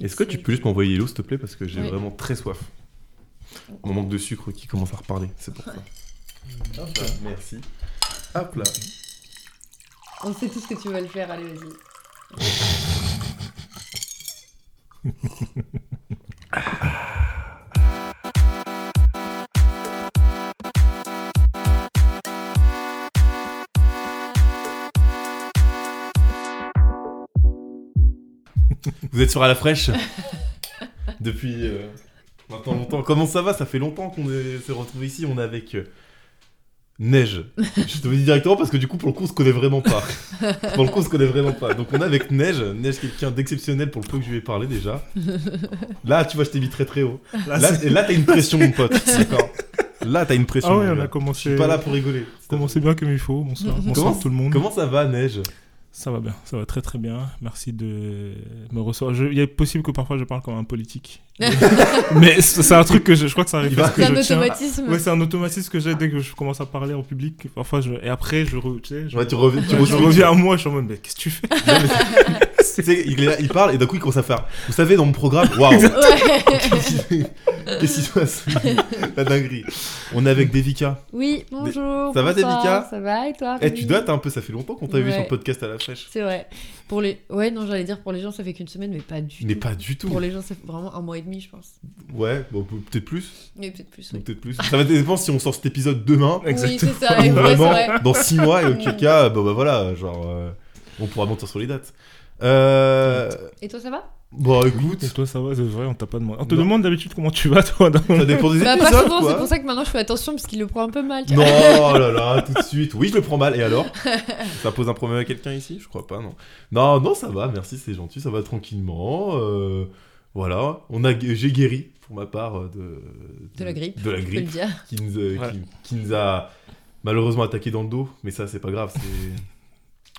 Est-ce que tu peux juste m'envoyer l'eau, s'il te plaît, parce que j'ai Oui. vraiment très soif. Mon manque de sucre qui commence à reparler, c'est pour ça. Hop là, merci. Hop là. On sait tout ce que tu veux le faire, allez, vas-y. Vous êtes sur à la fraîche depuis euh, maintenant longtemps. Comment ça va? Ça fait longtemps qu'on est- s'est retrouvés ici. On est avec euh, Neige. Je te le dis directement parce que du coup, pour le coup, on se connaît vraiment pas. pour le coup, on se connaît vraiment pas. Donc, on est avec Neige. Neige, quelqu'un d'exceptionnel pour le peu que je lui ai parlé déjà. Là, tu vois, je t'ai mis très très haut. Là, t'as une pression, mon pote. D'accord. Là, t'as une pression. Ah ouais, on a Je commencé. suis pas là pour rigoler. commencé bien comme il faut. Bonsoir, bonsoir Comment, tout le monde. comment ça va, Neige? Ça va bien, ça va très très bien. Merci de me recevoir. Je- Il est possible que parfois je parle comme un politique. Mais c'est c'est un truc que je, je crois que ça arrive Il va- parce que C'est un je tiens. automatisme. Ouais, c'est un automatisme que j'ai dès que je commence à parler en public. Parfois, je... et après, je, re- tu sais, je... Ouais, tu reviens, tu Ouais, je reviens- reviens à moi, je suis en mode, mais qu'est-ce que tu fais? Non, mais c'est- tu sais, il, est là, il parle et d'un coup il commence à faire. Vous savez, dans mon programme, waouh, qu'est-ce qui se passe? La dinguerie. On est avec Devika. Oui, bonjour. Ça va, Devika? Ça va et toi Eh, tu dates un peu, ça fait longtemps qu'on t'a vu sur le podcast à la fraîche. C'est vrai. Pour les... Ouais, non, j'allais dire pour les gens, ça fait qu'une semaine, mais pas du Mais tout. pas du tout. Pour les gens, ça fait vraiment un mois et demi, je pense. Ouais, bon, pe- peut-être plus. Mais peut-être plus, ou oui. Peut-être plus. Ça va dépendre si on sort cet épisode demain. Oui, Exactement. c'est ça. Ouais, vraiment vrai. dans 6 mois et auquel cas, bah, bah voilà, genre, euh, on pourra mentir sur les dates. Euh, Et toi, ça va? Bon, écoute, Et toi, ça va, c'est vrai, on t'a pas demandé. On te Non. demande d'habitude comment tu vas, toi. dans- ça dépend des Bah, pas épisodes, souvent, c'est pour ça que maintenant je fais attention parce qu'il le prend un peu mal. tu Non, vois. oh là là, tout de suite. Oui, je le prends mal. Et alors? Ça pose un problème à quelqu'un ici? Je crois pas, non. Non, non, ça va. Merci, c'est gentil. Ça va tranquillement. euh, voilà. On a, j'ai guéri pour ma part euh, de De la grippe, De la grippe qui nous, a- Ouais. qui, qui nous a malheureusement attaqué dans le dos. Mais ça, c'est pas grave. C'est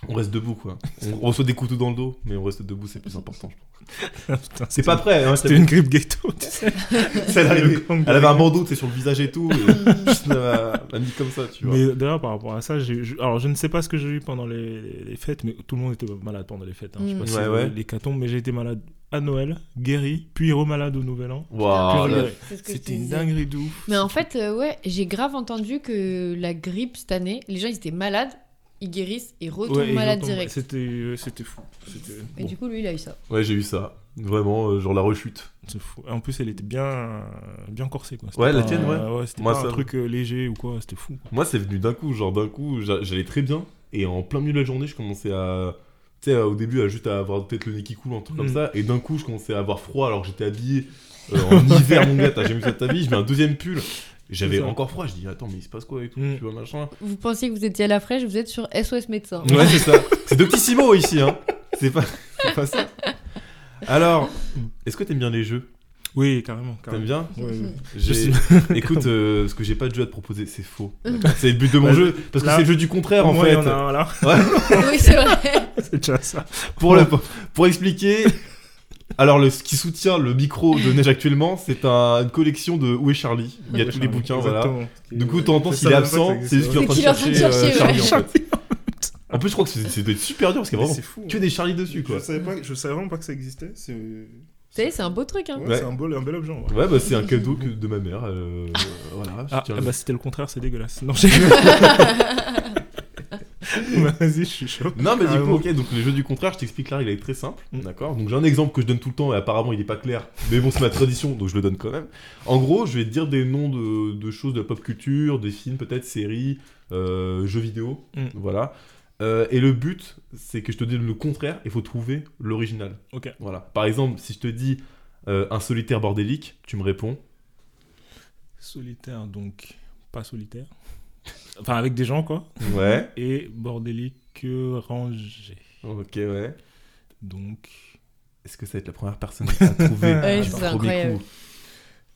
on reste debout, quoi. On reçoit des couteaux dans le dos, mais on reste debout, c'est plus important. je pense. Putain, C'est pas prêt. Hein, C'était une grippe ghetto, tu sais. Ça, elle, de elle avait un bandeau, tu sais, sur le visage et tout. Et elle m'a- mis comme ça, tu vois. Mais d'ailleurs, par rapport à ça, alors je ne sais pas ce que j'ai eu pendant les, les- les fêtes, mais tout le monde était malade pendant les fêtes. Hein. Je sais Mm. pas si Ouais, ouais. l'hécatombe, mais j'ai été malade à Noël, guéri, puis remalade au Nouvel An. Te C'était une dinguerie de ouf. Mais en fait, euh, ouais, j'ai grave entendu que la grippe cette année, les gens ils étaient malades, ils guérissent et Ouais, et malades direct. C'était, euh, c'était fou. C'était, Et bon, du coup, lui, il a eu ça. Ouais, j'ai eu ça. Vraiment, euh, genre la rechute. c'est fou. En plus, elle était bien, bien corsée. Quoi. Ouais, la tienne, ouais. c'était Moi, pas ça- un truc euh, léger ou quoi, c'était fou. Moi, c'est venu d'un coup. Genre, d'un coup, j'a- j'allais très bien. Et en plein milieu de la journée, je commençais à. Tu sais, euh, au début, à juste à avoir peut-être le nez qui coule, un truc comme Mm. ça. Et d'un coup, je commençais à avoir froid alors que j'étais habillé euh, en hiver, mon gars. T'as jamais vu ça de ta vie. Je mets un deuxième pull. J'avais encore froid. Je dis, attends, mais il se passe quoi et tout, Mm. tu vois, machin. Vous pensiez que vous étiez à la fraîche, vous êtes sur SOS médecin. Ouais, c'est ça. C'est Doctissimo ici, hein. C'est pas, c'est pas ça. Alors, est-ce que t'aimes bien les jeux? Oui, carrément. T'aimes carrément. bien suis- Écoute, euh, ce que j'ai pas de jeu à te proposer, c'est faux. C'est le but de mon Bah, jeu, parce que c'est le jeu du contraire en fait. en a un là. oui, c'est vrai. c'est déjà ça. Pour, le- pour expliquer, alors le, ce qui soutient le micro de Neige actuellement, c'est un- une collection de Où est Charlie? Il y a tous les bouquins, voilà. Du coup, Je s'il est absent, c'est juste qu'il est en train de chercher, euh, Charlie ouais. en fait. En plus, je crois que c'est super dur parce qu'il y a vraiment c'est fou. que hein. des Charlie dessus quoi. Je savais, pas, je savais vraiment pas que ça existait. C'est un beau truc. Hein. ouais, Ouais. c'est un, beau, un bel objet. Ouais, bah c'est un cadeau que de ma mère. euh, voilà, je Ah, ah le- bah c'était le contraire, c'est dégueulasse. Non, j'ai. Bah, Vas-y, je suis chaud. Non, mais du coup, ok, donc les jeux du contraire, je t'explique là, il est très simple, Mm. d'accord? Donc j'ai un exemple que je donne tout le temps et apparemment il est pas clair, mais bon, c'est ma tradition donc je le donne quand même. En gros, je vais te dire des noms de, de choses de la pop culture, des films, peut-être séries, euh, jeux vidéo, Mm. voilà. Euh, et le but, c'est que je te donne le contraire, il faut trouver l'original. Ok. Voilà. Par exemple, si je te dis euh, un solitaire bordélique, tu me réponds. Solitaire, donc pas solitaire. Enfin, avec des gens, quoi. Ouais. Et bordélique rangé. ok, ouais. Donc. Est-ce que ça va être la première personne à trouver Ouais, c'est premier incroyable. coup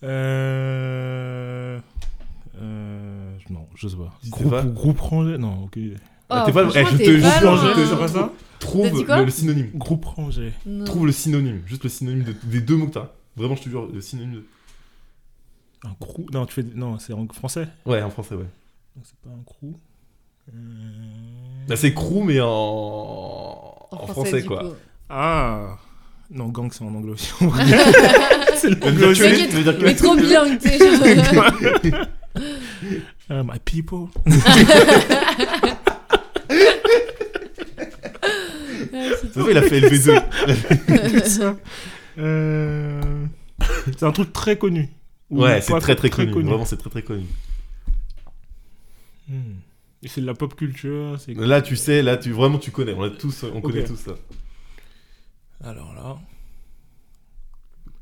Euh. Euh. Non, je sais Groupe, pas groupe rangé? Non, ok. Ah, Oh, t'es pas- eh, je t'es te jure, je te hein. jure pas ça Trouve le, le synonyme. Groupe rangé. Non. Trouve le synonyme, juste le synonyme de- des deux mots que t'as. Vraiment, je te jure, le synonyme de. Un crew. Non, tu fais. Non, c'est en français. Ouais, en français, ouais. Donc c'est pas un crew. Euh, Bah, c'est crew, mais en. En En français, quoi. coup. Ah Non, gang, c'est en anglais aussi. c'est Ça veut l'anglais dire que les- T'inquiète, ça veut dire que- Mais trop bilingue, tu sais. genre. Ah, my people. Ouais, c'est C'est vrai, il a fait LV2. ça. Euh, C'est un truc très connu. Ou Ouais, c'est pas très très connu. Vraiment, c'est très très connu. Hmm. Et c'est de la pop culture. c'est- Là, tu sais, là, tu vraiment, tu connais. On, a tous, on connaît Ok. tous ça. Alors là.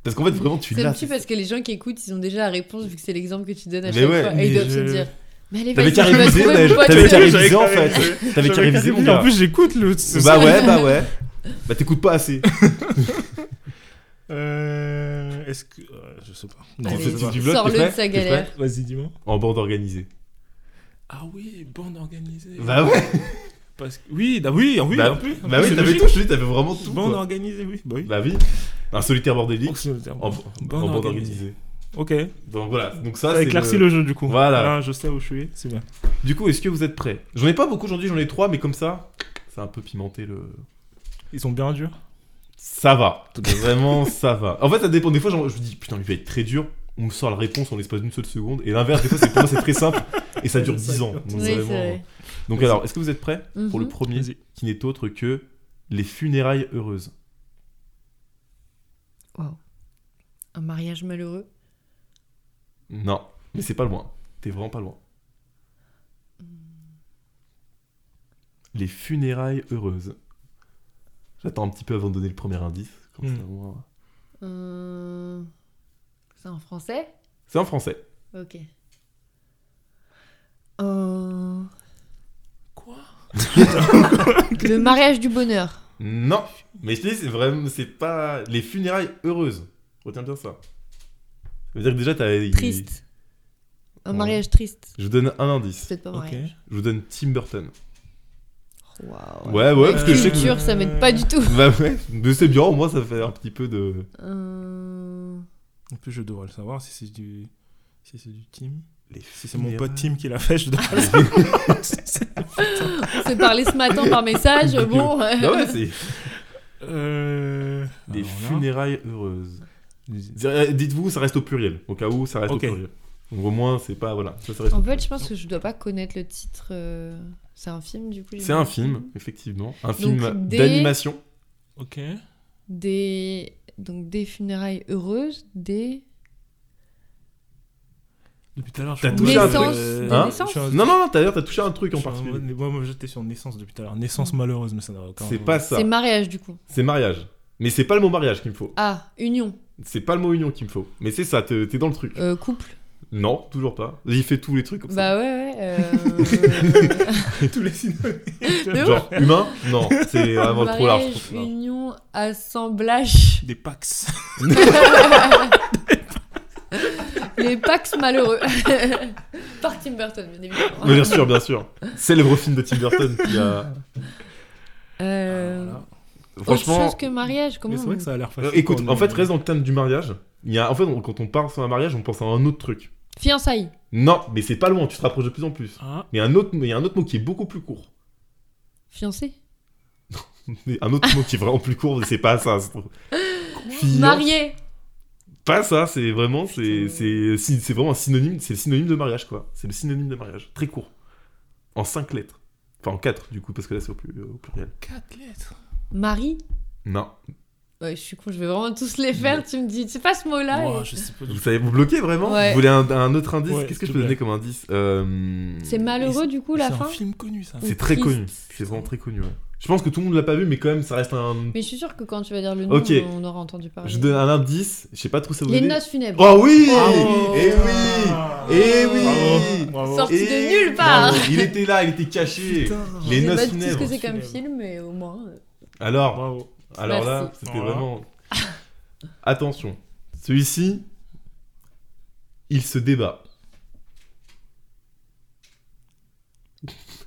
Parce qu'en fait, vraiment, tu C'est l'as. le petit parce que les gens qui écoute, ils ont déjà la réponse vu que c'est l'exemple que tu donnes à Mais chaque ouais, fois. Et ils doivent je- se dire. Mais allez, T'avais qu'à réviser, pote. T'avais qu'à réviser, en fait. T'avais qu'à réviser, mon En gars. plus, j'écoute le. ce- Bah ouais, bah ouais. Bah t'écoutes pas assez. Euh, Est-ce que. euh, je sais pas. Non, Allez, je sais pas. tu bloques, Sors-le t'es de prêt sa T'es galère. Vas-y, dis-moi. En bande organisée. Ah oui, bande organisée. Bah ouais. Parce que... Oui, bah oui, oui, Bah, en plus. en bah plus, oui, c'est t'avais logique. tout, je te dis, t'avais vraiment tout. Bande quoi. organisée, oui. Bah oui. Bah oui. Un solitaire bordélique en, en bande organisée. Ok. Donc voilà. Donc ça, Ça c'est éclaircit le- le... jeu du coup. Voilà. Ah, je sais où je suis, c'est bien. Du coup, est-ce que vous êtes prêts? J'en ai pas beaucoup aujourd'hui, j'en ai trois, mais comme ça, ça a un peu pimenté le. Ils sont bien durs? Ça va. Vraiment, ça va. En fait, ça dépend. Des fois, genre, je me dis, putain, lui va être très dur. On me sort la réponse en l'espace d'une seule seconde. Et l'inverse, des fois, c'est pour moi, c'est très simple. Et ça dure 10 ans. Donc, Oui, c'est vraiment- vrai. Donc, alors, est-ce que vous êtes prêts pour le Mhm. premier qui n'est autre que les funérailles heureuses? Un mariage malheureux? Non, mais c'est pas loin. T'es vraiment pas loin. Les funérailles heureuses. J'attends un petit peu avant de donner le premier indice. Comme Hmm. ça, moi. Euh, C'est en français? C'est en français. Ok. Euh, Quoi? Le mariage du bonheur. Non, mais je te dis, c'est vraiment, c'est pas les funérailles heureuses. Retiens bien ça. Ça veut dire que déjà t'as. il- Triste. Un Ouais. mariage triste. Je vous donne un indice. Peut-être pas mariage. Je vous donne Tim Burton. Waouh. Ouais, ouais, parce que je sais que. Culture, ça m'aide pas du tout. Bah ouais, mais c'est bien, au moins ça fait un petit peu de. Euh, En plus, je devrais le savoir si c'est du. Si c'est du team. Les Si c'est mon pote Tim qui l'a fait, je devrais le savoir. On s'est parlé ce matin par message. Bon. Bah ouais, c'est. Euh. Des alors là, funérailles heureuses. Dites-vous, ça reste au pluriel. Au cas où, ça reste au pluriel. Donc au moins, c'est pas. Voilà. Ça, ça reste au En pluriel. fait, je pense que je dois pas connaître le titre. euh, C'est un film du coup C'est un film, effectivement. Un film des- d'animation. Ok. Des donc des funérailles heureuses, des Depuis tout à l'heure, je T'as suis en touché mode, un truc. euh, Hein je suis en- Non, non, non, d'ailleurs, t'as touché un truc je en suis en particulier. mode- Moi, moi, j'étais sur naissance depuis tout à l'heure. Naissance malheureuse, mais ça n'a aucun. C'est pas ça. c'est mariage du coup. C'est mariage. Mais c'est pas le mot mariage qu'il me faut. Ah, union, C'est pas le mot union qu'il me faut. Mais c'est ça, t'es dans le truc. Euh, couple. Non, toujours pas. Il fait tous les trucs comme Bah ouais ouais. euh, tous les synonymes. Ça. Genre, humain Non, c'est vraiment trop large. mariage, trop large. union, assemblage. Des Pax. Les Pax malheureux. Par Tim Burton, bien évidemment. Mais bien sûr, bien sûr. Célèbre film de Tim Burton qui a. Euh, Voilà. Franchement. Autre chose que mariage, comment Mais c'est vrai que ça a l'air euh, facile. écoute, quoi, en fait, reste dans le thème du mariage. Il y a, en fait, on- quand on parle sur un mariage, on pense à un autre truc. Fiançailles. Non, mais c'est pas loin, tu te rapproches de plus en plus. Ah, Mais un autre, mais il y a un autre mot qui est beaucoup plus court. Fiancé. Mais un autre mot qui est vraiment plus court, mais c'est pas ça. c'est trop- Fiance- Marié. Pas ça, c'est vraiment, c'est, c'est, vraiment un synonyme, c'est le synonyme de mariage, quoi. C'est le synonyme de mariage, très court. En 5 lettres. Enfin, en 4, du coup, parce que là, c'est au, plus- au pluriel. 4 lettres. Marie. Non. Ouais, je suis con, je vais vraiment tous les faire. Tu me dis, c'est pas ce mot-là. Ouah, et- je sais pas du Vous savez, vous bloquez vraiment Ouais. Vous voulez un, un autre indice Ouais, Qu'est-ce que je peux donner comme indice Euh, C'est malheureux du coup la C'est fin. un film connu, ça. C'est très connu. C'est vraiment très connu, ouais. Je pense que tout le monde l'a pas vu, mais quand même, ça reste un. Mais je suis sûre que quand tu vas dire le nom, on aura entendu parler. Je donne un indice, je sais pas trop ça vous Les aider. noces funèbres. Oh oui Bravo. Eh oui Eh oui Bravo, bravo. Sorti Eh de nulle part. bravo. Il était là, il était caché Putain. Les Je sais noces pas tout ce que funèbres. c'est comme Funèbres. film, mais au moins. Alors, Bravo. alors là, c'était Voilà. vraiment... Attention, celui-ci, il se débat.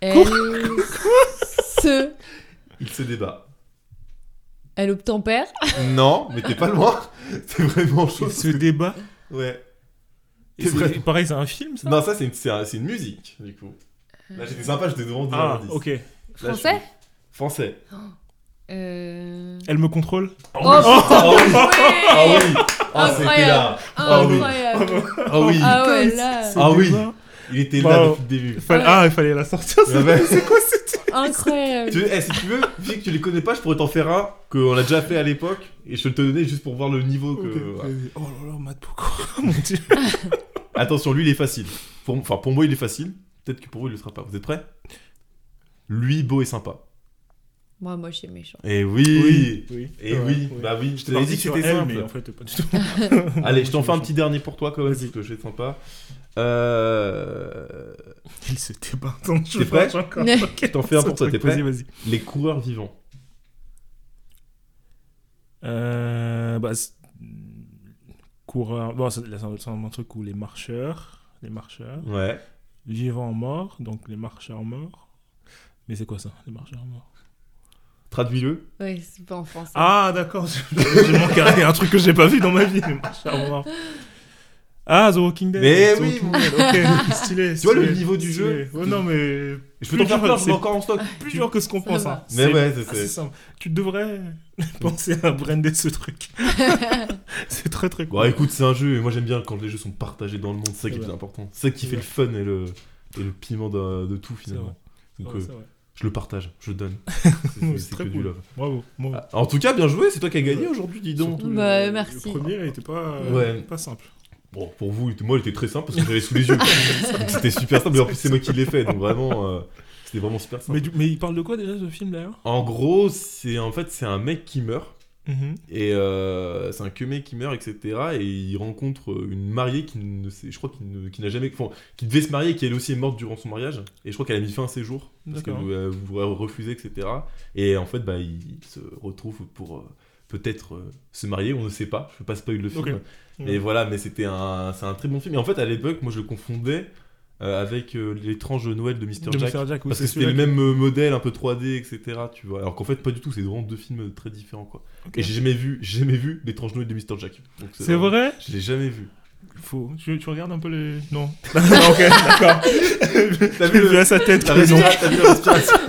Elle se. Il se débat. Elle obtempère. Non, mais t'es pas loin C'est vraiment chaud. Il se débat. Ouais. Et C'est c'est- vrai. Pareil, c'est un film, ça Non, ça, c'est une, c'est un- c'est une musique, du coup. Là, j'étais sympa, j'étais devant 10 Ah, ok. Là, je Français suis- Français. Euh... Elle me contrôle Oh, Oh, putain, oh, oui. ouais Ah oui Ah, Incroyable. là Ah oui. Incroyable. Ah oui Ah ouais, là, Ah oui. Il était là depuis le début. Ouais. Ah, il fallait la sortir. Ouais, ouais. C'est quoi cette incroyable. Tu veux- eh, si tu veux, vu que tu les connais pas, je pourrais t'en faire un qu'on a déjà fait à l'époque et je te le donner juste pour voir le niveau que. Ok, voilà. vas-y. Oh là là, Matt Pokora, mon dieu. Attention, lui il est facile. Pour... Enfin, pour moi il est facile. Peut-être que pour vous il le sera pas. Vous êtes prêts? Lui, beau et sympa. Moi, moi, je suis méchant. Et oui, oui. Et Ouais, oui, ouais. bah oui, je te J'étais l'avais parti dit que c'était simple. mais en fait, pas du tout. Allez, je t'en fais un petit dernier pour toi quand même, parce que je vais être sympa. Euh... Il se débat. T'es prêt. Je t'en fais un pour toi, t'es prêt Vas-y, vas-y. Les coureurs vivants. Euh, bah, c'est- coureur. Bon, c'est c'est un, c'est un truc où les marcheurs, les marcheurs, Ouais. vivants morts, donc les marcheurs morts. Mais c'est quoi ça, les marcheurs morts? Traduis-le. Ouais, c'est pas en français. Ah, d'accord. J'ai manqué un un truc que j'ai pas vu dans ma vie. Ah, The Walking Dead. Mais The oui, Walking Dead, Ok, stylé. Tu vois le stylé, niveau du stylé. jeu Ouais, non, mais. Je peux t'en faire plein, je encore en stock. plus dur que ce qu'on pense. hein. Mais C'est ouais, c'est- simple. Tu devrais penser à brander ce truc. c'est très très cool. Bon, écoute, c'est un jeu et moi j'aime bien quand les jeux sont partagés dans le monde, c'est ça qui est C'est le plus vrai. important. C'est ça qui fait le fun et le, et le piment de, de tout finalement. Donc Ouais, euh, c'est vrai. Je le partage, je donne. C'est très cool. Bravo. bravo. Ah, En tout cas, bien joué, c'est toi qui as gagné aujourd'hui, dis donc. Surtout Bah, le, merci. Le premier, il était pas, Ouais. pas simple. Bon, pour vous, moi il était très simple parce que j'avais sous les yeux. Donc, C'était super simple, et en plus c'est moi qui l'ai fait, donc vraiment, euh, c'était vraiment super simple. Mais, mais il parle de quoi déjà ce film d'ailleurs? En gros, c'est en fait c'est un mec qui meurt Mhm. et euh, c'est un que mec qui meurt, etc. Et il rencontre une mariée qui ne sait, je crois ne- qui n'a jamais, enfin, qui devait se marier, et qui elle aussi est morte durant son mariage. Et je crois qu'elle a mis fin à ses jours parce qu'elle D'accord. voulait, refuser, etc. Et en fait, bah, il, se retrouve pour euh, peut-être euh, se marier, on ne sait pas. Je peux pas spoiler le film. Ok. Mais voilà, mais c'était un, c'est un très bon film. Et en fait, à l'époque, moi je le confondais euh, avec euh, l'étrange Noël de Mr. De Jack. Mr. Jack, oui, Parce que c'était le même euh, modèle, un peu 3D, etc. Tu vois. Alors qu'en fait, pas du tout. C'est vraiment deux films très différents, quoi. Et j'ai jamais vu, j'ai jamais vu l'étrange Noël de Mr. Jack. C'est vrai? Je l'ai jamais vu. Faut... Tu, tu regardes un peu les. Non. non ok, d'accord. T'as vu à sa tête. T'as que raison, vu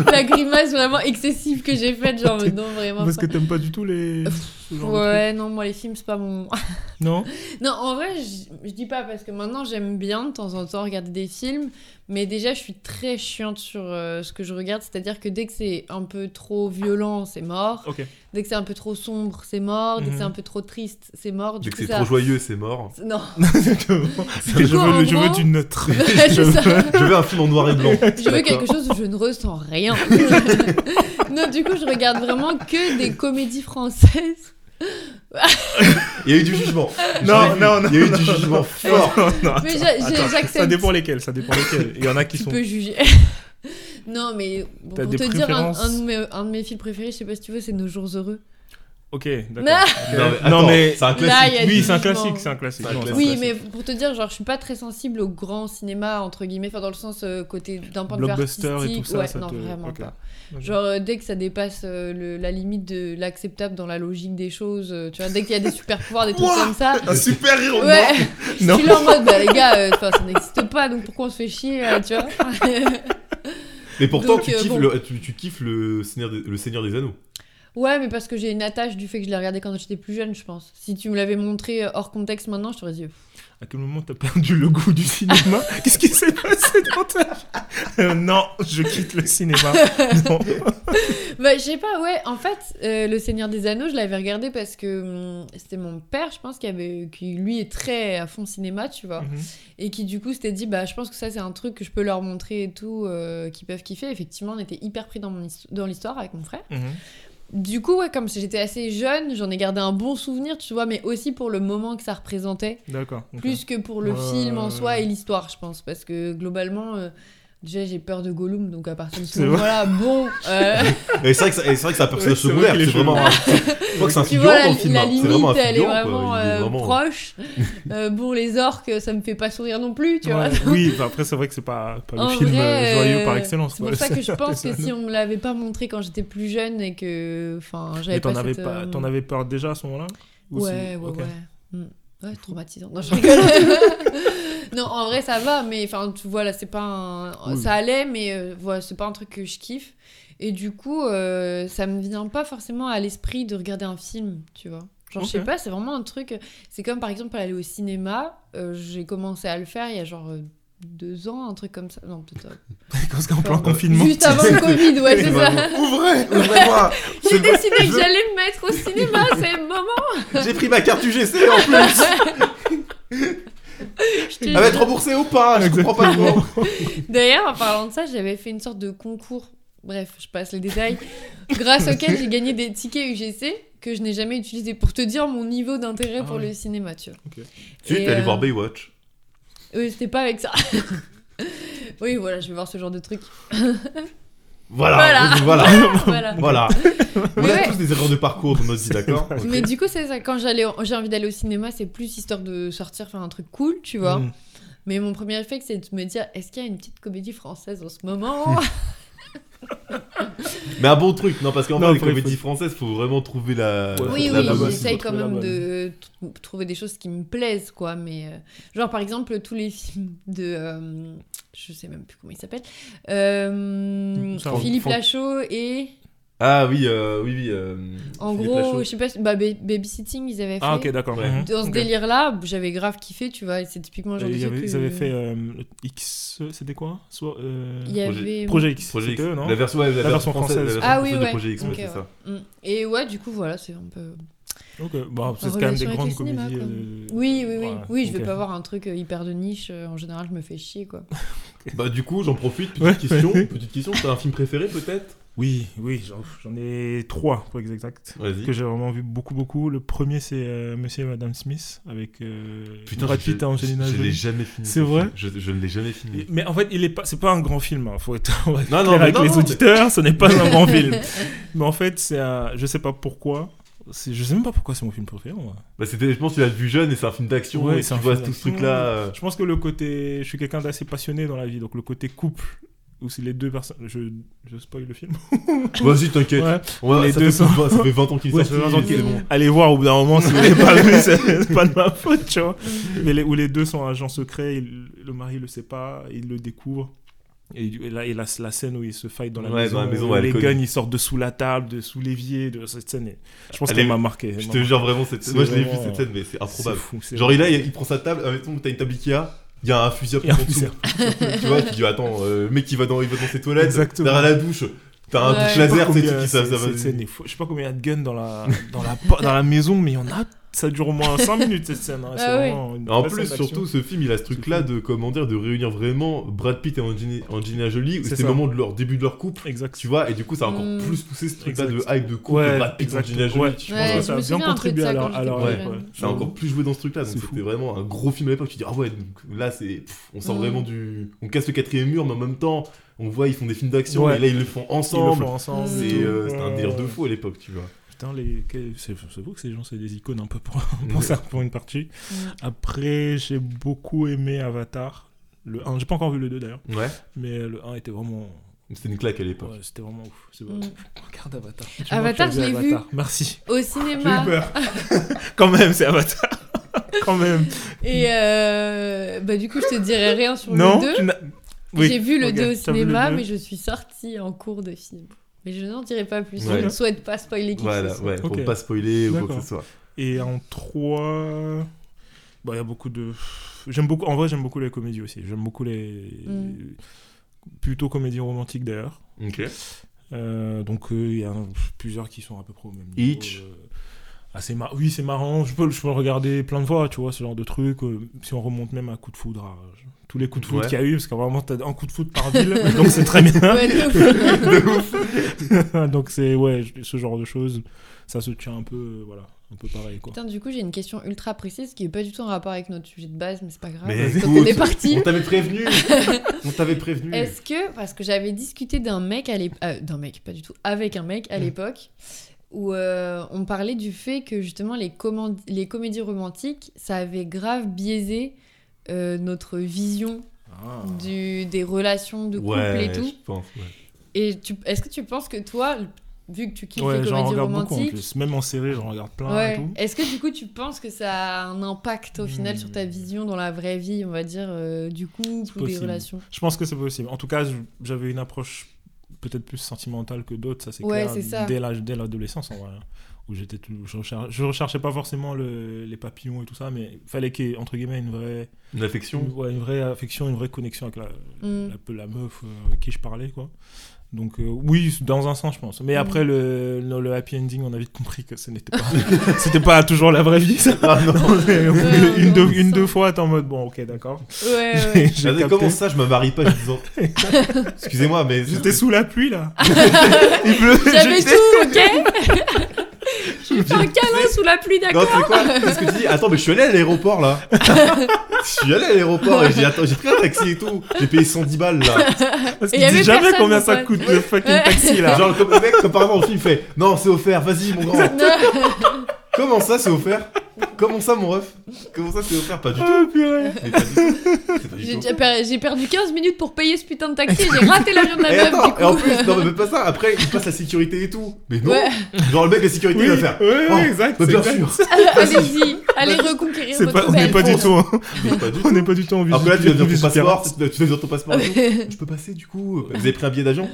la. La grimace vraiment excessive que j'ai faite, genre, non, vraiment. Parce pas. que t'aimes pas du tout les. Ce genre de Ouais, non, moi les films, c'est pas mon. Non Non, en vrai, je, je dis pas parce que maintenant j'aime bien de temps en temps regarder des films, mais déjà je suis très chiante sur euh, ce que je regarde, c'est-à-dire que dès que c'est un peu trop violent, c'est mort. Dès que c'est un peu trop sombre, c'est mort. Dès que Mhm. c'est un peu trop triste, c'est mort. Du Dès que c'est ça... trop joyeux, c'est mort. Non, je, en veux, je veux du neutre. c'est ça. Je veux un film en noir et blanc. Je veux quelque chose où je ne ressens rien. non, du coup, je regarde vraiment que des comédies françaises. Il y a eu du jugement. Non, non, non, Il y a eu non, du non, jugement non. fort. Non, non, Mais j'accepte. Ça dépend lesquels, ça dépend lesquels. Il y en a qui Tu sont. peux juger. non, mais bon, pour te dire, un, de mes, un de mes films préférés, je sais pas si tu veux, c'est Nos Jours Heureux. Ok, Non. d'accord. Non, mais, c'est un classique. Oui, c'est un classique, c'est un classique. Un. Oui, mais pour te dire, genre, je suis pas très sensible au grand cinéma, entre guillemets, enfin, dans le sens euh, côté d'un point de vue Blockbuster et tout ça, ouais, ça non, te- vraiment pas. Genre, euh, dès que ça dépasse euh, le- la limite de l'acceptable dans la logique des choses, euh, tu vois, dès qu'il y a des super pouvoirs, des trucs Ouah comme ça. Un super héros Ouais, Non. je suis là en mode, bah les gars, euh, ça n'existe pas, donc pourquoi on se fait chier, euh, tu vois Mais pourtant, Donc, tu, euh, kiffes bon. le, tu, tu kiffes le Seigneur, des, le Seigneur des Anneaux. Ouais, mais parce que j'ai une attache du fait que je l'ai regardé quand j'étais plus jeune, je pense. Si tu me l'avais montré hors contexte maintenant, je t'aurais dit. pff, À quel moment t'as perdu le goût du cinéma Qu'est-ce qui s'est passé dans ta Euh, Non, je quitte le cinéma. Non. Bah, je sais pas, ouais. En fait, euh, Le Seigneur des Anneaux, je l'avais regardé parce que hum, c'était mon père, je pense, qui, avait, qui lui est très à fond cinéma, tu vois. Mhm. Et qui du coup s'était dit, bah, je pense que ça, c'est un truc que je peux leur montrer et tout, euh, qu'ils peuvent kiffer. Effectivement, on était hyper pris dans, mon histo- dans l'histoire avec mon frère. Mhm. Du coup, ouais, comme j'étais assez jeune, j'en ai gardé un bon souvenir, tu vois, mais aussi pour le moment que ça représentait. D'accord. plus que pour le film en soi et l'histoire, je pense. Parce que globalement, euh, déjà j'ai peur de Gollum, donc à partir de ce moment-là, bon. euh, Et c'est vrai que c'est vrai que c'est un personnage secondaire. C'est vraiment. un- Je crois que c'est un tu figurant vois, dans le film. la hein. C'est limite, vraiment un elle est vraiment, euh, vraiment- proche. Euh, bon, les orques, ça me fait pas sourire non plus, tu vois. Oui, bah après c'est vrai que c'est pas, pas le film vrai, euh, joyeux par euh, excellence. C'est pour ça que je pense que si on me l'avait pas montré quand j'étais plus jeune et que. Enfin, j'avais Mais t'en pas avais, cette, pas, euh, t'en avais peur déjà à ce moment-là? Ou Ouais, ouais, ouais. Mm. Ouais, traumatisant. Non, je rigole. Non, en vrai, ça va, mais enfin, tu vois, là, c'est pas un... Oui. Ça allait, mais euh, voilà, c'est pas un truc que je kiffe. Et du coup, euh, ça me vient pas forcément à l'esprit de regarder un film, tu vois. Genre, je sais pas, c'est vraiment un truc. C'est comme par exemple aller au cinéma. euh, J'ai commencé à le faire il y a genre deux ans, un truc comme ça. Non, peut-être. Parce qu'en plein Enfin, confinement. Juste avant le Covid, ouais, c'est ça. Ouvrez, ouvrez-moi. J'ai décidé que j'allais me mettre au cinéma, c'est le moment. J'ai pris ma carte UGC en plus. Elle va être remboursée ou pas Je comprends pas trop. D'ailleurs, en parlant de ça, j'avais fait une sorte de concours. Bref, je passe les détails. Grâce auquel j'ai gagné des tickets UGC que je n'ai jamais utilisés pour te dire mon niveau d'intérêt Ah pour ouais. le cinéma, tu vois. Tu es allé euh, voir Baywatch. Oui, c'était pas avec ça. oui, voilà, je vais voir ce genre de truc. Voilà, Voilà. voilà, voilà. voilà. On a ouais. tous des erreurs de parcours dans notre vie, d'accord Ok. Mais du coup, c'est ça. Quand j'allais, j'ai envie d'aller au cinéma, c'est plus histoire de sortir faire un truc cool, tu vois. Mm. Mais mon premier réflexe, c'est de me dire, est-ce qu'il y a une petite comédie française en ce moment Mais un bon truc, non, parce qu'en vrai, les faut- comédies faut- françaises, faut vraiment trouver la. Ouais, Oui, la oui, j'essaye quand même de trouver des choses qui me plaisent, quoi. Mais euh, genre, par exemple, tous les films de, euh, je sais même plus comment il s'appelle, euh, Ça, Philippe Lachaud et Ah oui, euh, oui, oui. euh, en Philippe gros, Lachaud. je sais pas, bah, Ba- Babysitting, ils avaient fait. Ah, ok, d'accord. Ouais. Mhm. Dans ce délire-là, j'avais grave kiffé, tu vois. et C'est typiquement genre de Ils truc ils avaient fait euh, X, c'était quoi? Soit, euh, Il y Projet- avait. Projet X. Projet X. eux, non? La version, ouais, la version française. la version Ah oui, française de ouais. Projet X, ouais, c'est ouais. ça. Mm. Et ouais, du coup, voilà, c'est un peu. Ok, bon, c'est quand même des grandes cinéma, comédies. euh, Oui, oui, oui. voilà, oui, je vais ok. pas voir un truc euh, hyper de niche. euh, En général, je me fais chier, quoi. Bah, du coup, j'en profite. Petite Ouais. question. Petite question. T'as un film préféré, peut-être? Oui, oui, j'en j'en ai trois pour être exact. Que j'ai vraiment vu beaucoup, beaucoup. Le premier, c'est euh, Monsieur et Madame Smith avec euh, Putain, Brad je- Pitt et Angelina Je l'ai Jolie. jamais fini. C'est ce vrai? film. Je, je ne l'ai jamais fini. Mais en fait, il est pas, c'est pas un grand film. Hein. Faut être, Non, non, avec non, les non, mais- auditeurs. Ce n'est pas un grand film. Mais en fait, c'est je sais pas pourquoi. Je sais même pas pourquoi c'est mon film préféré. Moi. Bah, c'était, je pense que tu l'as vu jeune et c'est un film d'action. Ouais, et c'est tu vois tout ce truc-là. euh, Je pense que le côté, je suis quelqu'un d'assez passionné dans la vie, donc le côté couple où c'est les deux personnes. Je, je spoil le film. Vas-y, t'inquiète. Ouais. Ça, deux fait ça fait 20 ans qu'il Ouais, sorti. ça fait 20 ans qu'il c'est est- bon. Allez voir au bout d'un moment si vous l'avez pas vu, c'est c'est pas de ma faute, tu vois. Mais les, où les deux sont agents secrets, il- le mari le sait pas, il le découvre. Et, et là, et la, la scène où ils se fight dans la Ouais, maison, dans la maison, où les guns ils sortent de sous la table, de sous l'évier, de cette scène. est- Je pense Elle qu'elle m'a marqué. Je te jure vraiment cette C'est Moi, je l'ai vu cette scène, mais c'est C'est improbable. fou. c'est Genre, il, a, il prend sa table, admettons, t'as une table Ikea, il y a un fusil à Il pompe en dessous. tu vois, tu dis, attends, euh, le mec qui va dans, il va dans ses toilettes, Exactement. derrière la douche, t'as un Ouais. douche laser, combien- qui ça, ça c'est- va. cette scène est fou. Je sais pas combien il y a de guns dans la, dans la, dans la maison, mais il y en a. Ça dure au moins 5 minutes cette scène. hein. C'est Ah oui. vraiment une En plus, surtout, ce film, il a ce truc-là de, comment dire, de réunir vraiment Brad Pitt et Angelina, Jolie, où C'est c'était le moment de leur début de leur couple, Exact. tu vois, et du coup, ça a encore Mm. plus poussé ce truc-là de hype de couple, Ouais, Brad Pitt et Angelina. Jolie. Ouais. je Ouais, pense que que je ça a bien contribué à leur-. Ça a encore plus joué dans ce truc-là, donc c'était vraiment un gros film à l'époque. Tu dis, ah ouais, donc là, c'est. On sort Mm. vraiment du. On casse le quatrième mur, mais en même temps, on voit, ils font des films d'action, Ouais. et là, ils le font Ils le ensemble. font ensemble. C'est euh, c'était un délire de fou à l'époque, tu vois. Putain, les... quel- c'est vous que ces gens, c'est des icônes un peu pour, pour, ça, pour une partie. Mm. Après, j'ai beaucoup aimé Avatar. Le 1, j'ai pas encore vu le 2 d'ailleurs, Ouais, mais le 1 était vraiment. c'était une claque à l'époque. Ouais, c'était vraiment ouf. C'est Mm. Regarde Avatar. Tu Avatar, je l'ai Avatar. Merci. Au J'ai cinéma. peur. Quand même, c'est Avatar. Quand même. Et euh, bah, du coup, je te dirai rien sur non le 2. tu n'as- Oui, J'ai vu le ok, 2 au vu cinéma, 2. mais je suis sortie en cours de film. Mais je n'en dirai pas plus. Ouais. Je ne souhaite pas spoiler quelque Voilà, chose. ouais, pour Ok. pas spoiler ou quoi que ce soit. Et en 3. Bah, il y a beaucoup de. J'aime beaucoup. En vrai, j'aime beaucoup les comédies aussi. J'aime beaucoup les. Mm. Plutôt comédies romantiques d'ailleurs. Ok. Euh, donc euh, il y a plusieurs qui sont à peu près au même niveau. Hitch. euh, mar- Oui, c'est marrant. Je peux, je peux le regarder plein de fois, tu vois, ce genre de truc. euh, si on remonte même à coup de foudre, à- tous les coups de foudre Ouais. qu'il y a eu, parce qu'à vraiment, t'as un coup de foudre par ville, donc c'est très bien. Ouais, de ouf. donc c'est, ouais, ce genre de choses, ça se tient un peu, euh, voilà, un peu pareil, quoi. Putain, du coup, j'ai une question ultra précise qui est pas du tout en rapport avec notre sujet de base, mais c'est pas grave. Mais écoute, on est parti. On t'avait prévenu On t'avait prévenu Est-ce que, parce que j'avais discuté d'un mec à l'époque, d'un mec, pas du tout, avec un mec à Mm. l'époque, où euh, on parlait du fait que justement les, command- les comédies romantiques, ça avait grave biaisé euh, notre vision Ah. du, des relations de couple Ouais, et tout. je pense, ouais. Et est-ce que tu penses que toi, vu que tu kiffes Ouais, les comédies regarde beaucoup en romantiques. plus. Même en série, j'en regarde plein et Ouais. tout. Est-ce que du coup tu penses que ça a un impact au final Hmm. sur ta vision dans la vraie vie, on va dire, euh, du couple ou des possible. relations? Je pense que c'est possible. En tout cas, j'avais une approche peut-être plus sentimentale que d'autres, ça c'est Ouais, clair. Dès l'âge- dès l'adolescence, en vrai. Où j'étais tout, je, recherchais, je recherchais pas forcément le- les papillons et tout ça, mais il fallait qu'il y ait, entre guillemets, une vraie, Une affection. une, ouais, une vraie affection, une vraie connexion avec la, Hmm. la, peu- la meuf euh, avec qui je parlais, quoi. Donc euh, oui, dans un sens, je pense. Mais Mm. après, le, le, le happy ending, on a vite compris que ce n'était pas, c'était pas toujours la vraie vie. ça. Ah non. Ouais, une, non, deux, une deux fois, t'es en mode, bon, ok, d'accord. Ouais, ouais. J'ai Ah, comment ça, je me marie pas en disant. Excusez-moi, mais. J'étais sous la pluie, là. Il pleut. J'avais tout, ok J'ai fait un câlin sous la pluie, Non, d'accord c'est quoi Qu'est-ce que tu dis Attends, mais je suis allé à l'aéroport là. je suis allé à l'aéroport et j'ai attends, j'ai pris un taxi et tout. J'ai payé 110 balles là. Parce Et qu'il y avait dit jamais personne, combien ça coûte le fucking Ouais. taxi, là. Genre, comme le mec, comme par exemple, le film, il fait Non, c'est offert, vas-y mon grand. Comment ça, c'est offert? Comment ça, mon ref? Comment ça, c'est offert? Pas du tout. Oh, purée. Mais pas du tout. C'est pas du J'ai tout. déjà per- j'ai perdu 15 minutes pour payer ce putain de taxi, j'ai raté l'avion de la Et meuf attends, du et en coup. plus, non, mais même pas ça. Après, il passe la sécurité et tout. Mais non. Ouais, Genre, le mec, la sécurité, Oui, il va faire. oui, oui, Oh, exact. bah, c'est bien exact. sûr. allez-y, allez reconquérir C'est votre pas, on n'est belle pas du France. tout, hein. Mais pas du on tout. n'est pas du tout en là, tu dois dire ton visite passeport, pirate. tu dois dire ton passeport et tout. Je peux passer du coup Vous avez pris un billet d'avion?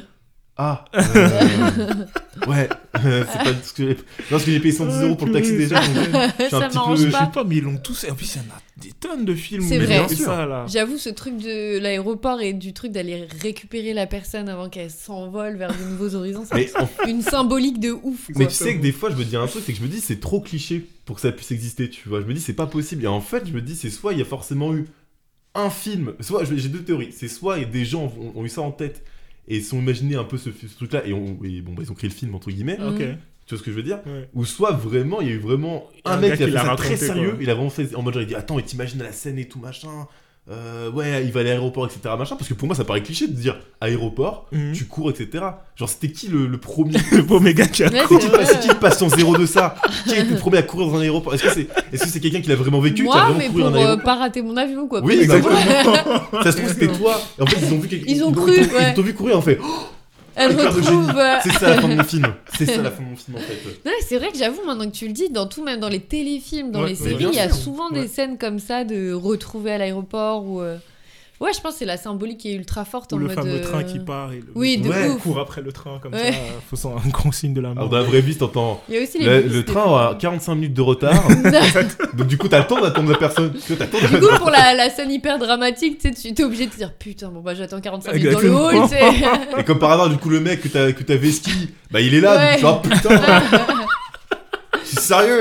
Ah euh, Ouais, euh, c'est pas ce que j'ai. Non, parce que j'ai payé 110 euros pour le taxi déjà. c'est donc, vrai. je suis un Ça petit peu- Je pas. sais pas, mais ils l'ont tous. En plus, il y en a des tonnes de films. C'est où vrai. c'est ça, là. J'avoue, ce truc de l'aéroport et du truc d'aller récupérer la personne avant qu'elle s'envole vers de nouveaux horizons, c'est une symbolique de ouf. mais tu sais que des fois, je me dis un truc, c'est que je me dis c'est trop cliché pour que ça puisse exister, tu vois. Je me dis c'est pas possible. Et en fait, je me dis c'est soit il y a forcément eu un film, soit je- j'ai deux théories. C'est soit il y a des gens ont, ont eu ça en tête et se sont imaginé un peu ce, ce truc-là et, bon, bah, ils ont créé le film entre guillemets. Ok. Tu vois ce que je veux dire Ouais. Ou soit vraiment, il y a eu vraiment un, Un mec qui a fait ça raconté, très sérieux. quoi. Il a vraiment fait en mode genre, il dit Attends, et t'imagines la scène et tout machin. Euh, ouais, il va à l'aéroport, etc. Machin. Parce que pour moi, ça paraît cliché de dire aéroport, Mhm. tu cours, etc. Genre, c'était qui le, le premier Le beau méga qui a Ouais, C'est c'est qui, le patient zéro de ça Qui a été le premier à courir dans un aéroport Est-ce que c'est est -ce c'est quelqu'un qui l'a vraiment vécu qui a Moi, vraiment mais couru pour dans un euh, aéroport pas rater mon avion, quoi. Oui, exactement. Ça se trouve, c'était toi. Et en fait, ils ont vu quelqu'un. Ils ont ils cru, ils t'ont- ouais. Ils t'ont vu courir, en fait. Oh, Elle retrouve. euh, C'est ça la fin de mon film. C'est ça la fin de mon film, en fait. Ouais, c'est vrai que j'avoue, maintenant que tu le dis, dans tout, même dans les téléfilms, dans Ouais, les séries, il y a souvent Ouais. des scènes comme ça de retrouver à l'aéroport ou. euh, Ouais, je pense que c'est la symbolique qui est ultra forte Ou en le mode. fameux euh, train qui part. Et le Oui, de Ouais. ouf. court après le train comme Ouais. ça, faisant un grand signe de la mort. Alors, dans la vraie vie, t'entends. Il y a aussi les Le, bus, le train a 45 minutes de retard. Donc, du coup, t'as le temps d'attendre la personne. Tu vois, t'attends Du coup, pour la, la scène hyper dramatique, tu sais, tu t'es obligé de te dire putain, bon bah j'attends 45 minutes dans le hall. Et comme par hasard, du coup, le mec que t'as que vesqui, bah il est là. Ouais. Donc, tu vois, putain, je suis sérieux.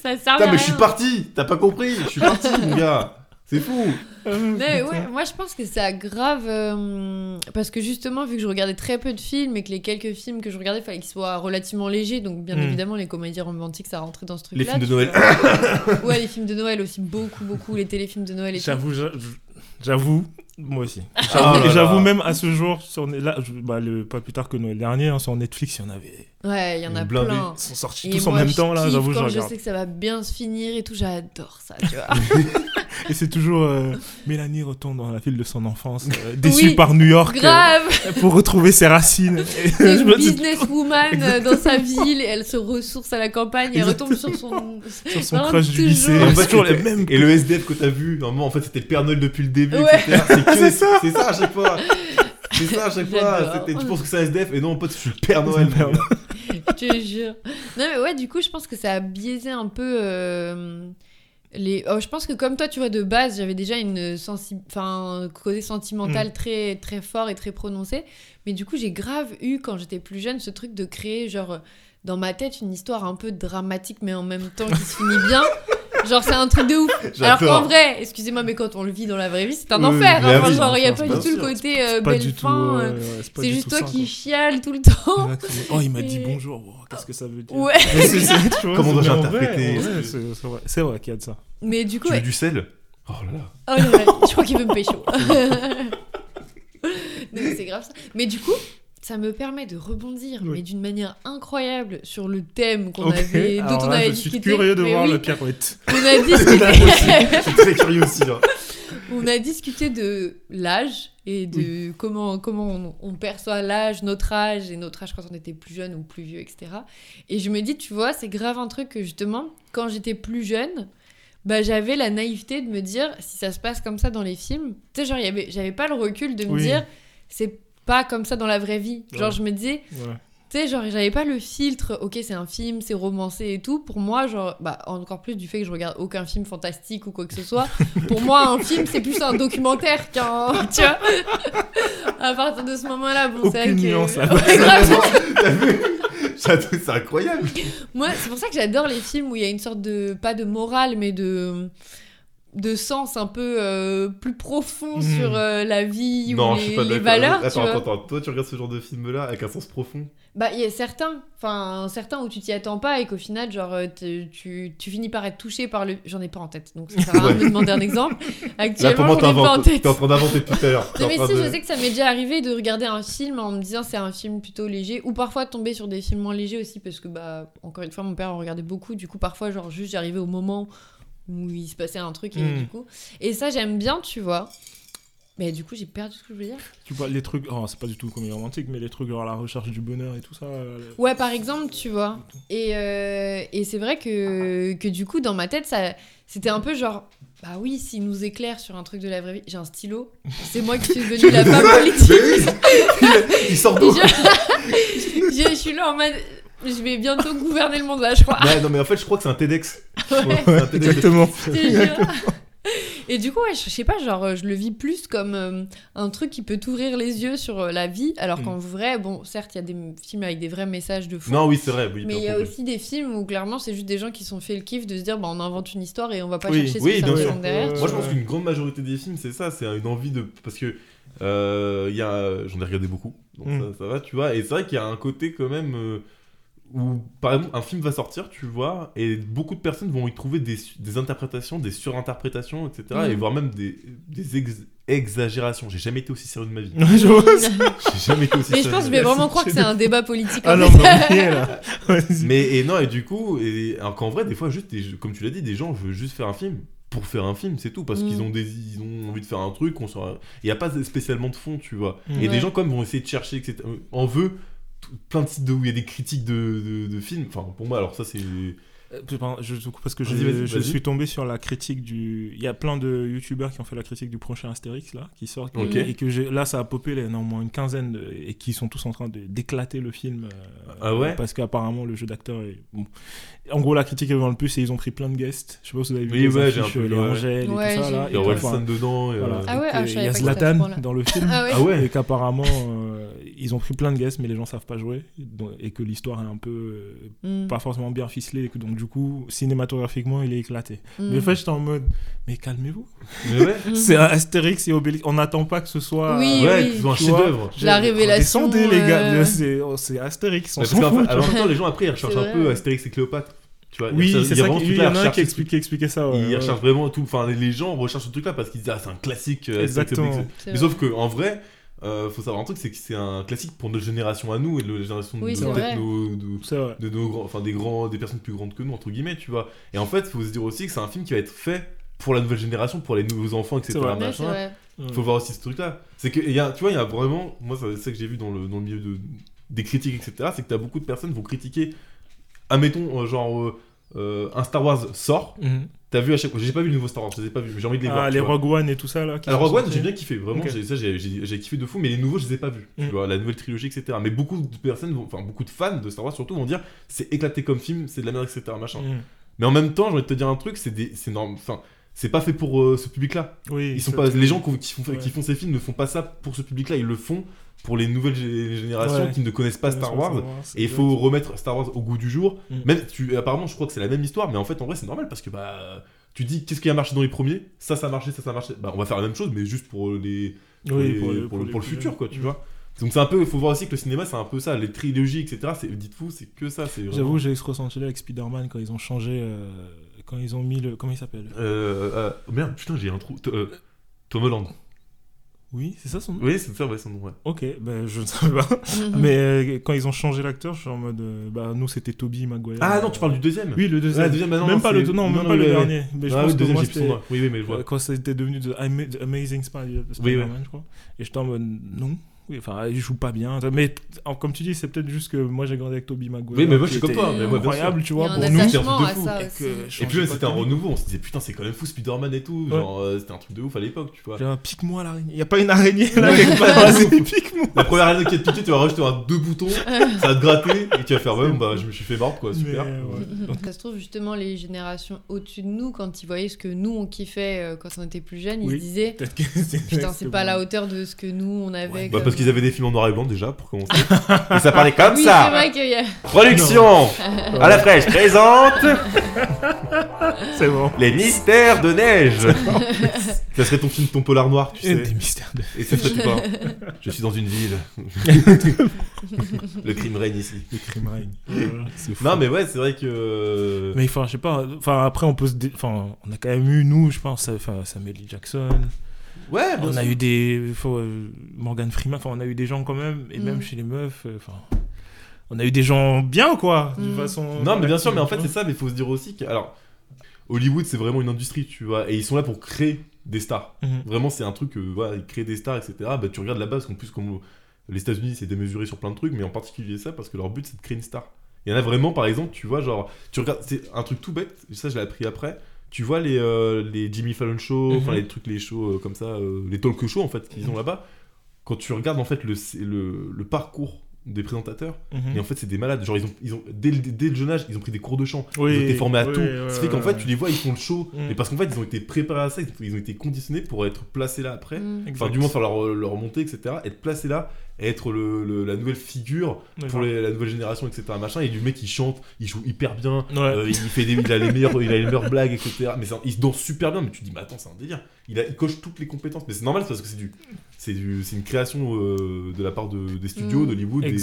ça sert à Putain, mais je suis parti. T'as pas compris. Je suis parti, mon gars. C'est fou. Mais ouais, moi je pense que ça grave euh, parce que justement vu que je regardais très peu de films et que les quelques films que je regardais fallait qu'ils soient relativement légers donc bien Mm. évidemment les comédies romantiques ça rentrait dans ce truc là Les films de Noël. ouais les films de Noël aussi beaucoup beaucoup les téléfilms de Noël et tout. J'avoue, j'a- j'avoue, moi aussi. Ah J'avoue, j'avoue même à ce jour, sur, là, je- bah, le, pas plus tard que Noël dernier, hein, sur Netflix, il y en avait. ouais il y en a plein Ils sont sortis et tous en même temps, là, j'avoue, je quand je regarde. sais que ça va bien se finir et tout j'adore ça tu vois Et c'est toujours euh, Mélanie retourne dans la ville de son enfance, euh, déçue Oui, par New York euh, grave pour retrouver ses racines. Et C'est une businesswoman dans sa ville et elle se ressource à la campagne et elle retombe sur son sur son crush du toujours. lycée, Et en c'est fait, toujours les mêmes. Et le SDF que t'as vu, normalement, en fait, c'était le Père Noël depuis le début, Ouais. etc. C'est que- C'est ça. C'est ça à chaque fois. C'est ça à chaque fois. Tu penses que c'est un SDF et non, pote, je suis le Père Noël. Je te jure. Non, mais ouais, du coup, je pense que ça a biaisé un peu euh, les. Oh, je pense que comme toi, tu vois, de base, j'avais déjà une sensi... enfin, un côté sentimental très, très fort et très prononcé. Mais du coup, j'ai grave eu, quand j'étais plus jeune, ce truc de créer, genre, dans ma tête, une histoire un peu dramatique, mais en même temps qui se finit bien. Genre, c'est un truc de ouf. Alors qu'en vrai, excusez-moi, mais quand on le vit dans la vraie vie, c'est un Oui, enfer. hein. Enfin, genre, il n'y a pas du tout le côté euh, belle fin. euh, c'est juste toi ça, qui chiale tout le temps. Oh, il m'a dit bonjour. Oh, Qu'est-ce que ça veut dire? Ouais. Comment c'est dois-je interpréter? C'est vrai, qu'il y a de ça. Mais du coup, Tu veux du sel? Oh là là. Oh là là, je crois qu'il veut me pécho. Non, mais c'est grave ça. Mais du coup, ça me permet de rebondir, Oui. mais d'une manière incroyable, sur le thème qu'on avait, alors dont on avait je suis discuté. curieux de voir oui, le pirouette. On a discuté. Je suis très curieux aussi. Là. on a discuté de l'âge et de comment, comment on, on perçoit l'âge, notre âge et notre âge quand on était plus jeune ou plus vieux, etc. Et je me dis, tu vois, c'est grave un truc que justement, quand j'étais plus jeune, bah, j'avais la naïveté de me dire, si ça se passe comme ça dans les films, tu sais, genre, j'avais pas le recul de me dire, c'est pas comme ça dans la vraie vie. Genre, Ouais. je me disais, Ouais. tu sais, genre, j'avais pas le filtre, ok, c'est un film, c'est romancé et tout. Pour moi, genre, bah, encore plus du fait que je regarde aucun film fantastique ou quoi que ce soit. Pour moi, un film, c'est plus un documentaire qu'un. Tu vois À partir de ce moment-là, bon, c'est vrai que. nuance, là. C'est incroyable. Moi, c'est pour ça que j'adore les films où il y a une sorte de. Pas de morale, mais de. De sens un peu euh, plus profond Mhm. sur euh, la vie non, ou je les, suis pas les valeurs. tu Attends, vois. attends, attends. Toi, tu regardes ce genre de film-là avec un sens profond? Bah, il y a certains, enfin, certains où tu t'y attends pas et qu'au final, genre, euh, tu, tu, tu finis par être touché par le. J'en ai pas en tête, donc ça sert à rien de me demander un exemple. Là, Actuellement, j'en ai pas en tête. T'es en train d'inventer tout à l'heure. Mais si, de- je sais que ça m'est déjà arrivé de regarder un film en me disant c'est un film plutôt léger, ou parfois de tomber sur des films moins légers aussi, parce que, bah, encore une fois, mon père en regardait beaucoup, du coup, parfois, genre, juste j'arrivais au moment où il se passait un truc, et Mm. du coup. Et ça, j'aime bien, tu vois. Mais du coup, j'ai perdu ce que je voulais dire. Tu vois, les trucs, oh, c'est pas du tout comédie romantique, mais les trucs genre la recherche du bonheur et tout ça. euh, Ouais, par exemple, tu vois. Et, euh, et c'est vrai que, que du coup, dans ma tête, ça, c'était un peu genre, bah oui, s'il nous éclaire sur un truc de la vraie vie, j'ai un stylo, c'est moi qui suis devenue la femme politique. Il, sort d'où je- je suis là en mode, je vais bientôt gouverner le monde là, je crois. Ouais, Non, mais en fait, je crois que c'est un TEDx. Ouais, Ouais, c'est un TEDx. Exactement. Et du coup, ouais, je, je sais pas, genre, je le vis plus comme euh, un truc qui peut t'ouvrir les yeux sur euh, la vie, alors qu'en vrai, bon, certes, il y a des films avec des vrais messages de fond. Non, oui, c'est vrai. Oui, Mais il y a aussi des films où clairement c'est juste des gens qui se sont fait le kiff de se dire bah on invente une histoire et on va pas Oui, chercher ce oui, que ça derrière. Euh, Moi, je pense qu'une grande majorité des films, c'est ça. C'est une envie de. Parce que. euh, il y a... J'en ai regardé beaucoup. Donc Mm. ça, ça va, tu vois. Et c'est vrai qu'il y a un côté quand même. Où, par exemple, un film va sortir, tu vois, et beaucoup de personnes vont y trouver des, des interprétations, des surinterprétations, etc. Mm. Et voire même des, des ex- exagérations. J'ai jamais été aussi sérieux de ma vie. Je vois. J'ai jamais été aussi Mais je sérieux. pense que je vais vraiment croire que c'est un débat politique Ah en non, fait. mais et non, et du coup, et, alors qu'en vrai, des fois, juste, des- comme tu l'as dit, des gens veulent juste faire un film pour faire un film, c'est tout, parce Mm. qu'ils ont, des, ils ont envie de faire un truc, on il n'y a pas spécialement de fond, tu vois. Mm. Et Ouais. des gens, comme vont essayer de chercher, etc. On veut plein de sites de, où il y a des critiques de, de, de films, enfin, pour moi, alors ça, c'est. Euh, pardon, Je te coupe parce que je, Vas-y, vas-y, je vas-y. suis tombé sur la critique du. Il y a plein de youtubeurs qui ont fait la critique du prochain Astérix là, qui sort. Et que j'ai- là, ça a popé là, néanmoins une quinzaine de- et qui sont tous en train de- d'éclater le film. euh, Ah ouais? Parce qu'apparemment le jeu d'acteur est. Bon. En gros, la critique est vraiment le plus et ils ont pris plein de guests. Je sais pas si vous avez vu Oui, les ouais, j'ai affiches, un peu, les ouais. Angèles Ouais, et tout ça là. Il y a enfin, dedans. et, voilà. Ah ouais, ah, il y a Zlatan dans le film. Ah ouais. Ah Et qu'apparemment, euh, ils ont pris plein de guests, mais les gens savent pas jouer. Et que l'histoire est un peu. euh, Mm, pas forcément bien ficelée. Et que donc, du coup, cinématographiquement, il est éclaté. mm. Mais en fait, j'étais en mode. Mais calmez-vous. Mais ouais, Mm. C'est un Astérix et Obélix. On n'attend pas que ce soit. Oui, ouais, oui. c'est un chef-d'œuvre. La révélation, Descendez, les gars. euh, C'est oh, c'est Astérix. En même temps, les gens après ils recherchent un peu Astérix et Cléopâtre. Tu vois, Oui, il y a c'est il ça. Il y en a un recherche qui expliquait, ça. ouais, Ils ouais. recherchent vraiment tout. Enfin, les gens recherchent ce truc-là parce qu'ils disent ah c'est un classique. euh, Exactement. Mais vrai. sauf que en vrai, euh, faut savoir un truc, c'est que c'est un classique pour notre génération à nous et la génération Oui, de nos, de, C'est vrai. de nos grands, enfin des grands, des personnes plus grandes que nous entre guillemets, tu vois. Et en fait, faut se dire aussi que c'est un film qui va être fait pour la nouvelle génération, pour les nouveaux enfants, etc. Machin. vrai. Faut voir aussi ce truc-là. C'est que, il y a, tu vois, il y a vraiment, moi, c'est ça que j'ai vu dans le, dans le milieu de, des critiques, etc. C'est que t'as beaucoup de personnes qui vont critiquer, admettons, euh, genre, euh, euh, un Star Wars sort. Mhm. T'as vu à chaque fois, j'ai pas vu le nouveau Star Wars, je les ai pas mais j'ai envie de les voir. Ah, les vois. Rogue One et tout ça là. Alors Rogue One, j'ai bien kiffé, vraiment, j'ai- ça j'ai j'ai- j'ai kiffé de fou, mais les nouveaux, je les ai pas vus. Mm. Tu vois, la nouvelle trilogie, etc. Mais beaucoup de personnes, vont- enfin beaucoup de fans de Star Wars surtout, vont dire c'est éclaté comme film, c'est de la merde, etc. Machin. Mhm. Mais en même temps, j'ai envie de te dire un truc, c'est des, c'est enfin, c'est pas fait pour euh, ce public-là. Oui. Ils sont pas, les gens qui font, Ouais. qui font ces films ne font pas ça pour ce public-là, ils le font pour les nouvelles gé- générations Ouais. qui ne connaissent pas Star Wars. Et il faut remettre Star Wars au goût du jour. Mm. Même, tu, apparemment, je crois que c'est la même histoire, mais en fait, en vrai, c'est normal parce que bah, tu dis qu'est-ce qui a marché dans les premiers, ça, ça a marché, ça, ça a marché. Bah, on va faire la même chose, mais juste pour les, pour, Oui, les- pour, les- pour pour le, les futur, quoi, tu Mm. vois. Donc c'est un peu, il faut voir aussi que le cinéma, c'est un peu ça, les trilogies, etc. Dites-vous, c'est que ça, vraiment- J'avoue, j'ai eu ce ressenti-là avec Spider-Man quand ils ont changé. euh, Quand ils ont mis le. Comment il s'appelle? Euh, euh, merde, putain, j'ai un trou. Euh, Tom Holland. Oui, c'est ça son nom? Oui, c'est ça, ouais, son nom, ouais. Ok, ben je ne savais pas. Mais euh, quand ils ont changé l'acteur, je suis en mode. euh, bah, nous, c'était Toby Maguire. Ah non, tu parles du deuxième Oui, le deuxième. Ouais, le deuxième, bah non, même non, pas le, c'est- non, non, même non, pas le ouais, ouais. dernier. Mais je Ah, pense oui, le que deuxième, moi, j'ai plus son c'était. nom. Oui, oui, mais je vois. euh, Quand c'était devenu The, Ama- The Amazing Spider- Spider-Man, je crois. Et j'étais en mode non. Oui, enfin, il joue pas bien. Mais comme tu dis, c'est peut-être juste que moi j'ai grandi avec Toby Maguire. Oui, mais moi, je suis comme toi, mais moi, incroyable, tu y vois. Pour nous, c'était un truc de fou. Et puis c'était un renouveau, on se disait putain, c'est quand même fou Spider-Man et tout. Ouais. Genre, euh, c'était un truc de ouf à l'époque, tu vois. Pique-moi l'araignée. Il n'y a pas une araignée là quelque part. Pique-moi. La première année qui va te piquer, tu vas rajouter un deux boutons, ça va te gratter et tu vas faire ouais, bon, bah je me suis fait mordre quoi, super. Ça se trouve, justement, les générations au-dessus de nous, quand ils voyaient ce que nous, on kiffait euh, quand on était plus jeunes, ils se disaient Putain, c'est pas à la hauteur de ce que nous, on avait. Qu'ils avaient des films en noir et blanc déjà pour commencer. et ça parlait comme Oui, ça. vrai y a. Production à la fraîche présente C'est bon. les mystères de neige. ça serait ton film, ton polar noir, tu Et sais. des mystères de. Et ça serait pas. Je suis dans une ville. Le crime règne ici. Le crime règne. Voilà, c'est fou. Non mais ouais, c'est vrai que. Mais enfin, je sais pas. Enfin, après, on peut se. dé- Enfin, on a quand même eu, nous, je pense, enfin, Samuel L. Jackson. Ouais, bien On a eu des. faut, euh, Morgan Freeman. Enfin, on a eu des gens quand même. Et Mm. même chez les meufs. euh, Enfin. On a eu des gens bien, quoi. De Mm. façon. Non, mais bien sûr, mais en fait, c'est ça, mais il faut se dire aussi que. Alors, Hollywood, c'est vraiment une industrie, tu vois, et ils sont là pour créer des stars. Mhm. Vraiment, c'est un truc, euh, voilà, ils créent des stars, etc. Bah, tu regardes là-bas, parce qu'en plus, comme les États-Unis, c'est démesuré sur plein de trucs, mais en particulier ça, parce que leur but, c'est de créer une star. Il y en a vraiment, par exemple, tu vois, genre, tu regardes, c'est un truc tout bête, ça, je l'ai appris après. Tu vois les, euh, les Jimmy Fallon Show, enfin, Mhm. les trucs, les shows euh, comme ça, euh, les talk shows, en fait, qu'ils ont là-bas. Quand tu regardes, en fait, le, le, le parcours des présentateurs, Mhm. et en fait, c'est des malades. Genre, ils ont, ils ont dès, le, dès le jeune âge, ils ont pris des cours de chant. Oui, ils ont été formés à oui, tout. ouais, Ce fait qu'en fait, tu les vois, ils font le show. Mm. Et parce qu'en fait, ils ont été préparés à ça, ils ont, ils ont été conditionnés pour être placés là après. Enfin, du moins, faire leur, leur montée, etc. Être placés là, être le, le- la nouvelle figure pour les- la nouvelle génération, etc. Machin. Et du mec, il chante, il joue hyper bien. Ouais. euh, il, fait des, il, a les meilleures, il a les meilleures blagues, etc. Mais il se danse super bien. Mais tu te dis, mais attends, c'est un délire. Il, a, il coche toutes les compétences. Mais c'est normal, c'est parce que c'est du, c'est du, c'est une création euh, de la part de, des studios, Mm. d'Hollywood, des,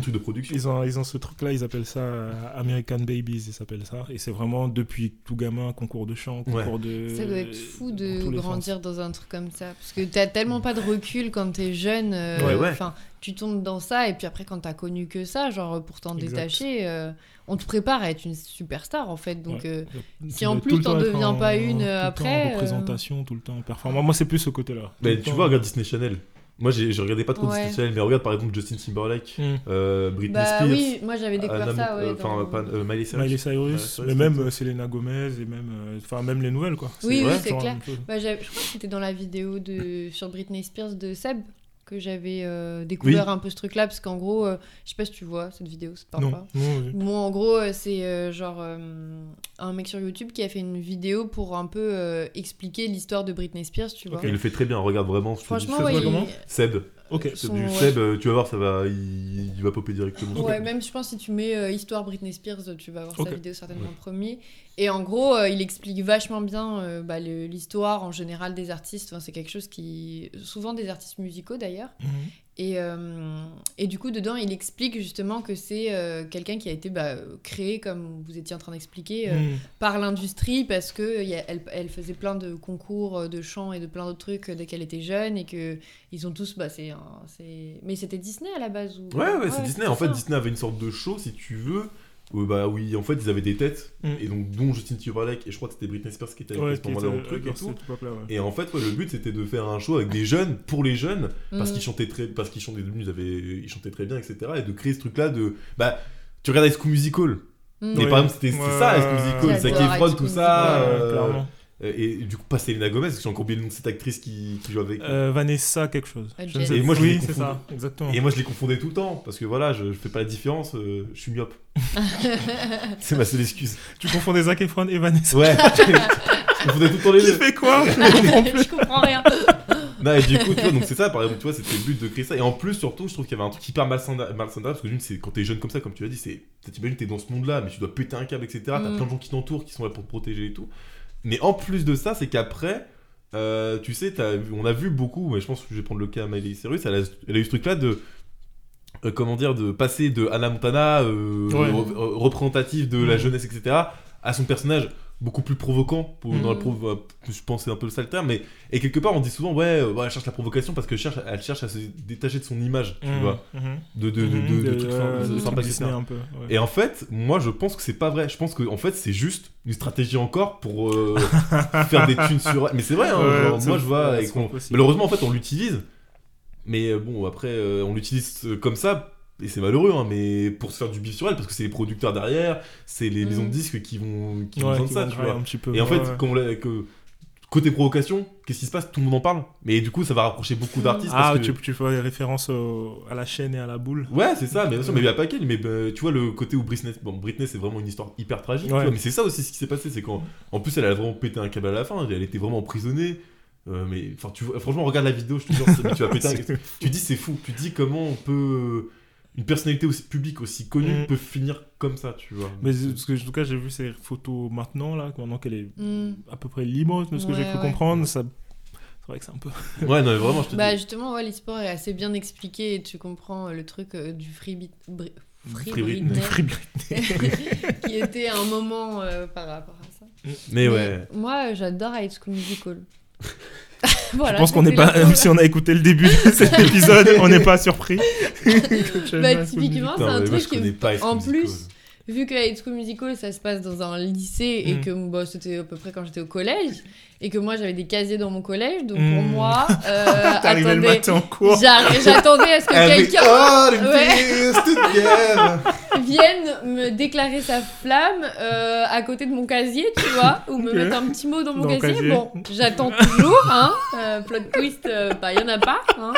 trucs de production. Ils ont, ils ont ce truc-là, ils appellent ça euh, American Babies, ils s'appellent ça. Et c'est vraiment depuis tout gamin, concours de chant, Ouais. concours de. Ça doit être fou de grandir dans un truc comme ça. Parce que t'as tellement pas de recul quand t'es jeune. euh, Ouais, ouais. Enfin, tu tombes dans ça et puis après, quand t'as connu que ça, genre pour t'en détacher, euh, on te prépare à être une superstar en fait. Donc, Ouais. euh, Si en plus t'en deviens en- pas une, tout le euh, temps après, euh, représentation, tout le temps performant. Moi, c'est plus ce côté-là. Mais Tout tu temps- vois, regarde Disney Channel. Moi, je regardais pas trop Ouais. Disney Channel, mais regarde par exemple Justin Timberlake, Mm. euh, Britney bah Spears. oui, moi j'avais découvert Anna ça. Ouais, euh, Enfin, dans- pas- euh, Miley Cyrus. Miley Cyrus, mais même euh, Selena Gomez et même, euh, enfin même les nouvelles quoi. Oui, c'est clair. Bah, je crois que c'était dans la vidéo de, sur Britney Spears de Seb que j'avais euh, découvert un peu ce truc-là, parce qu'en gros, euh, je sais pas si tu vois cette vidéo, ça te parle Non, pas non, oui. Bon, en gros, euh, c'est euh, genre euh, un mec sur YouTube qui a fait une vidéo pour un peu euh, expliquer l'histoire de Britney Spears, tu vois. Il le fait très bien, regarde vraiment. Franchement, ouais, il- Seb, Ok. c'est Son- du ouais. Seb, euh, tu vas voir, ça va, il, il va popper directement. Ouais, même je pense si tu mets euh, histoire Britney Spears, tu vas voir Ok. sa vidéo certainement Ouais. en premier. Et en gros, euh, il explique vachement bien euh, bah, l'histoire en général des artistes. Enfin, c'est quelque chose qui. Souvent des artistes musicaux d'ailleurs. Mhm. Et, euh, et du coup, dedans, il explique justement que c'est euh, quelqu'un qui a été bah, créé, comme vous étiez en train d'expliquer, euh, Mhm. par l'industrie parce que y a- elle, faisait plein de concours de chant et de plein d'autres trucs dès qu'elle était jeune et que ils ont tous bah c'est mais c'était Disney à la base ou Ouais, ouais, c'est Disney. En fait, ça. Disney avait une sorte de show, si tu veux. Où, bah oui, en fait, ils avaient des têtes, Mm. et donc dont Justin Timberlake, et je crois que c'était Britney Spears qui était avec Ouais, à ce moment-là dans le truc et tout. ouais. Et en fait, ouais, le but c'était de faire un show avec des jeunes, pour les jeunes, parce Mm. qu'ils chantaient très, parce qu'ils chantaient, ils avaient, ils chantaient très bien, etc. Et de créer ce truc-là de, bah, tu regardes High School Musical. Mm. Et Ouais. par exemple, c'était Ouais. ça, High School Musical, Zac Efron, tout ça. Ouais, euh, clairement. Et du coup, pas Selena Gomez, parce que j'ai encore oublié le nom de cette actrice qui, qui joue avec. Euh, Vanessa quelque chose. Ah, Je Et moi, je oui, les c'est confonds. ça, exactement. Et moi, je les confondais tout le temps, parce que voilà, je, je fais pas la différence, euh, je suis myope. C'est ma seule excuse. Tu confondais Zac Efron et Vanessa. Ouais, je confondais tout le temps les Tu deux. fais quoi? Je comprends plus. je comprends rien Non, et du coup, tu vois, donc c'est ça, par exemple, tu vois, c'était le but de créer ça. Et en plus, surtout, je trouve qu'il y avait un truc hyper malsain, malsain parce que d'une, c'est quand t'es jeune comme ça, comme tu l'as dit, c'est. T'imagines, t'es dans ce monde-là, mais tu dois péter un câble, etc. T'as Mm. plein de gens qui t'entourent, qui sont là pour te protéger et tout. Mais en plus de ça, c'est qu'après, euh, tu sais, on a vu beaucoup, mais je pense que je vais prendre le cas à Miley Cyrus, elle a, elle a eu ce truc-là de. euh, comment dire, de passer de Anna Montana, euh, Ouais. re- re- représentative de la Mm. jeunesse, etc., à son personnage beaucoup plus provoquant pour, dans le Mm. euh, je pense que c'est un peu le terme mais et quelque part on dit souvent ouais, euh, ouais, elle cherche la provocation parce que cherche elle cherche à se détacher de son image tu Mhm, vois mhm. de de de, de, de de- trucs euh, Disney un peu. ouais. et en fait moi je pense que c'est pas vrai je pense que en fait c'est juste une stratégie encore pour euh, faire des thunes sur elle mais c'est vrai hein, Ouais, genre, c'est- moi je vois et malheureusement en fait on l'utilise mais euh, bon après euh, on l'utilise euh, comme ça et c'est malheureux hein, mais pour se faire du bif sur elle parce que c'est les producteurs derrière c'est les Mm. maisons de disques qui vont qui Ouais, qui ça vont tu vois un petit peu. et en fait, quand on que, côté provocation, qu'est-ce qui se passe? Tout le monde en parle. Mais du coup, ça va rapprocher beaucoup d'artistes. Ah, parce que... tu, tu fais des références au- à la chaîne et à la boule. Ouais, c'est ça, mais bien sûr, mais il y a pas qu'elle. Mais bah, tu vois, le côté où Britney, bon, Britney c'est vraiment une histoire hyper tragique. tu Ouais. vois, mais c'est ça aussi ce qui s'est passé. C'est qu'en en plus, elle a vraiment pété un câble à la fin. Elle était vraiment emprisonnée. Euh, mais enfin, tu franchement, regarde la vidéo, je te jure, tu vas péter un Tu dis, c'est fou. Tu dis comment on peut. Une personnalité aussi publique, aussi connue, Mm. peut finir comme ça, tu vois. Mais ce que, en tout cas, j'ai vu ces photos maintenant, là, maintenant qu'elle est Mm. à peu près libre, de ce que j'ai ouais. comprendre. Ça... C'est vrai que c'est un peu. Ouais, non, mais vraiment, je te Bah dis. justement, ouais, l'e-sport est assez bien expliqué et tu comprends euh, le truc euh, du free, beat- Bri- free, Free Britney, Free qui était un moment euh, par rapport à ça. Mais ouais. Moi, j'adore High School Musical. voilà, Je pense qu'on n'est pas, même si on a écouté le début de cet épisode, on n'est pas surpris. Bah, typiquement, c'est un truc School en Musical. plus, vu que High School Musical, ça se passe dans un lycée et Mm. que bah, c'était à peu près quand j'étais au collège et que moi j'avave des casiers dans mon collège, donc Mm. pour moi, euh, T'arrivais le attendez, matin en cours. j'ar- j'attendais à ce que quelqu'un oh, les Ouais. Vienne me déclarer sa flamme euh, à côté de mon casier, tu vois, ou me mettre un petit mot dans mon Dans casier. casier. Bon, j'attends toujours, hein. euh, plot twist, euh, bah, il y en a pas, hein.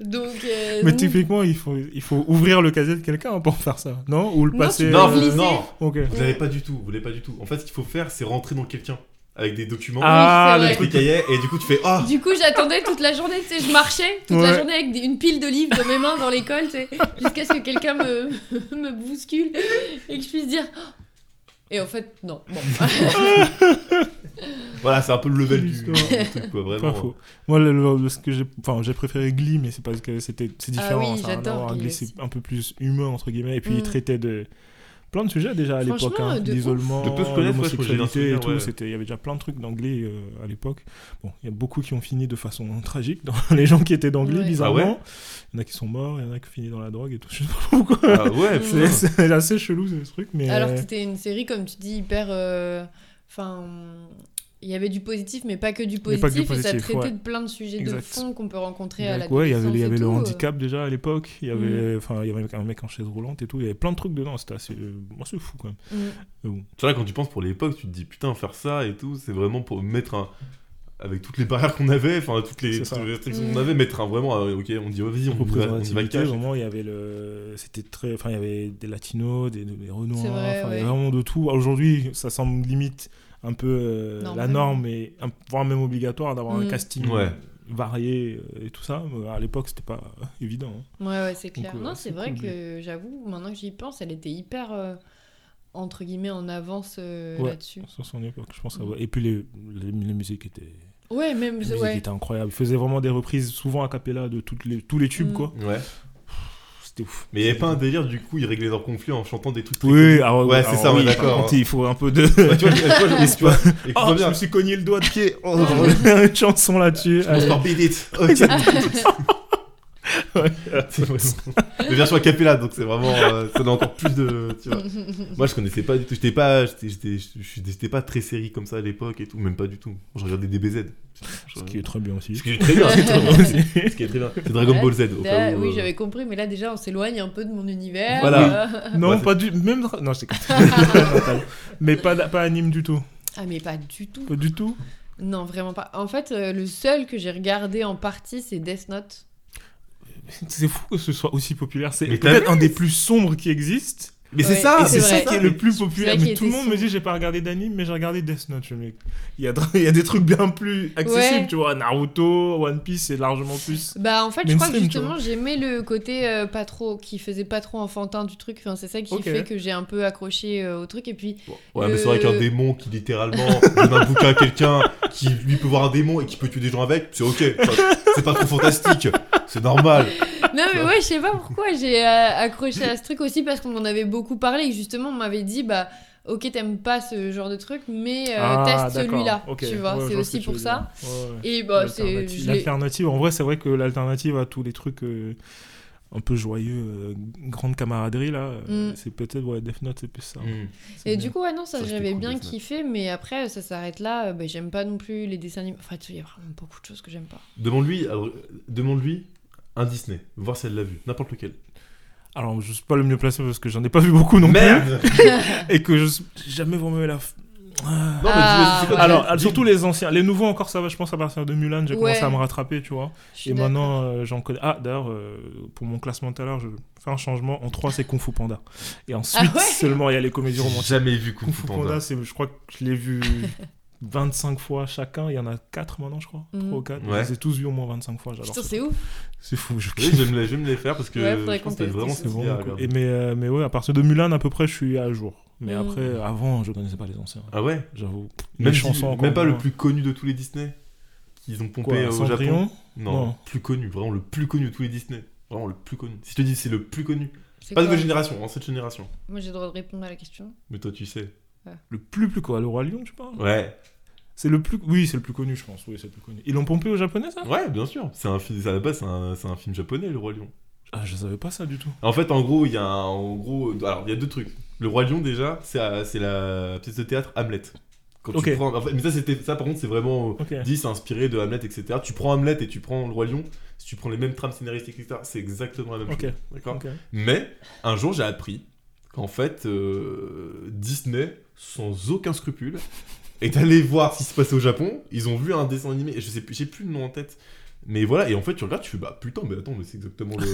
Donc. euh, Mais donc- typiquement, il faut, il faut ouvrir le casier de quelqu'un pour faire ça, non? Ou le Non, passer. Non, euh, glisser. non, Ok. vous l'avez pas du tout, vous l'avez pas du tout. En fait, ce qu'il faut faire, c'est rentrer dans quelqu'un avec des documents, Ah, Oui, des cahiers, et du coup, tu fais ah. Du coup, j'attendais toute la journée, tu sais, je marchais toute la journée avec des- une pile de livres dans mes mains dans l'école, tu sais, jusqu'à ce que quelqu'un me, me bouscule et que je puisse dire. Oh Et en fait, non. Bon. Voilà, c'est un peu le level du, du truc, quoi, vraiment. Pas faux. Moi, le, le- le- ce que j'ai, enfin, j'ai préféré Glee, mais c'est parce que c'était, c'est Ah différent. oui, ça a rien à j'adore voir. Glee c'est un peu plus humain entre guillemets, et puis il Mm. traitait de plein de sujets déjà à l'époque, hein, de l'isolement, l'homosexualité et tout. ouais. C'était, il y avait déjà plein de trucs dans Glee euh, à l'époque. Bon, il y a beaucoup qui ont fini de façon tragique dans les gens qui étaient Ouais. bizarrement. Ah ouais il y en a qui sont morts, il y en a qui ont fini dans la drogue et tout. Je sais pas pourquoi. Ah ouais, c'est assez chelou ce truc, mais. Alors que c'était une série, comme tu dis, hyper. euh, Enfin. Il y avait du positif, mais pas que du pas que du positif, et ça positif, traitait ouais. de plein de sujets Exact. de fond qu'on peut rencontrer à la ouais, il y avait, il y avait le handicap déjà à l'époque, il y avait, Mm. enfin, il y avait un mec en chaise roulante et tout, il y avait plein de trucs dedans, c'était assez, euh, assez fou quand même. Mm. Bon. Tu vois, quand tu penses pour l'époque, tu te dis putain, faire ça et tout, c'est vraiment pour mettre un. Avec toutes les barrières qu'on avait, enfin, toutes les, C'est toutes ça. les restrictions Mm. qu'on avait, mettre un vraiment. un- ok, on dit, oh, vas-y, on, cash. vraiment, il y avait le, c'était très, enfin, il y avait des latinos, des, des renois, C'est vrai, enfin, il y avait ouais. vraiment de tout. Aujourd'hui, ça semble limite un peu euh, la norme et un- voire même obligatoire d'avoir un Mm. casting Ouais. varié euh, et tout ça. Mais à l'époque, c'était pas euh, évident. hein. Ouais, ouais, c'est clair. Donc, euh, non, c'est c'est vrai cool, que j'avoue, maintenant que j'y pense, elle était hyper, euh, entre guillemets, en avance euh, Ouais. là-dessus. Sur son époque, je pense. Mm. Et puis les, les, les musiques étaient, Ouais, même. les musiques Ouais. étaient incroyables. Il faisait vraiment des reprises, souvent a cappella de toutes les, tous les tubes, Mm. quoi. Ouais. C'était ouf. Mais il y avait pas un délire, du coup, ils réglaient leurs conflits en chantant des trucs. Oui, alors, Ouais, c'est alors ça, oui, d'accord. Il faut un peu de. Ouais, tu vois, tu vois, tu vois, tu vois, Oh, je me suis cogné le doigt de pied. Oh, une chanson là-dessus. On se Allez. par Beat It. Ouais. C'est vraiment- La version a cappella, donc c'est vraiment. euh, ça donne encore plus de. Tu vois. Moi, je connaissais pas du tout. J'étais pas, j'étais, pas très série comme ça à l'époque et tout, même pas du tout. Je regardais DBZ. Ce qui est très bien aussi. Ce qui est très bien. Ce qui est très bien. C'est Dragon Ball Z. Au Là, cas où, oui, euh, j'avais compris, mais là déjà on s'éloigne un peu de mon univers. Voilà. euh. Non, Ouais, pas du. Même. Non, je sais Mais pas, pas anime du tout. Ah, mais pas du tout. Pas du tout. Non, vraiment pas. En fait, euh, le seul que j'ai regardé en partie, c'est Death Note. C'est fou que ce soit aussi populaire. C'est peut-être un des plus sombres qui existent. Mais c'est ça. c'est ça vrai. qui est le plus populaire. Mais tout le monde me sombre. dit j'ai pas regardé d'anime, mais j'ai regardé Death Note. Je me dis, Il y, a, il y a des trucs bien plus accessibles, Ouais. tu vois. Naruto, One Piece, c'est largement plus. Bah, en fait, je crois que justement, j'aimais le côté euh, pas trop, qui faisait pas trop enfantin du truc. Enfin, c'est ça qui fait que j'ai un peu accroché euh, au truc. Et puis, Ouais, mais c'est vrai qu'un démon qui littéralement donne un bouquin à quelqu'un qui lui peut voir un démon et qui peut tuer des gens avec, c'est ok. Enfin, c'est pas trop fantastique. C'est normal. Non mais ouais, je sais pas pourquoi j'ai euh, accroché à ce truc aussi parce qu'on en avait beaucoup parlé et justement on m'avait dit bah ok, t'aimes pas ce genre de truc, mais euh, Ah, teste celui-là. Tu vois, Ouais, c'est ce aussi pour ça. dire. Ouais, ouais. Et bah, c'est. L'alternative- en vrai, c'est vrai que l'alternative à tous les trucs euh, un peu joyeux, euh, grande camaraderie, là, Mm. c'est peut-être, ouais, Death Note, c'est plus ça. Mm. Et bien. du coup, ouais, non, ça, j'avais bien kiffé, mais après, ça s'arrête là. euh, bah, j'aime pas non plus les dessins animés. Enfin, il y a vraiment beaucoup de choses que j'aime pas. Demande-lui, alors, demande-lui un Disney, voir si elle l'a vu, n'importe lequel. Alors, je suis pas le mieux placé parce que j'en ai pas vu beaucoup non Merde plus. Et que je jamais vraiment la. f- Ah. Non, mais Ah, dis- c'est quoi, ouais. Alors, surtout les anciens. Les nouveaux, encore, ça va, je pense, à partir de Mulan, j'ai commencé à me rattraper, tu vois. Et maintenant, euh, j'en connais. Ah, d'ailleurs, euh, pour mon classement tout à l'heure, je fais un changement. En 3, c'est Kung Fu Panda. Et ensuite, Ah ouais seulement, il y a les comédies J'ai romantiques. jamais vu Kung Kung Fu Fu Panda. Panda, c'est, je crois que je l'ai vu 25 fois chacun. Il y en a 4 maintenant, je crois. Mhm. 3 ou 4. Ouais. Je les ai tous vus au moins 25 fois. J'adore Putain, c'est ouf. C'est fou. Je Oui, vais me les- faire parce que Ouais, je pense que vraiment. C'est regarder. Et mais, euh, mais ouais, à partir de Mulan, à peu près, je suis à jour. Mais Mm. après, avant, je connaissais pas les anciens. Ah ouais? J'avoue. Même, si- chansons même pas le plus connu de tous les Disney qu'ils ont pompé Quoi, au Japon? Non, Non. plus connu, vraiment le plus connu de tous les Disney. Vraiment le plus connu. Si je te dis c'est le plus connu, C'est pas de votre génération, en cette génération. Moi, j'ai le droit de répondre à la question. Mais toi tu sais. Le plus plus quoi Le Roi Lion, tu parles Ouais, C'est le plus. Oui, c'est le plus connu, je pense. Oui, c'est le plus connu. Ils l'ont pompé au japonais, ça? Ouais, bien sûr. C'est un film, à la base c'est un, c'est un film japonais, Le Roi Lion. Ah, je savais pas ça du tout. En fait, en gros, il y a un- en gros, alors il y a deux trucs. Le Roi Lion déjà, c'est à- c'est la pièce de théâtre Hamlet. Quand tu Ok. prends, en fait, mais ça c'était ça par contre c'est vraiment Ok. dit c'est inspiré de Hamlet etc. Tu prends Hamlet et tu prends Le Roi Lion, si tu prends les mêmes trames scénaristiques etc. C'est exactement la même Ok. chose. D'accord? Ok. Mais un jour, j'ai appris qu'en fait, euh, Disney, sans aucun scrupule, est allé voir ce qui se passait au Japon. Ils ont vu un dessin animé, et je sais plus, j'ai plus le nom en tête. Mais voilà, et en fait, tu regardes, tu fais bah putain, mais attends, mais c'est exactement le.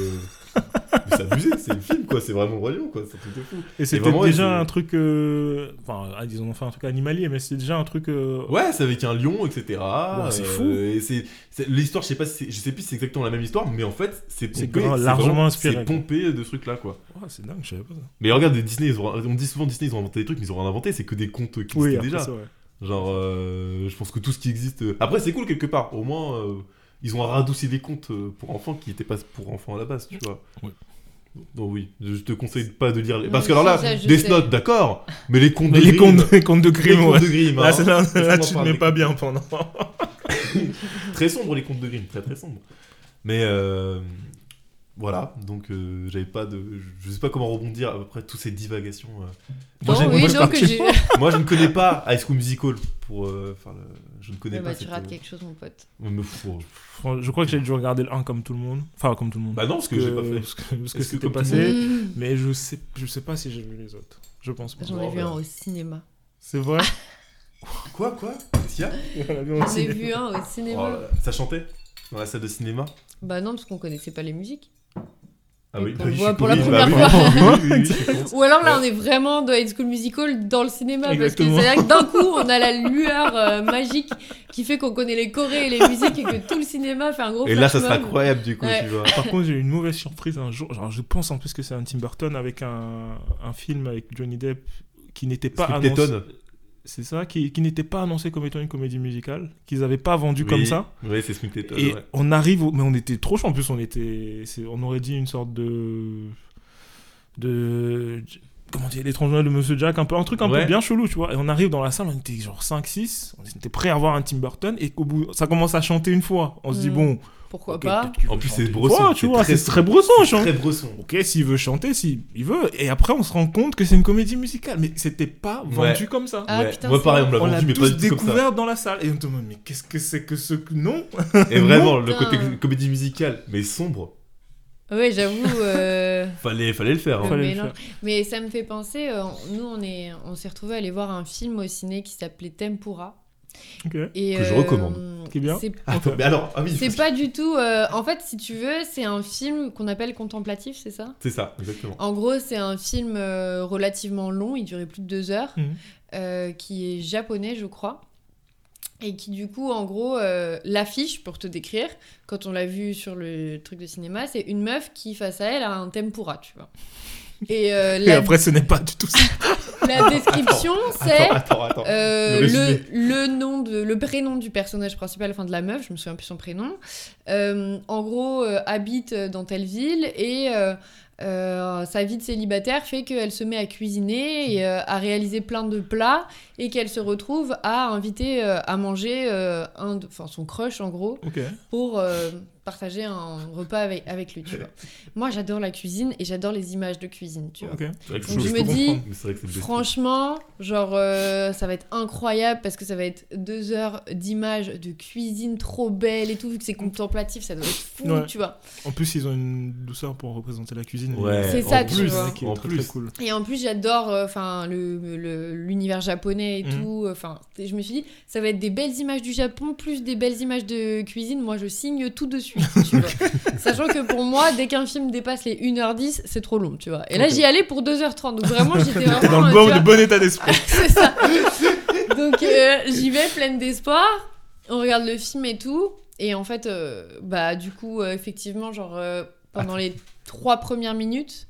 mais c'est abusé, c'est le film quoi, c'est vraiment le Lion quoi, c'est un truc de fou. Et c'était déjà un truc. euh, Enfin, ah, ils ont fait un truc animalier, mais c'était déjà un truc. euh, Ouais, c'est avec un lion, etc. c'est Euh, fou. et c'est l'histoire, je sais pas, si je sais plus si c'est exactement la même histoire, mais en fait, c'est pompé, c'est largement vraiment- inspiré, C'est pompé de ce truc là quoi. ouais, c'est dingue, je savais pas ça. Mais regarde, Disney, ils ont- on dit souvent Disney, ils ont inventé des trucs, mais ils ont rien inventé, c'est que des contes qui Oui, existaient déjà. c'est vrai. Genre, euh, je pense que tout ce qui existe. Après, c'est cool quelque part. Au moins, ils ont radouci des contes euh, pour enfants qui n'étaient pas pour enfants à la base, tu vois. Ouais. Donc oui, je te conseille pas de lire. les- Parce que alors là, ça, Death. Note, d'accord, mais les contes Mais de les Grimm, les contes de Grimm, ouais. de Grimm, Là, hein. là, là, tu parler. mets pas bien pendant. très sombre les contes de Grimm, très très sombre. Mais euh, voilà, donc euh, j'avais pas de, je sais pas comment rebondir après toutes ces divagations. euh. Moi, oui, je- donc j'ai. moi, je ne connais pas High School Musical pour euh, faire le, je ne connais Ah pas. bah, tu cette, rates euh, quelque chose, mon pote. Mais faut- Fran- Je crois que j'ai dû regarder le 1 comme tout le monde. Enfin, comme tout le monde. Bah non, parce que j'ai pas fait. Parce que, parce que Est-ce que c'était passé. Mmh. Mais je sais, je sais pas si j'ai vu les autres. Je pense pas. J'en ai Bon, vu bah. un au cinéma. C'est vrai? Quoi, quoi? Qu'est-ce qu'il y a On l'a vu au J'en ai vu un au Oh cinéma. Ça chantait dans la salle de cinéma? Bah non, parce qu'on connaissait pas les musiques. Ah oui, On oui, voit pour la bah première fois. oui. Ou alors là, on est vraiment dans High School Musical dans le cinéma. Exactement. Parce que c'est vrai que d'un coup, on a la lueur euh, magique qui fait qu'on connaît les chorés et les musiques et que tout le cinéma fait un gros Et là, ça sera incroyable du coup, Ouais. tu vois. Par contre, j'ai eu une mauvaise surprise un jour. Genre, je pense en plus que c'est un Tim Burton avec un, un film avec Johnny Depp qui n'était pas annoncé. C'est ça, qui, qui n'était pas annoncé comme étant une comédie musicale, qu'ils n'avaient pas vendu comme ça. Oui, c'est Tetton. Et ouais. on arrive, au- mais on était trop chaud. En plus, on était, on aurait dit une sorte de, de, comment dire, l'étrange Noël de Monsieur Jack, un peu, un truc un Ouais. peu bien chelou, tu vois. Et on arrive dans la salle, on était genre 5-6, on était prêt à voir un Tim Burton, et qu'au bout, ça commence à chanter une fois. On se dit Mm. bon, Pourquoi pas En plus, c'est une Bresson. fois, tu vois, c'est très chante. Très Bresson. Ok, s'il veut chanter, s'il il veut. Et après, on se rend compte que c'est une comédie musicale. Mais c'était pas vendu Ouais. comme ça. Ah, Ouais. putain, Moi, c'est pareil, on me l'a vendu, mais pas tous du tout comme ça. découvert dans la salle. Et on te demande, mais qu'est-ce que c'est que ce... Non? Et vraiment, le côté comédie musicale, mais sombre, Ouais, j'avoue. euh, fallait, fallait le faire. hein. Fallait le mélange. faire. Mais ça me fait penser, euh, nous, on est, on s'est retrouvés à aller voir un film au ciné qui s'appelait Tempura. Et, Que je euh, recommande. Qui est bien. c'est- Attends, mais alors, ah oui, C'est pas du tout. euh, en fait, si tu veux, c'est un film qu'on appelle contemplatif, c'est ça? C'est ça, exactement. En gros, c'est un film euh, relativement long, il durait plus de deux heures, Mhm. euh, qui est japonais, je crois. Et qui, du coup, en gros, euh, l'affiche, pour te décrire, quand on l'a vu sur le truc de cinéma, c'est une meuf qui, face à elle, a un tempura, tu vois. Et euh, Et la, après, ce n'est pas du tout ça. la description, c'est. Attends, attends, attends. Euh, Le le, résumé. le nom de le prénom du personnage principal enfin de la meuf je me souviens plus son prénom euh, en gros euh, habite dans telle ville et euh, euh, sa vie de célibataire fait qu'elle se met à cuisiner et euh, à réaliser plein de plats et qu'elle se retrouve à inviter euh, à manger euh, un de- enfin, son crush en gros pour euh, partager un repas avec, avec lui, tu vois. Moi, j'adore la cuisine et j'adore les images de cuisine, tu vois. Donc, je me dis. Franchement, genre, euh, ça va être incroyable parce que ça va être deux heures d'images de cuisine trop belle et tout, vu que c'est contemplatif, ça doit être fou, Ouais. tu vois. En plus, ils ont une douceur pour représenter la cuisine. Ouais, C'est en ça, tu plus, vois. qui est en très, plus. très cool. Et en plus, j'adore euh, enfin le le- l'univers japonais et Mhm. tout. Enfin, je me suis dit, ça va être des belles images du Japon plus des belles images de cuisine. Moi, je signe tout de suite, tu vois. Sachant que pour moi, dès qu'un film dépasse les 1h10, c'est trop long, tu vois. Et là, j'y allais pour 2h30. Donc vraiment, j'étais vraiment dans le tu bon, vois, le bon état d'esprit. c'est ça. Donc euh, j'y vais pleine d'espoir. On regarde le film et tout. Et en fait, euh, bah du coup, euh, effectivement, genre euh, pendant les trois premières minutes,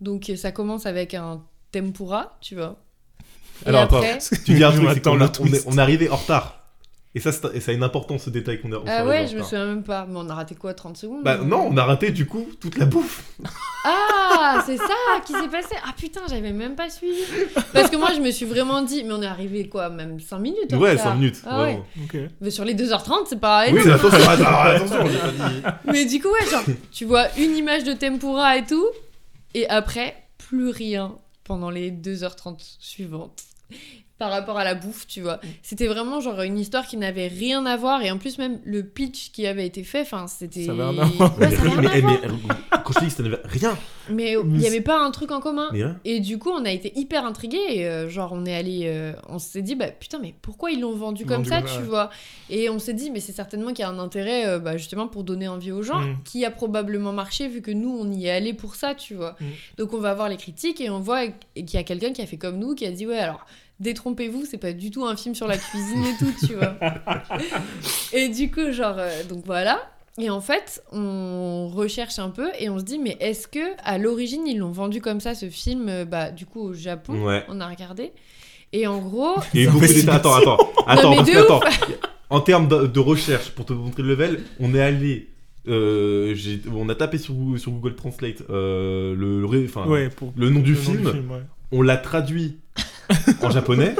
donc ça commence avec un tempura, tu vois. Et Alors, attends, après, Tu dis un Je truc, c'est m'attends qu'on le a- on est, twist. on est arrivé en retard. Et ça, c'est- et ça a une importance ce détail qu'on on ah est ouais, je me souviens même pas. Mais on a raté quoi, 30 secondes Bah non, on a raté du coup toute la bouffe. Ah, c'est ça qui s'est passé. Ah putain, j'avais même pas suivi. Parce que moi, je me suis vraiment dit, mais on est arrivé quoi, même 5 minutes en Ouais, retard. 5 minutes. Ah ouais. vraiment. Ok. Mais sur les 2h30, c'est pas Oui, énorme. attention, alors, attention, j'ai pas dit. Mais du coup, ouais, genre, tu vois une image de tempura et tout, et après, plus rien pendant les 2h30 suivantes. Par rapport à la bouffe, tu vois. C'était vraiment genre une histoire qui n'avait rien à voir, et en plus, même le pitch qui avait été fait, enfin, c'était. Ça avait rien à voir. Ouais, mais, quand je te dis que ça n'avait rien, Mais il n'y avait pas un truc en commun. Et du coup, on a été hyper intrigués. Et euh, genre, on est allé. euh, on s'est dit, bah putain, mais pourquoi ils l'ont vendu comme Vendu ça, comme tu ouais. vois? Et on s'est dit, mais c'est certainement qu'il y a un intérêt, euh, bah, justement, pour donner envie aux gens, Mm. qui a probablement marché, vu que nous, on y est allé pour ça, tu vois. Mm. Donc, on va voir les critiques et on voit qu'il y a quelqu'un qui a fait comme nous, qui a dit, ouais, alors. Détrompez-vous, c'est pas du tout un film sur la cuisine et tout, tu vois. et du coup, genre, euh, donc voilà. Et en fait, on recherche un peu et on se dit, mais est-ce que à l'origine ils l'ont vendu comme ça ce film, euh, bah du coup au Japon, Ouais. on a regardé. Et en gros, Il y a eu Ça beaucoup fait d'états. Attends, attends. Non, Attends, parce que, attends. En termes de, de recherche, pour te montrer le level, on est allé. euh, on a tapé sur, Google- sur Google Translate euh, le, le ré- enfin, Ouais, pour le nom du le nom film. ouais. on l'a traduit en japonais.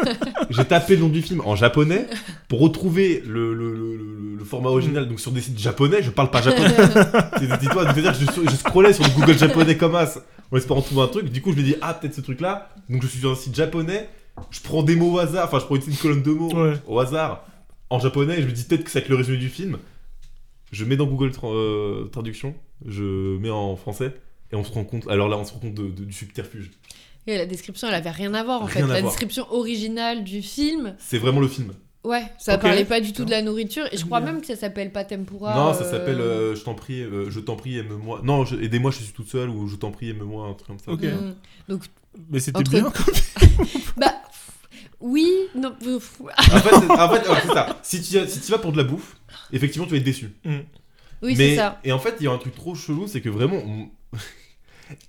J'ai tapé le nom du film en japonais pour retrouver le, le- le- le- le format original. Donc sur des sites japonais, je parle pas japonais. Dis-toi, c'est-à-dire que je, je scrollais sur le Google japonais comme as en espérant trouver un truc. Du coup, je me dis, ah, peut-être ce truc-là. Donc je suis sur un site japonais. Je prends des mots au hasard. Enfin, je prends une, une colonne de mots Ouais. au hasard en japonais. Et je me dis, peut-être que c'est avec le résumé du film. Je mets dans Google Tra- euh, Traduction. Je mets en français. Et on se rend compte. Alors là, on se rend compte de- de- du subterfuge. Et la description elle avait rien à voir en Rien fait. La voir. description originale du film, C'est vraiment le film. ouais, ça parlait pas du tout de la nourriture. Et je crois Bien. même que ça s'appelle pas tempura. Non, ça euh, s'appelle euh, Je t'en prie, euh, je t'en prie, aime-moi. Non, je- aidez-moi, je suis toute seule ou Je t'en prie, aime-moi, un truc comme ça. Ok. mm. Donc, Mais c'était Entre- bien comme bah, oui, non, En fait, c'est- en fait, alors, c'est ça. Si tu, si tu vas pour de la bouffe, effectivement, tu vas être déçu. oui, Mais, c'est ça. Et en fait, il y a un truc trop chelou, c'est que vraiment. on-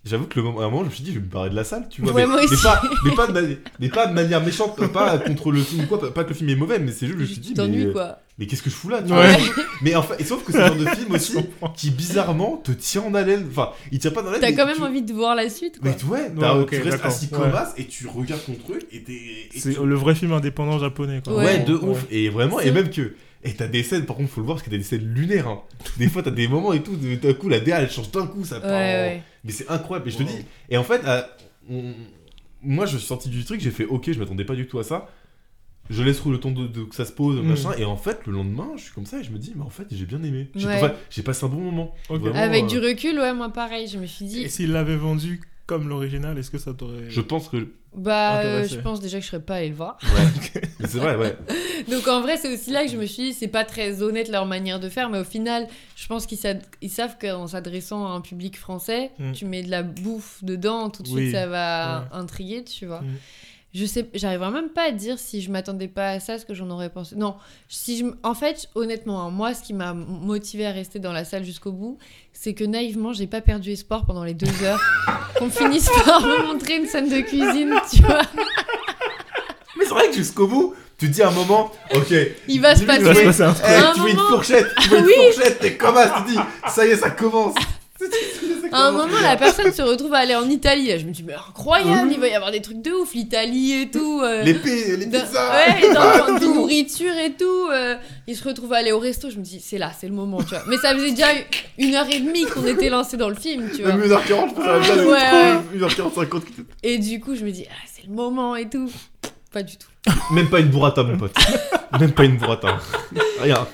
J'avoue que le moment, à un moment, je me suis dit, je vais me barrer de la salle, tu vois. Ouais, mais, moi mais aussi. pas, mais, pas de mani- mais pas de manière méchante, pas contre le film ou quoi, pas- que le film est mauvais, mais c'est juste, je me suis dit, mais, quoi. mais qu'est-ce que je fous là tu Ouais. vois Mais en fait, et sauf que c'est le genre de film aussi qui bizarrement te tient en haleine. Enfin, il tient pas dans haleine. T'as mais quand même tu- envie de voir la suite quoi. Mais ouais, t'as- Ouais, tu restes assis comme as et tu regardes ton truc et t'es. et C'est tu- le vrai film indépendant japonais. Quoi. Ouais, Ouais. de ouf. Et vraiment, C'est- et même que. Et t'as des scènes, par contre, faut le voir parce que t'as des scènes lunaires. hein. Des fois, t'as des moments et tout, d'un coup, la DA elle change d'un coup, ça Ouais, part. ouais. Mais c'est incroyable. Et je te dis. Et en fait, euh, on- moi, je suis sorti du truc, j'ai fait ok, je m'attendais pas du tout à ça. Je laisse le temps de, de- que ça se pose, Mm. machin. Et en fait, le lendemain, je suis comme ça et je me dis, mais en fait, j'ai bien aimé. J'ai Ouais. enfin, j'ai passé un bon moment. Vraiment, Avec euh, du recul, ouais, moi pareil, je me suis dit, Et s'il l'avait vendu comme l'original, est-ce que ça t'aurait. Je pense que. bah, euh, je pense déjà que je serais pas allée le voir. Ouais. Mais c'est vrai, ouais. Donc en vrai, c'est aussi là que je me suis dit, c'est pas très honnête leur manière de faire, mais au final, je pense qu'ils savent qu'en s'adressant à un public français, Mm. tu mets de la bouffe dedans, tout de suite Oui. ça va Ouais. intriguer, tu vois. Mm. Je sais, j'arriverai même pas à dire si je m'attendais pas à ça, ce que j'en aurais pensé. Non, si je, en fait, honnêtement, hein, moi, ce qui m'a motivé à rester dans la salle jusqu'au bout, c'est que naïvement, j'ai pas perdu espoir pendant les deux heures qu'on finisse par me montrer une scène de cuisine, tu vois. Mais c'est vrai que jusqu'au bout, tu te dis à un moment, ok. Il va se limite, Il va se passer. passer un truc. À un tu vois une fourchette, tu vois une Oui. fourchette, t'es comme ça, tu te dis, ça y est, ça commence. À un moment, la personne se retrouve à aller en Italie. Je me dis, mais incroyable, il va y avoir des trucs de ouf, l'Italie et tout. euh, Les, les dans- pizzas ouais, dans partout. de nourriture et tout. euh, il se retrouve à aller au resto. Je me dis, c'est là, c'est le moment, tu vois. Mais ça faisait déjà une heure et demie qu'on était lancé dans le film, tu vois. Même 1h40, je bien Ouais, être trop 1h40, 50. Et du coup, je me dis, ah, c'est le moment et tout. Pas du tout. Même pas une burrata, mon pote. Même pas une burrata. Rien.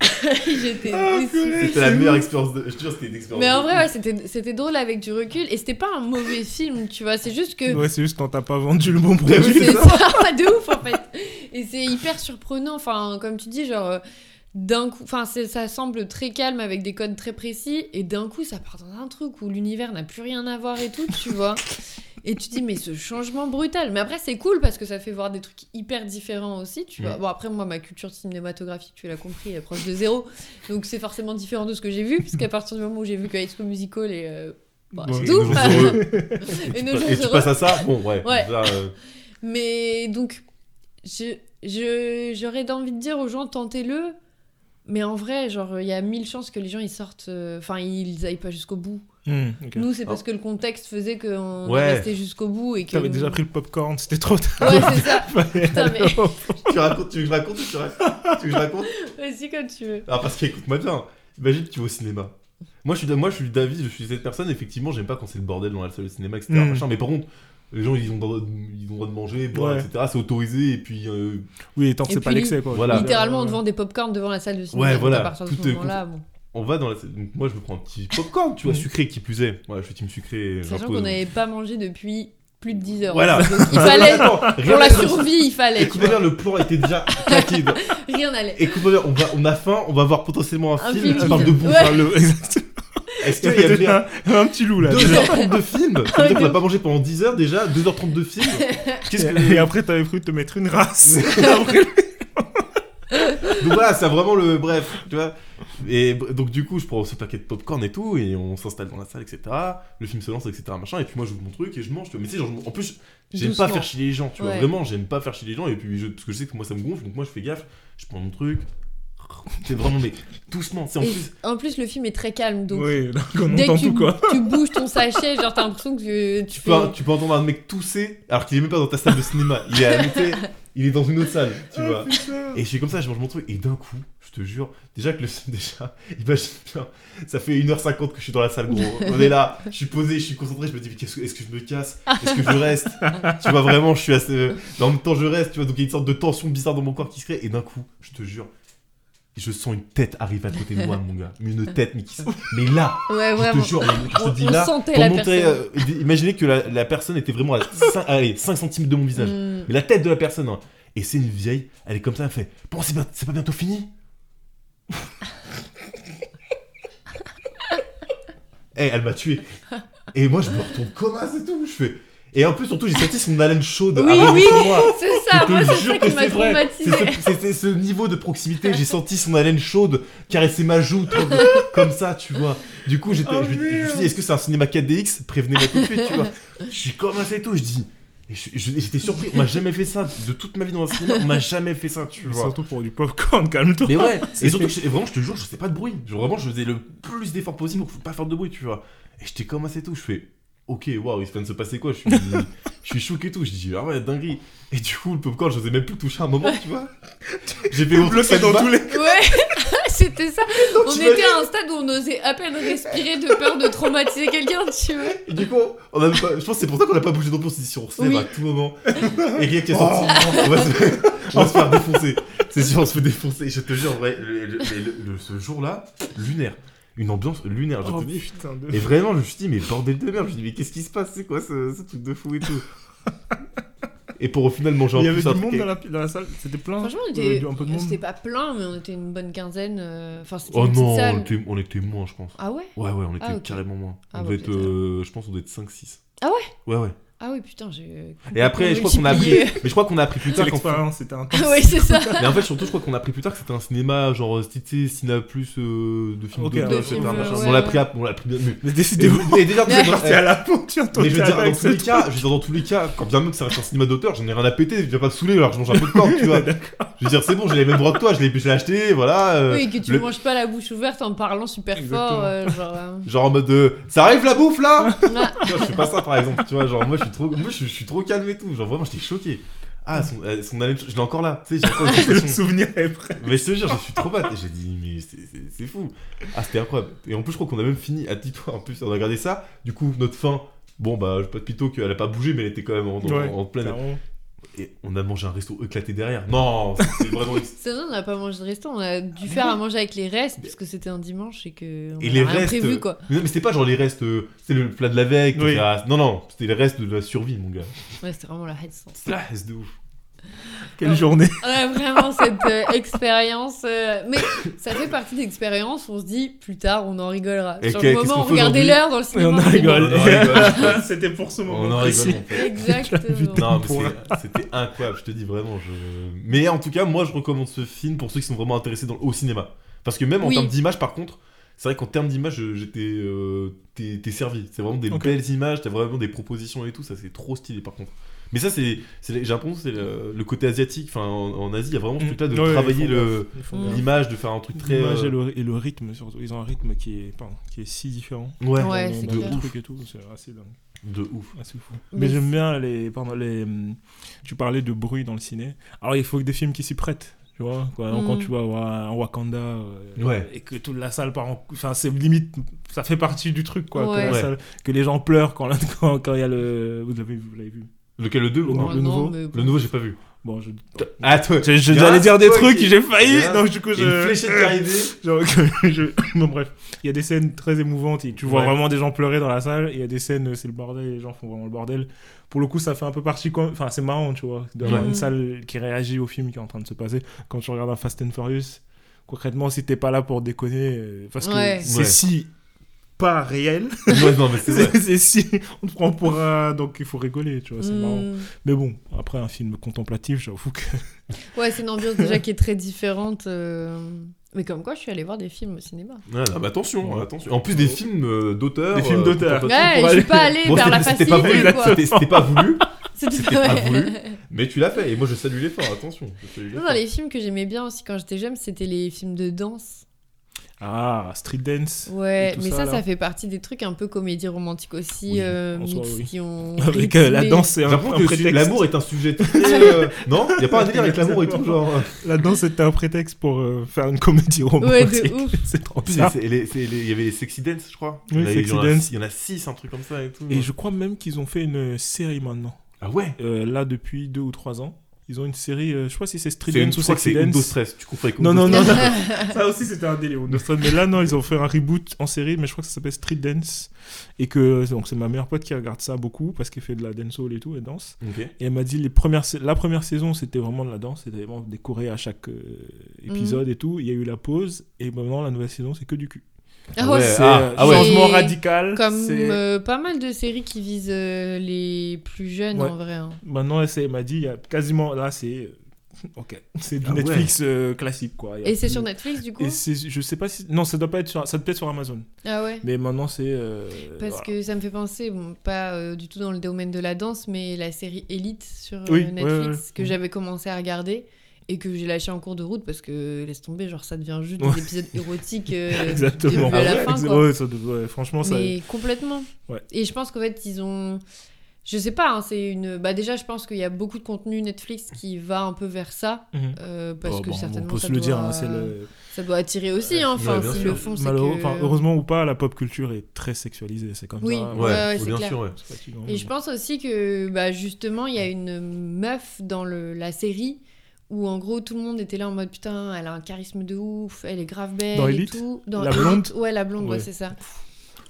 J'étais Ah. C'était la meilleure expérience de. Je te jure, c'était une expérience. Mais en vrai, ouais, c'était c'était drôle avec du recul. Et c'était pas un mauvais film, tu vois. C'est juste que. Ouais, c'est juste quand t'as pas vendu le bon produit. C'est ça. ça, de ouf en fait. Et c'est hyper surprenant, enfin, comme tu dis, genre, euh, d'un coup, enfin, c'est- ça semble très calme avec des codes très précis, et d'un coup, ça part dans un truc où l'univers n'a plus rien à voir et tout, tu vois. Et tu dis, mais ce changement brutal. Mais après, c'est cool parce que ça fait voir des trucs hyper différents aussi, tu vois. Mm. Bon, après, moi, ma culture cinématographique, tu l'as compris, est proche de zéro. Donc, c'est forcément différent de ce que j'ai vu, puisqu'à partir du moment où j'ai vu que High School Musical et. euh, bah, Ouais, et. Et tu passes à ça Bon, ouais. Euh, Mais donc, je, je, j'aurais envie de dire aux gens, tentez-le. Mais en vrai, genre, il y a mille chances que les gens ils sortent. euh, Enfin, ils aillent pas jusqu'au bout. Hmm. Nous, c'est parce que le contexte faisait qu'on Ouais. resté jusqu'au bout et que. T'avais déjà pris le popcorn, c'était trop tard. Ouais, c'est ça. Putain, mais- tu racontes, tu veux que je raconte ou tu racontes Tu veux que je raconte Vas-y, comme tu veux. Ah, parce qu'écoute-moi bien. Imagine, tu vas au cinéma. Moi, je suis, moi, je suis d'avis, je suis cette personne, effectivement, j'aime pas quand c'est le bordel dans la salle de cinéma, etc. Mm. machin, mais par contre, les gens, ils ont, le droit de- ils ont le droit de manger, boire, Ouais. etc. C'est autorisé, et puis. euh, Oui, tant que c'est pas l'excès, quoi. voilà. Littéralement, on Ouais. te vend des popcorn devant la salle de cinéma. Ouais, voilà, À partir de tout ce est moment-là, bon. On va dans la Moi, je me prends un petit popcorn, tu vois, sucré qui plus est. Ouais, je suis team sucré. Sachant qu'on n'avait pas mangé depuis plus de 10 heures. Voilà. Donc, il fallait. Pour rien la survie, il fallait. vois. bien, le plan était déjà claqué. Rien n'allait. Bien, on, va, on a faim, on va voir potentiellement un, Un film, film qui parle de bouffe. Ouais. Le- exactement. Est-ce Il qu'il y y a déjà un petit loup là. 2h30 de film Ça veut dire qu'on n'a pas mangé pendant 10 heures déjà 2h30 de film Qu'est-ce que. Et après, t'avais cru te mettre une race. Donc voilà, c'est vraiment le. Bref, tu vois. Et donc, du coup, je prends ce paquet de popcorn et tout, et on s'installe dans la salle, etc. Le film se lance, etc. Machin, et puis moi, j'ouvre mon truc et je mange, tu vois. Mais tu sais, genre, en plus, j'aime pas faire chier les gens, tu vois. Ouais. Vraiment, j'aime pas faire chier les gens, et puis, je- parce que je sais que moi, ça me gonfle, donc moi, je fais gaffe, je prends mon truc. C'est vraiment, mais doucement, c'est en Et plus. en plus, le film est très calme. Donc, Oui, on dès que tu, tout quoi. tu bouges ton sachet, genre t'as l'impression que tu, Tu fais. peux, tu peux entendre un mec tousser alors qu'il est même pas dans ta salle de cinéma. Il est, à côté, il est dans une autre salle, tu vois. Et je suis comme ça, je mange mon truc, et d'un coup, je te jure, déjà que le film, déjà, imagine bien, ça fait 1h50 que je suis dans la salle, gros. On est là, je suis posé, je suis concentré, je me dis, mais qu'est-ce que- est-ce que je me casse? Est-ce que je reste? Tu vois, vraiment, je suis assez. Mais en même temps, je reste, tu vois, donc il y a une sorte de tension bizarre dans mon corps qui se crée, et d'un coup, je te jure, je sens une tête arriver à côté de moi, mon gars. Mais une tête, mais qui Mais là, Ouais, je vraiment. te jure, mais je te dis on là, sentait pour la montrer, personne. euh, imaginez que la, la personne était vraiment à 5, allez, 5 cm de mon visage. Mm. Mais la tête de la personne, hein. Et c'est une vieille, elle est comme ça, elle fait Bon, c'est c'est pas bientôt fini Eh, elle m'a tué. Et moi, je me retourne comme ça et tout. Je fais. Et en plus, surtout, j'ai senti son haleine chaude Oui, arriver oui, c'est ça, Je te moi c'est jure ça que qui m'a c'est vrai. traumatisé. C'est ce- C'était ce niveau de proximité. J'ai senti son haleine chaude caresser ma joue, comme ça, tu vois. Du coup, j'étais, Oh, je, me- je me suis dit, est-ce que c'est un cinéma 4DX Prévenez-moi tout de suite, tu vois. Je suis comme ça et tout. Je dis. J'étais surpris. On m'a jamais fait ça de toute ma vie dans un cinéma. On m'a jamais fait ça, tu vois. Surtout pour du popcorn, calme-toi. Mais ouais, et surtout, vraiment, je te jure, je faisais pas de bruit. Genre, vraiment, je faisais le plus d'efforts possible pour pas faire de bruit, tu vois. Et j'étais comme et tout, je fais, ok, waouh, il vient de se passer quoi Je suis, je suis choqué et tout, je dis, ah ouais, dinguerie. Et du coup, le popcorn, je n'osais même plus le toucher à un moment, tu vois. J'ai fait Bloqué dans tous les. Ouais, c'était ça. on était à un stade où on osait à peine respirer de peur de traumatiser quelqu'un, tu vois. Et du coup, on a même pas- je pense que c'est pour ça qu'on a pas bougé non plus, on s'est dit, si on se lève Oui. à tout moment, et quelqu'un qui est sorti, on, va se, on va se faire défoncer. C'est sûr, on se fait défoncer. Je te jure, en vrai, le- le- mais le- le- ce jour-là, lunaire. Une ambiance lunaire, je Oh te dis. de. Et vraiment, je me suis dit, mais bordel de merde. Je me suis dit, mais qu'est-ce qui se passe? C'est quoi ce, ce truc de fou et tout? Et pour au final manger en Il y avait plus un du monde dans la, dans la salle, c'était plein. Franchement, on Il y avait était. du- un peu de monde. C'était pas plein, mais on était une bonne quinzaine. euh, Enfin, c'était Oh une non, on était, on était moins, je pense. Ah ouais? Ouais, ouais, on était Ah, ok. carrément moins. On Ah, devait bon, être, euh, je pense, on devait être 5-6. Ah ouais? Ouais, ouais. Ah oui, putain, j'ai. Et après, je crois qu'on a appris. Mais je crois qu'on a appris plus tard. l'expérience, c'était intense. oui, c'est ça. Mais en fait, surtout, je crois qu'on a appris plus tard que c'était un cinéma genre, tu sais, Cinéma Plus euh, de films Ok, d'auteur, de machin. ouais, On l'a ouais. pris, à- on l'a pris bien. Mais, Mais et, décidément, et déjà, tu sais, on dans- partait à l'aventure mais je veux dire, dans tous les cas, je veux dire, dans tous les cas, quand bien même que ça reste un cinéma d'auteur, j'en ai rien à péter, je viens pas te saouler alors je mange un peu de corps, tu vois. Je veux dire, c'est bon, j'ai les mêmes droits que toi, je l'ai acheté, voilà. euh, Oui, que tu manges pas la bouche ouverte en parlant super fort. euh, genre. euh, Genre en mode de, ça arrive la bouffe là ah, je fais pas ça par exemple, tu vois, genre moi je suis trop, moi je, je suis trop calme et tout, genre vraiment j'étais choqué. Ah, son, euh, son haleine, je l'ai encore là, tu sais, j'ai encore Le sensation. souvenir est prêt. Mais je te jure, je suis trop bête. Et j'ai dit, mais c'est- c'est c'est fou. Ah, c'était incroyable. Et en plus, je crois qu'on a même fini, à dis-toi, en plus, on a regardé ça. Du coup, notre fin, bon, bah, je pas de pito qu'elle a pas bougé, mais elle était quand même en, en- en pleine. clairement. Et on a mangé un resto éclaté derrière. Non, c'est vraiment. C'est vrai, on n'a pas mangé de resto, on a dû faire à manger avec les restes parce que c'était un dimanche et que. On Et a les rien restes. prévu quoi. Mais mais c'était pas genre les restes, euh, c'était le plat de la veille. Oui. Non, non, c'était les restes de la survie, mon gars. Ouais, c'était vraiment la headstance. Ah, c'est de ouf. Quelle Oh. journée. Ouais, vraiment cette euh, expérience. euh, Mais ça fait partie d'expérience, on se dit plus tard on en rigolera. Et Sur que- le moment, regardez l'heure dans le Et cinéma. on en rigole. On en rigole. C'était pour ce On moment en précis. rigole, en fait. Exactement. C'était incroyable, je te dis vraiment. Je... Mais en tout cas, moi, je recommande ce film pour ceux qui sont vraiment intéressés dans, au cinéma. Parce que même en Oui. termes d'image, par contre, c'est vrai qu'en termes d'image, je- j'étais euh, t'es servi. C'est vraiment des belles images, t'as vraiment des propositions et tout. Ça, c'est trop stylé, par contre. Mais ça, c'est, c'est- j'ai l'impression que c'est le, le côté asiatique. Enfin, en, en Asie, il y a vraiment ce truc-là de Mm. Ouais, travailler le, Mm. l'image, de faire un truc très. L'image euh, et, le, et le rythme surtout. Ils ont un rythme qui est, pardon, qui est si différent. Ouais, Ouais, Dans- c'est dans de le ouf. truc et tout, c'est assez dingue. De ouf. assez fou. Mais Mais, j'aime bien les, pardon, les. hum, Tu parlais de bruit dans le ciné. Alors il faut que des films qui s'y prêtent. Tu vois, quoi. Mm. quand tu vas voir un Wakanda euh, Ouais. et que toute la salle part en. Enfin, c'est limite. Ça fait partie du truc, quoi. Ouais. Que, la Ouais. salle- que les gens pleurent quand la- quand quand il y a le. Vous l'avez vous l'avez vu Lequel, le 2 ou Le non le non, nouveau mais bon. Le nouveau, j'ai pas vu. Bon, je. Ah, toi Je- dire des trucs, qui- j'ai failli. Donc du coup, je. une fléchette qui. Genre je... Bon bref, il y a des scènes très émouvantes et tu vois Ouais. vraiment des gens pleurer dans la salle. Il y a des scènes, c'est le bordel, les gens font vraiment le bordel. Pour le coup, ça fait un peu partie, quand- enfin c'est marrant, tu vois, d'avoir Ouais. une salle qui réagit au film qui est en train de se passer. Quand tu regardes un Fast and Furious, concrètement, si t'es pas là pour déconner, euh, parce que Ouais. c'est Ouais. si pas réel, Ouais, non, mais c'est vrai. c'est c'est si on te prend pour un, donc il faut rigoler, tu vois, c'est marrant. Mm. Mais bon, après un film contemplatif, j'avoue que Ouais, c'est une ambiance déjà qui est très différente. euh, Mais comme quoi, je suis allée voir des films au cinéma. Ouais, non, mais attention, Ouais. attention. En plus des films euh, d'auteur. Des films euh, d'auteur. contemplatifs. Ouais, je suis pas allée Bon, vers c'était- la c'était pas facilité, voulu, quoi. c'était- c'était pas voulu, C'était pas voulu. mais tu l'as fait. Et moi, je salue l'effort, attention. je Non, les films que j'aimais bien aussi quand j'étais jeune, c'était les films de danse. Ah Street Dance. Ouais, Et tout mais ça, ça, fait partie des trucs un peu comédie romantique aussi, Oui, euh, en soi, mix oui. qui ont. Avec euh, la danse, c'est un, prétexte. l'amour est un sujet très. euh, Non? Il y a pas un délire avec l'amour et tout, genre. La danse c'était un prétexte pour euh, faire une comédie Ouais, romantique. de ouf. c'est trop bizarre. il y avait les Sexy Dance, je crois. Oui, il, y en a- Sexy il y en a Dance. six- il y en a 6, un truc comme ça et tout. Et je crois même qu'ils ont fait une série maintenant. Ah ouais? Euh, là, depuis deux ou trois ans. Ils ont une série, euh, je sais pas si c'est Street C'est une Dance ou Sexy c'est Undo Dance. Stress. Tu confonds avec Non, Undo non, non, ça aussi c'était un délire. Undo Stress. Mais là, non, ils ont fait un reboot en série, mais je crois que ça s'appelle Street Dance. Et que donc c'est ma meilleure pote qui regarde ça beaucoup parce qu'elle fait de la dancehall et tout, elle danse. Ok. Et elle m'a dit les premières, la première saison c'était vraiment de la danse, c'était vraiment des chorés à chaque euh, épisode et tout. Il y a eu la pause et maintenant la nouvelle saison c'est que du cul. Ah Ouais, ouais, C'est ah, ah ouais. changement radical. Comme euh, pas mal de séries qui visent euh, les plus jeunes Ouais. en vrai. hein. Maintenant, elle, m'a dit, il y a quasiment là, c'est euh, ok, c'est du Ah ouais. Netflix euh, classique quoi. Et c'est sur Netflix du coup Et je sais pas si, non, ça doit pas être sur, ça doit être sur Amazon. Ah ouais Mais maintenant, c'est. euh, Parce voilà. que ça me fait penser, bon, pas euh, du tout dans le domaine de la danse, mais la série Elite sur Oui, Netflix ouais. que Mhm. j'avais commencé à regarder et que j'ai lâché en cours de route parce que laisse tomber, genre ça devient juste Ouais. des épisodes érotiques euh, Exactement. à la Ah ouais, fin. Quoi. ouais, ça doit- ouais, franchement, ça. Mais complètement. Ouais. Et je pense qu'en fait, ils ont. Je sais pas, hein, c'est une. Bah, déjà, je pense qu'il y a beaucoup de contenu Netflix qui va un peu vers ça. Mhm. euh, parce Oh, que bon, certainement. on peut ça se le dire, doit- hein, c'est le. Ça doit attirer aussi, hein. Enfin, sûr. le font, c'est que. enfin, heureusement ou pas, la pop culture est très sexualisée, c'est comme Oui, ça. Ouais, bien clair. sûr, ouais. Et je pense aussi que bah, justement, il y a une meuf dans le, la série où en gros tout le monde était là en mode putain, elle a un charisme de ouf, elle est grave belle Dans et Elite tout. La blonde Ouais, la blonde, ouais, Ouais. c'est ça.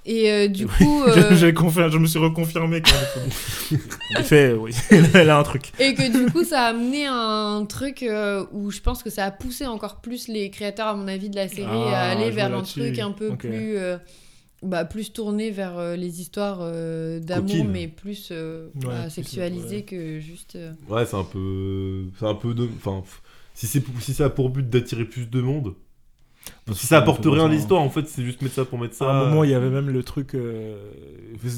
Et euh, du Oui, coup. je- euh, confirmé- je me suis reconfirmé quand même. En effet, oui, elle a un truc. Et que du coup, ça a amené un truc euh, où je pense que ça a poussé encore plus les créateurs, à mon avis, de la série Ah, à aller vers un truc un peu plus. Bah, plus tourné vers euh, les histoires euh, d'amour, mais plus euh, Ouais, ouais. que juste. euh, Ouais, c'est un peu. C'est un peu de. Enfin, f- si, c'est si ça a pour but d'attirer plus de monde. Si ça apporte rien à l'histoire, en fait, c'est juste mettre ça pour mettre ça. À un moment, il y avait même le truc. euh,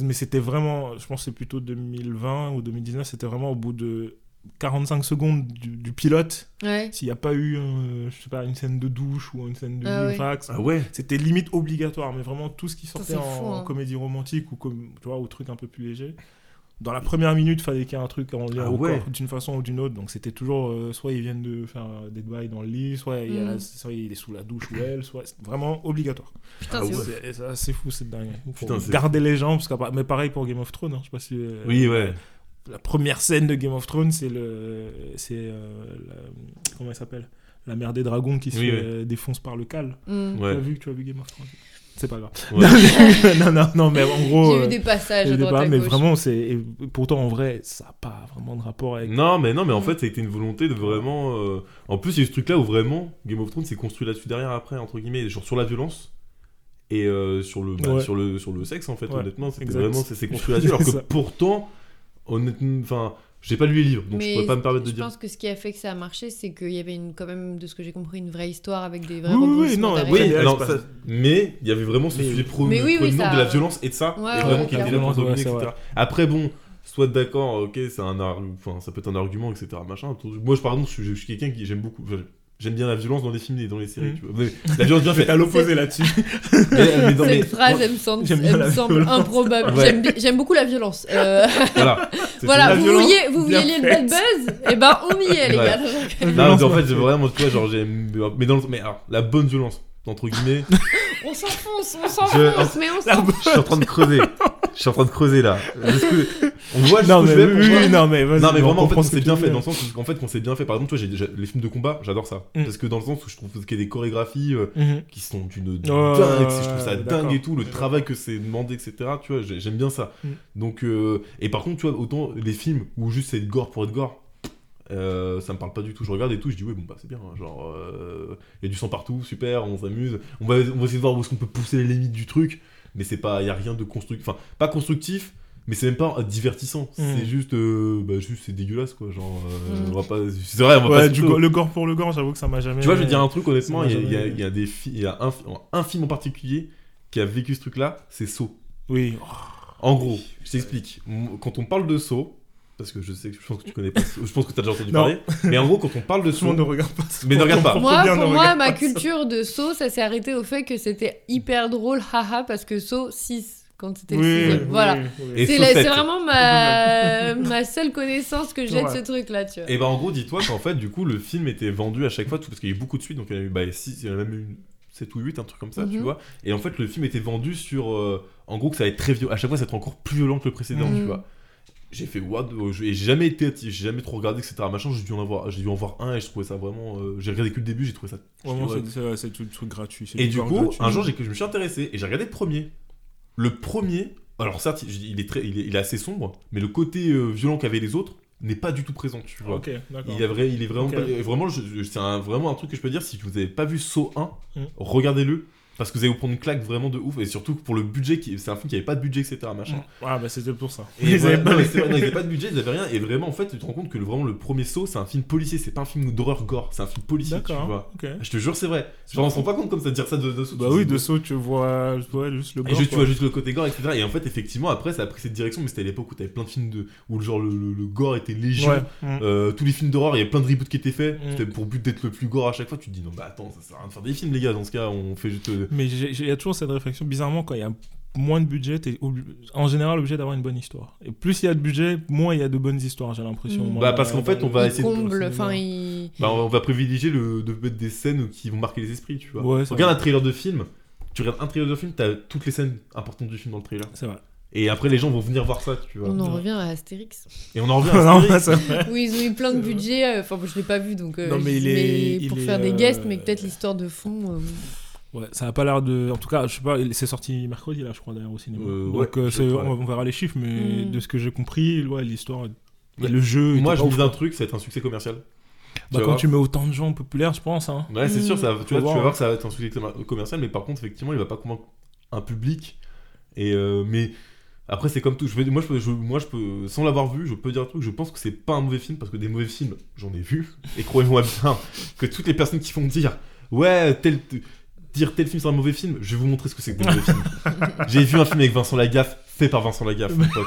Mais c'était vraiment. Je pense que c'est plutôt 2020 ou 2019. C'était vraiment au bout de 45 secondes du, du pilote. Ouais. S'il n'y a pas eu, euh, je sais pas, une scène de douche ou une scène de Ah ouais. fax. Ah ouais C'était limite obligatoire, mais vraiment tout ce qui sortait en, fou, hein. comédie romantique ou comme tu vois, ou truc un peu plus léger. Dans la première minute, fallait qu'il y ait un truc en lien Ah au ouais. corps d'une façon ou d'une autre. Donc c'était toujours euh, soit ils viennent de faire des bails dans le lit, soit, il y a la- Mm. soit il est sous la douche ou elle, soit c'est vraiment obligatoire. Putain, Ah c'est fou, c'est dingue. Putain, c'est garder les gens, parce que mais pareil pour Game of Thrones. hein, je sais pas si euh, Oui, ouais. La première scène de Game of Thrones, c'est le, c'est euh, la- comment elle s'appelle, la mère des dragons qui se Oui, fait, ouais. euh, défonce par le cal. Mm. Tu as vu, tu as vu Game of Thrones? C'est pas grave. Ouais. non, non, non, mais en gros. J'ai euh, vu des passages il y a à des droite à mais gauche. vraiment, c'est et pourtant en vrai, ça n'a pas vraiment de rapport avec. Non, mais non, mais en fait, ça a été une volonté de vraiment. euh, En plus, il y a eu ce truc-là où vraiment Game of Thrones s'est construit là-dessus derrière après, entre guillemets, genre sur la violence et euh, sur, le, bah, Ouais. sur, le, sur le sexe, en fait, Ouais, honnêtement. C'était exact. vraiment. ça s'est construit là-dessus. alors que C'est ça. pourtant, honnêtement. Enfin, j'ai pas lu les livres, donc je mais pourrais pas me permettre de je dire. pense que ce qui a fait que ça a marché, c'est qu'il y avait une, quand même, de ce que j'ai compris, une vraie histoire avec des vrais Oui, oui, non. Oui, ça- mais il y avait vraiment ce Mais- sujet pro- Mais oui, ça- de la violence et de ça, Ouais, et ouais, vraiment qui était Ouais, etc. Après, bon, soit d'accord, ok, c'est un enfin, ça peut être un argument, etc. Machin. Moi, je, par exemple, je suis, je suis quelqu'un qui j'aime beaucoup. enfin, J'aime bien la violence dans les films et dans les séries. Mhm. tu vois. Mais la violence bien faite. à l'opposé là-dessus. Mais- mais dans- mais- Cette phrase, elle me semble, elle me improbable. Ouais. J'aime beaucoup la violence. Euh, voilà. C'est voilà, la vous violence vouliez, vous vouliez le bad buzz? Et ben, on y est, les Ouais. gars. Non, mais en fait, vraiment, tu vois, genre, j'aime. Mais dans le... Mais alors, la bonne violence, entre guillemets, On s'enfonce, on s'enfonce, mais on s'enfonce. je suis en train de creuser. Je suis en train de creuser là. On voit non, jusqu'où mais je vais oui, pour oui, voir- oui, non, mais vas-y, Non mais on vraiment en fait comprend on ce que s'est tu bien veux fait dire. dans le sens où qu'en fait qu'on s'est bien fait par exemple toi j'ai les films de combat j'adore ça Mm. parce que dans le sens où je trouve qu'il y a des chorégraphies euh, Mhm. qui sont d'une Ouais, dingue je trouve ça d'accord. dingue et tout le travail que c'est demandé etc tu vois j'ai- j'aime bien ça Mm. donc euh, et par contre tu vois autant les films où juste c'est gore pour être gore euh, ça me parle pas du tout je regarde et tout je dis ouais bon bah c'est bien hein, genre il y a du sang partout super on s'amuse on va, on va essayer de voir où est-ce qu'on peut pousser les limites du truc mais c'est pas y a rien de constructif enfin pas constructif mais c'est même pas divertissant Mm. c'est juste euh, bah juste c'est dégueulasse quoi genre euh, Mm. on va pas c'est vrai on va Ouais, pas du se- go- le gore pour le gore, j'avoue que ça m'a jamais. tu vois je vais dire un truc honnêtement il y, m'a a- il y a- y des il y a un, un film en particulier qui a vécu ce truc là c'est Saw Oui. en gros je t'explique quand on parle de Saw parce que je sais que je pense que tu connais pas je pense que t'as déjà entendu Non. parler mais en gros quand on parle de le Saw ne regarde pas. Mais ne regarde pas. Moi, pour moi, ma culture de saut, ça s'est arrêté au fait que c'était hyper drôle, haha, parce que saut 6, quand c'était le Oui, sixième. oui, Voilà. oui, oui. Et C'est Saut la- 7. c'est vraiment ma, ma seule connaissance que j'ai de ce truc-là, tu vois. Et bah en gros, dis-toi qu'en fait, du coup, le film était vendu à chaque fois, tout, parce qu'il y a eu beaucoup de suites, donc il y en a eu bah, six, il y en a même eu 7 ou 8, un truc comme ça, tu Mhm. vois. Et en fait, le film était vendu sur. euh, en gros, que ça allait être très violent. À chaque fois, ça allait être encore plus violent que le précédent, Mhm. tu vois. J'ai fait what j'ai jamais été. J'ai jamais trop regardé, etc. Machin, j'ai dû en avoir, j'ai dû en voir un et je trouvais ça vraiment. euh, j'ai regardé que le début, j'ai trouvé ça. Vraiment, c'est- tout le truc gratuit. Et du coup, gratuit. un jour, j'ai- je me suis intéressé et j'ai regardé le premier. Le premier, alors certes, il est, très, il est, il est assez sombre, mais le côté euh, violent qu'avaient les autres n'est pas du tout présent, tu vois. Il est, vrai, il est vraiment, pas- vraiment, c'est vraiment un truc que je peux dire. Si vous n'avez pas vu Saw 1, Mm. regardez-le parce que vous allez vous prendre une claque vraiment de ouf et surtout pour le budget, qui, c'est un film qui avait pas de budget, etc. Machin. Ah, bah c'était pour ça. Et Ils voilà, avaient pas non, ils avaient de budget, ils avaient rien. Et vraiment, en fait, tu te rends compte que le, vraiment le premier Saw, c'est un film policier, c'est pas un film d'horreur gore, c'est un film policier, tu vois. Ok. Je te jure, c'est vrai. Genre, on se rend pas compte comme ça de dire ça de, de Saw, Bah oui, de saut, tu vois, tu vois juste le et gore. juste, tu vois juste le côté gore, etc. Et en fait, effectivement, après, ça a pris cette direction, mais c'était à l'époque où t'avais plein de films de... où le genre le, le- le gore était légion. Ouais. Mm. Euh, tous les films d'horreur, il y a plein de reboots qui étaient faits. Mm. C'était pour but d'être le plus gore à chaque fois. Tu te dis non, bah attends, ça sert à rien de faire des films, les gars. Dans ce cas, on fait juste. Euh, Mais il y a toujours cette réflexion. Bizarrement, quand il y a moins de budget, t'es en général obligé d'avoir une bonne histoire. Et plus il y a de budget, moins il y a de bonnes histoires, j'ai l'impression. Mm. Bah, parce qu'en fait, on va il essayer de- comble, il... Bah, on va privilégier le, de mettre des scènes qui vont marquer les esprits, tu vois. Ouais, Regarde vrai. un trailer de film. Tu regardes un trailer de film, t'as toutes les scènes importantes du film dans le trailer. C'est vrai. Et après, les gens vont venir voir ça, tu vois. On en Ouais. revient à Astérix. Et on en revient à Astérix. Oui, ils ont eu plein de budget. euh, Enfin, je l'ai pas vu, donc. euh, Non, mais il est- il pour est, faire des euh, guests, mais peut-être l'histoire de fond. euh, Ouais, ça a pas l'air de. En tout cas, je sais pas, il- c'est sorti mercredi là, je crois d'ailleurs au cinéma. Euh, Donc ouais, euh, c'est- on, verra les chiffres, mais Mm. de ce que j'ai compris, ouais, l'histoire et Ouais. le jeu. Moi, je dis un truc, ça va être un succès commercial. Bah, Tu quand tu mets autant de gens populaires, je pense. Hein. Ouais, c'est sûr, ça, tu, vois, tu vas voir, hein. que ça va être un succès commer- commercial, mais par contre, effectivement, il va pas convaincre un public Et euh, mais après, c'est comme tout. Je vais- moi, je peux, je- moi, je peux, sans l'avoir vu, je peux dire un truc. Je pense que c'est pas un mauvais film parce que des mauvais films, j'en ai vu. Et croyez-moi bien que toutes les personnes qui font dire ouais tel dire tel film c'est un mauvais film, je vais vous montrer ce que c'est que des mauvais films. J'ai vu un film avec Vincent Lagaffe fait par Vincent Lagaffe, mon pote.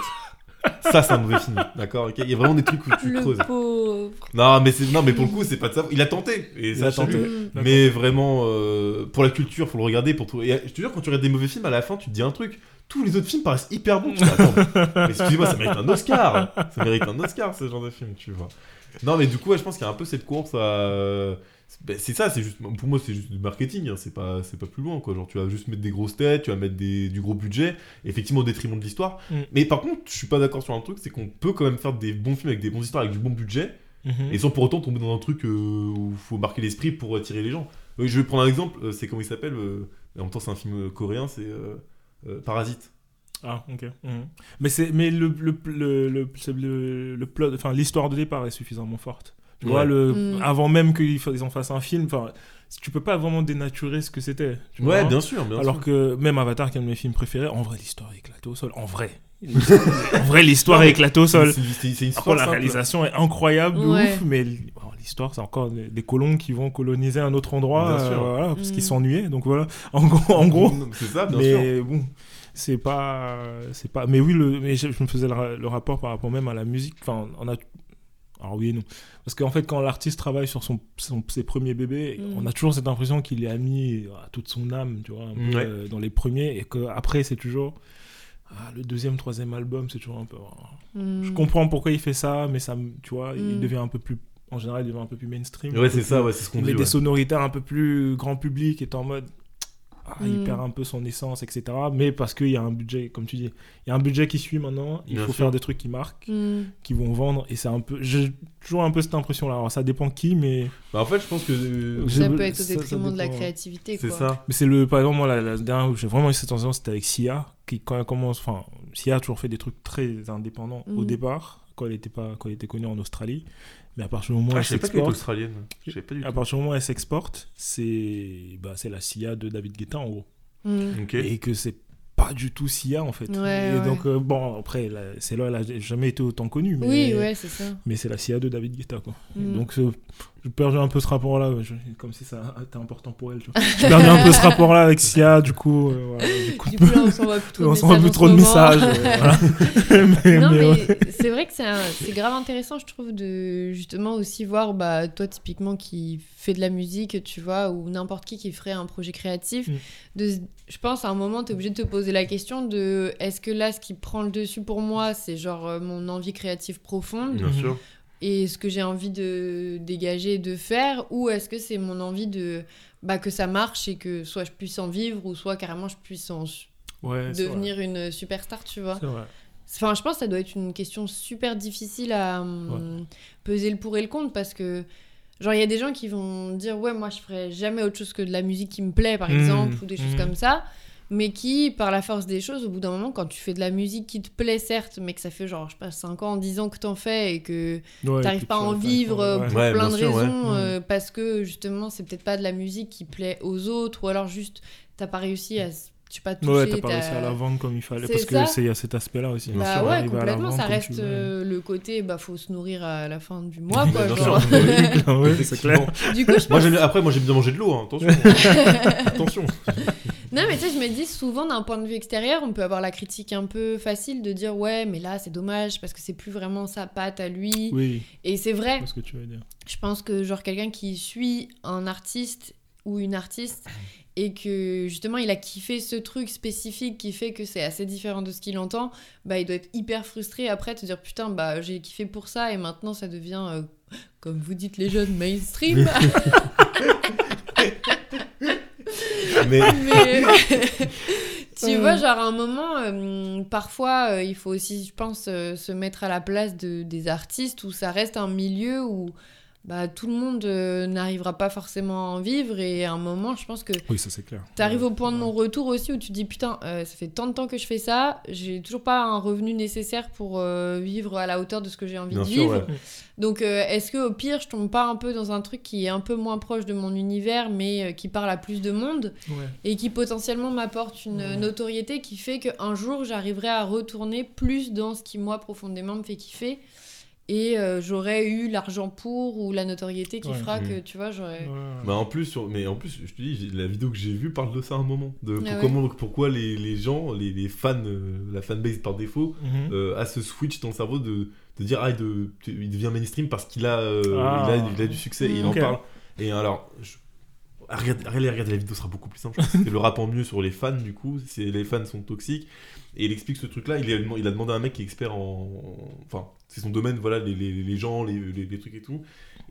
Ça, c'est un mauvais film, d'accord ok? Il y a vraiment des trucs où tu Le creuses. pauvre. Non, mais c'est non, mais pour le coup, c'est pas de ça. Il a tenté. Et Il ça, a tenté. Mais vraiment, euh, pour la culture, faut le regarder. Pour tout... Et je te jure, quand tu regardes des mauvais films, à la fin, tu te dis un truc. Tous les autres films paraissent hyper bons. Excusez-moi, ça mérite un Oscar. Ça mérite un Oscar, ce genre de film, tu vois. Non, mais du coup, ouais, je pense qu'il y a un peu cette course à. Ben, c'est ça, c'est juste. Pour moi, c'est juste du marketing. hein, C'est pas, c'est pas plus loin, quoi. Genre, tu vas juste mettre des grosses têtes, tu vas mettre des, du gros budget, effectivement au détriment de l'histoire. Mm. Mais par contre, je suis pas d'accord sur un truc, c'est qu'on peut quand même faire des bons films avec des bonnes histoires, avec du bon budget, Mhm. et sans pour autant tomber dans un truc euh, où faut marquer l'esprit pour attirer les gens. Euh, je vais prendre un exemple, euh, c'est comment il s'appelle, euh, en même temps c'est un film coréen, c'est Parasite. Ah, ok. Mhm. Mais, c'est, mais le, le, le, le, le plot, enfin, l'histoire de départ est suffisamment forte. Tu vois, le, Mm. avant même qu'ils en fassent un film, enfin, tu peux pas vraiment dénaturer ce que c'était. tu Ouais, vois. bien sûr, bien Alors sûr. que même Avatar, qui est un de mes films préférés, en vrai, l'histoire est éclatée au sol. En vrai. en vrai, l'histoire est éclatée au sol. C'est- une Après, histoire la simple. réalisation est incroyable, de Ouais. ouf, mais bon, l'histoire, c'est encore des, des colons qui vont coloniser un autre endroit, Bien sûr. euh, voilà, parce Mm. qu'ils s'ennuyaient. Donc voilà, en gros, en gros C'est ça, bien sûr. mais bon, c'est pas, c'est pas. Mais oui, le, mais je, je me faisais le, le rapport par rapport même à la musique. Enfin, on a. Alors oui et non. Parce qu'en fait, quand l'artiste travaille sur son, son- ses premiers bébés, Mm. on a toujours cette impression qu'il a mis à toute son âme, tu vois, un peu, Ouais. euh, dans les premiers, et qu'après, c'est toujours. ah, le deuxième, troisième album, c'est toujours un peu. Mm. Je comprends pourquoi il fait ça, mais ça, me- tu vois, il Mm. devient un peu plus. En général, il devient un peu plus mainstream. Ouais, c'est ça, ouais, c'est ce qu'on il dit. met ouais. des sonorités un peu plus grand public, est en mode. Ah, il Mm. perd un peu son essence, etc. Mais parce qu'il y a un budget, comme tu dis, il y a un budget qui suit maintenant, il Bien faut sûr. faire des trucs qui marquent, Mm. qui vont vendre, et c'est un peu. J'ai toujours un peu cette impression-là. Alors ça dépend qui, mais, Bah, en fait, je pense que. euh, Ça peut être au ça- ça détriment de la créativité, C'est ça. mais c'est le. Par exemple, moi, la, la dernière où j'ai vraiment eu cette sensation, c'était avec Sia, qui, quand elle commence. Enfin, Sia a toujours fait des trucs très indépendants au Mhm. départ, quand elle était, pas, quand elle était connue en Australie. Mais à partir du moment où Ah, elle s'exporte. australienne. Je savais pas du À tout. partir du moment où elle s'exporte, c'est bah, c'est la Sia de David Guetta en gros. Mm. Ok. et que c'est pas du tout Sia en fait. Ouais, et ouais. donc euh, bon après c'est là elle a jamais été autant connue mais Oui, ouais, c'est ça. mais c'est la Sia de David Guetta quoi. Et Mm. Donc euh, j'ai perdu un peu ce rapport là comme si ça était important pour elle. tu vois. J'ai perdu un peu ce rapport là avec Sia du coup euh, voilà, Du coup, là, on s'envoie plus trop de messages. c'est vrai que c'est un- c'est grave intéressant, je trouve, de justement aussi voir, bah, toi, typiquement, qui fait de la musique, tu vois, ou n'importe qui qui ferait un projet créatif. Mm. De, je pense, à un moment, tu es obligé de te poser la question de est-ce que là, ce qui prend le dessus pour moi, c'est genre euh, mon envie créative profonde Bien Mhm. sûr. Et ce que j'ai envie de dégager de faire, ou est-ce que c'est mon envie de bah, que ça marche et que soit je puisse en vivre, ou soit carrément je puisse en Ouais, devenir une superstar, tu vois. vrai. C'est vrai. Enfin, je pense que ça doit être une question super difficile à hum, peser le pour et le contre parce que, genre, il y a des gens qui vont dire Ouais, moi je ferais jamais autre chose que de la musique qui me plaît, par Mhm, exemple, ou des choses mhm. comme ça. Mais qui, par la force des choses, au bout d'un moment, quand tu fais de la musique qui te plaît, certes, mais que ça fait genre, je sais pas, 5 ans, 10 ans que t'en fais et que Ouais, t'arrives pas à tu- en vivre ouais. pour Ouais, plein de sûr, raisons, euh, parce que justement, c'est peut-être pas de la musique qui plaît aux autres, ou alors juste, t'as pas réussi à, sais pas, toucher. Ouais, t'as pas réussi à la vendre comme il fallait C'est parce que ça. c'est il y a cet aspect là aussi. Bah sûr, ouais, complètement, ça reste tu euh, le côté, bah faut se nourrir à la fin du mois, quoi. genre. sûr. ouais, c'est clair. du coup, je pense... après, moi j'aime bien manger de l'eau, hein, attention. attention. Non, mais tu sais, je me dis, souvent, d'un point de vue extérieur, on peut avoir la critique un peu facile de dire, ouais, mais là, c'est dommage, parce que c'est plus vraiment sa patte à lui. Oui, Et c'est vrai, c'est ce que tu veux dire. je pense que, genre, quelqu'un qui suit un artiste ou une artiste et que justement il a kiffé ce truc spécifique qui fait que c'est assez différent de ce qu'il entend, bah il doit être hyper frustré après te dire putain bah j'ai kiffé pour ça et maintenant ça devient euh, comme vous dites les jeunes mainstream Mais mais tu vois genre à un moment euh, parfois euh, il faut aussi je pense euh, se mettre à la place de, des artistes où ça reste un milieu où bah, tout le monde euh, n'arrivera pas forcément à en vivre. Et à un moment, je pense que Oui, ça c'est clair. T'arrives au point de non-retour aussi où tu te dis putain, euh, ça fait tant de temps que je fais ça, j'ai toujours pas un revenu nécessaire pour euh, vivre à la hauteur de ce que j'ai envie Bien de sûr, vivre. ouais. Donc est-ce que au pire je tombe pas un peu dans un truc qui est un peu moins proche de mon univers mais qui parle à plus de monde et qui potentiellement m'apporte une notoriété qui fait qu'un jour j'arriverai à retourner plus dans ce qui moi profondément me fait kiffer et euh, j'aurais eu l'argent pour ou la notoriété qui Ouais. fera Mm. que tu vois j'aurais Ouais. Bah en plus, sur... mais en plus, je te dis, la vidéo que j'ai vue parle de ça à un moment. De Ah ouais. comment, pourquoi les, les gens, les, les fans, euh, la fanbase par défaut, Mhm. euh, a ce switch dans le cerveau de, de dire ah, de, il devient mainstream parce qu'il a, euh, Ah. il a, il a du succès et il en parle. Et alors, je... regardez, regardez, regardez la vidéo, sera beaucoup plus simple. Que le rap en mieux sur les fans, du coup, c'est les fans sont toxiques. Et il explique ce truc-là. Il, a- il a demandé à un mec qui est expert en. Enfin, c'est son domaine, voilà, les, les, les gens, les, les, les trucs et tout.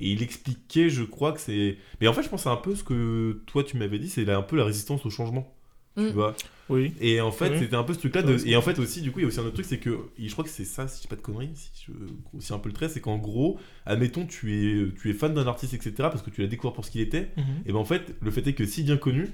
Et il expliquait, je crois que c'est. Mais en fait, je pense c'est un peu ce que toi tu m'avais dit, c'est un peu la résistance au changement. Tu Mm. vois Oui. Et en fait, Oui. c'était un peu ce truc-là. De... Et en fait, aussi, du coup, il y a aussi un autre truc, c'est que. Je crois que c'est ça, si je dis pas de conneries, si je grossis un peu le trait, c'est qu'en gros, admettons, tu es, tu es fan d'un artiste, etc., parce que tu l'as découvert pour ce qu'il était. Mhm. Et ben en fait, le fait est que si bien connu,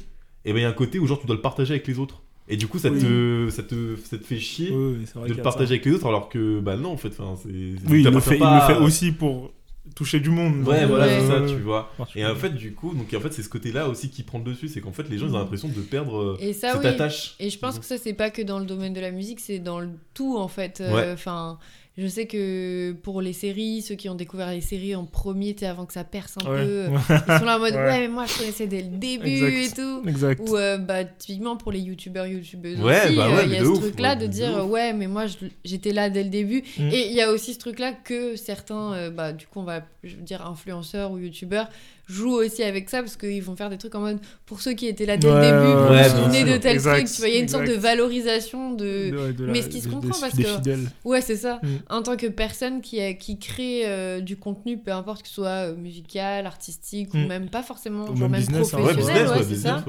et ben il y a un côté où genre tu dois le partager avec les autres. Et du coup, ça, Oui. te, ça, te, ça te fait chier Oui, de le partager ça. avec les autres, alors que bah non, en fait, c'est. Oui, il le, fait, il le fait aussi pour toucher du monde. Ouais, donc, voilà, Ouais. c'est ça, euh, tu vois. Et en fait, du coup, donc en fait, c'est ce côté-là aussi qui prend le dessus, c'est qu'en fait, les gens ils ont l'impression de perdre et ça cette oui attache. Et je pense que ça, c'est pas que dans le domaine de la musique, c'est dans le tout, en fait. Euh, Ouais. Enfin, je sais que pour les séries, ceux qui ont découvert les séries en premier, avant que ça perce un Ouais. peu, ils sont là en mode, Ouais. ouais, mais moi, je connaissais dès le début Exact. et tout. Exact. Ou euh, bah, typiquement pour les youtubeurs, youtubeuses Ouais, aussi, bah euh, ouais, il y a ce truc-là de dire, ouais, mais moi, j'étais là dès le début. Mm. Et il y a aussi ce truc-là que certains, euh, bah, du coup, on va je veux dire influenceurs ou youtubeurs, jouent aussi avec ça parce qu'ils vont faire des trucs en mode, pour ceux qui étaient là dès Ouais, le début, vous ouais, vous bien souvenez de tel Exact, truc, tu vois, il y a une sorte de valorisation de... De- de la- mais ce qui se comprend des- parce des que- fidèles. Ouais, c'est ça. Mm. En tant que personne qui, a- qui crée euh, du contenu, peu importe que ce soit euh, musical, artistique ou Mm. même pas forcément, Ou genre même même business, hein. Ouais, professionnel, business, ouais, ouais, c'est business, ça.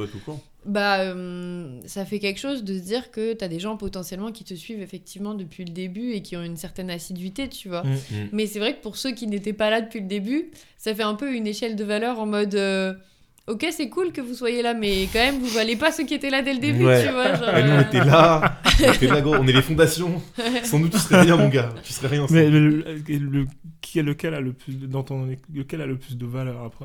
Bah, euh, ça fait quelque chose de se dire que t'as des gens potentiellement qui te suivent effectivement depuis le début et qui ont une certaine assiduité, tu vois. Mm. Mm. Mais c'est vrai que pour ceux qui n'étaient pas là depuis le début, ça fait un peu une échelle de valeur en mode. euh, Ok, c'est cool que vous soyez là, mais quand même, vous valez pas ceux qui étaient là dès le début, Ouais. tu vois. Genre, Et nous, on euh, était là, on était là, gros, on est les fondations. Sans nous, tu serais rien, mon gars. Tu serais rien sans Mais nous. le, le- le- qui est lequel a le plus de, dans ton lequel a le plus de valeur après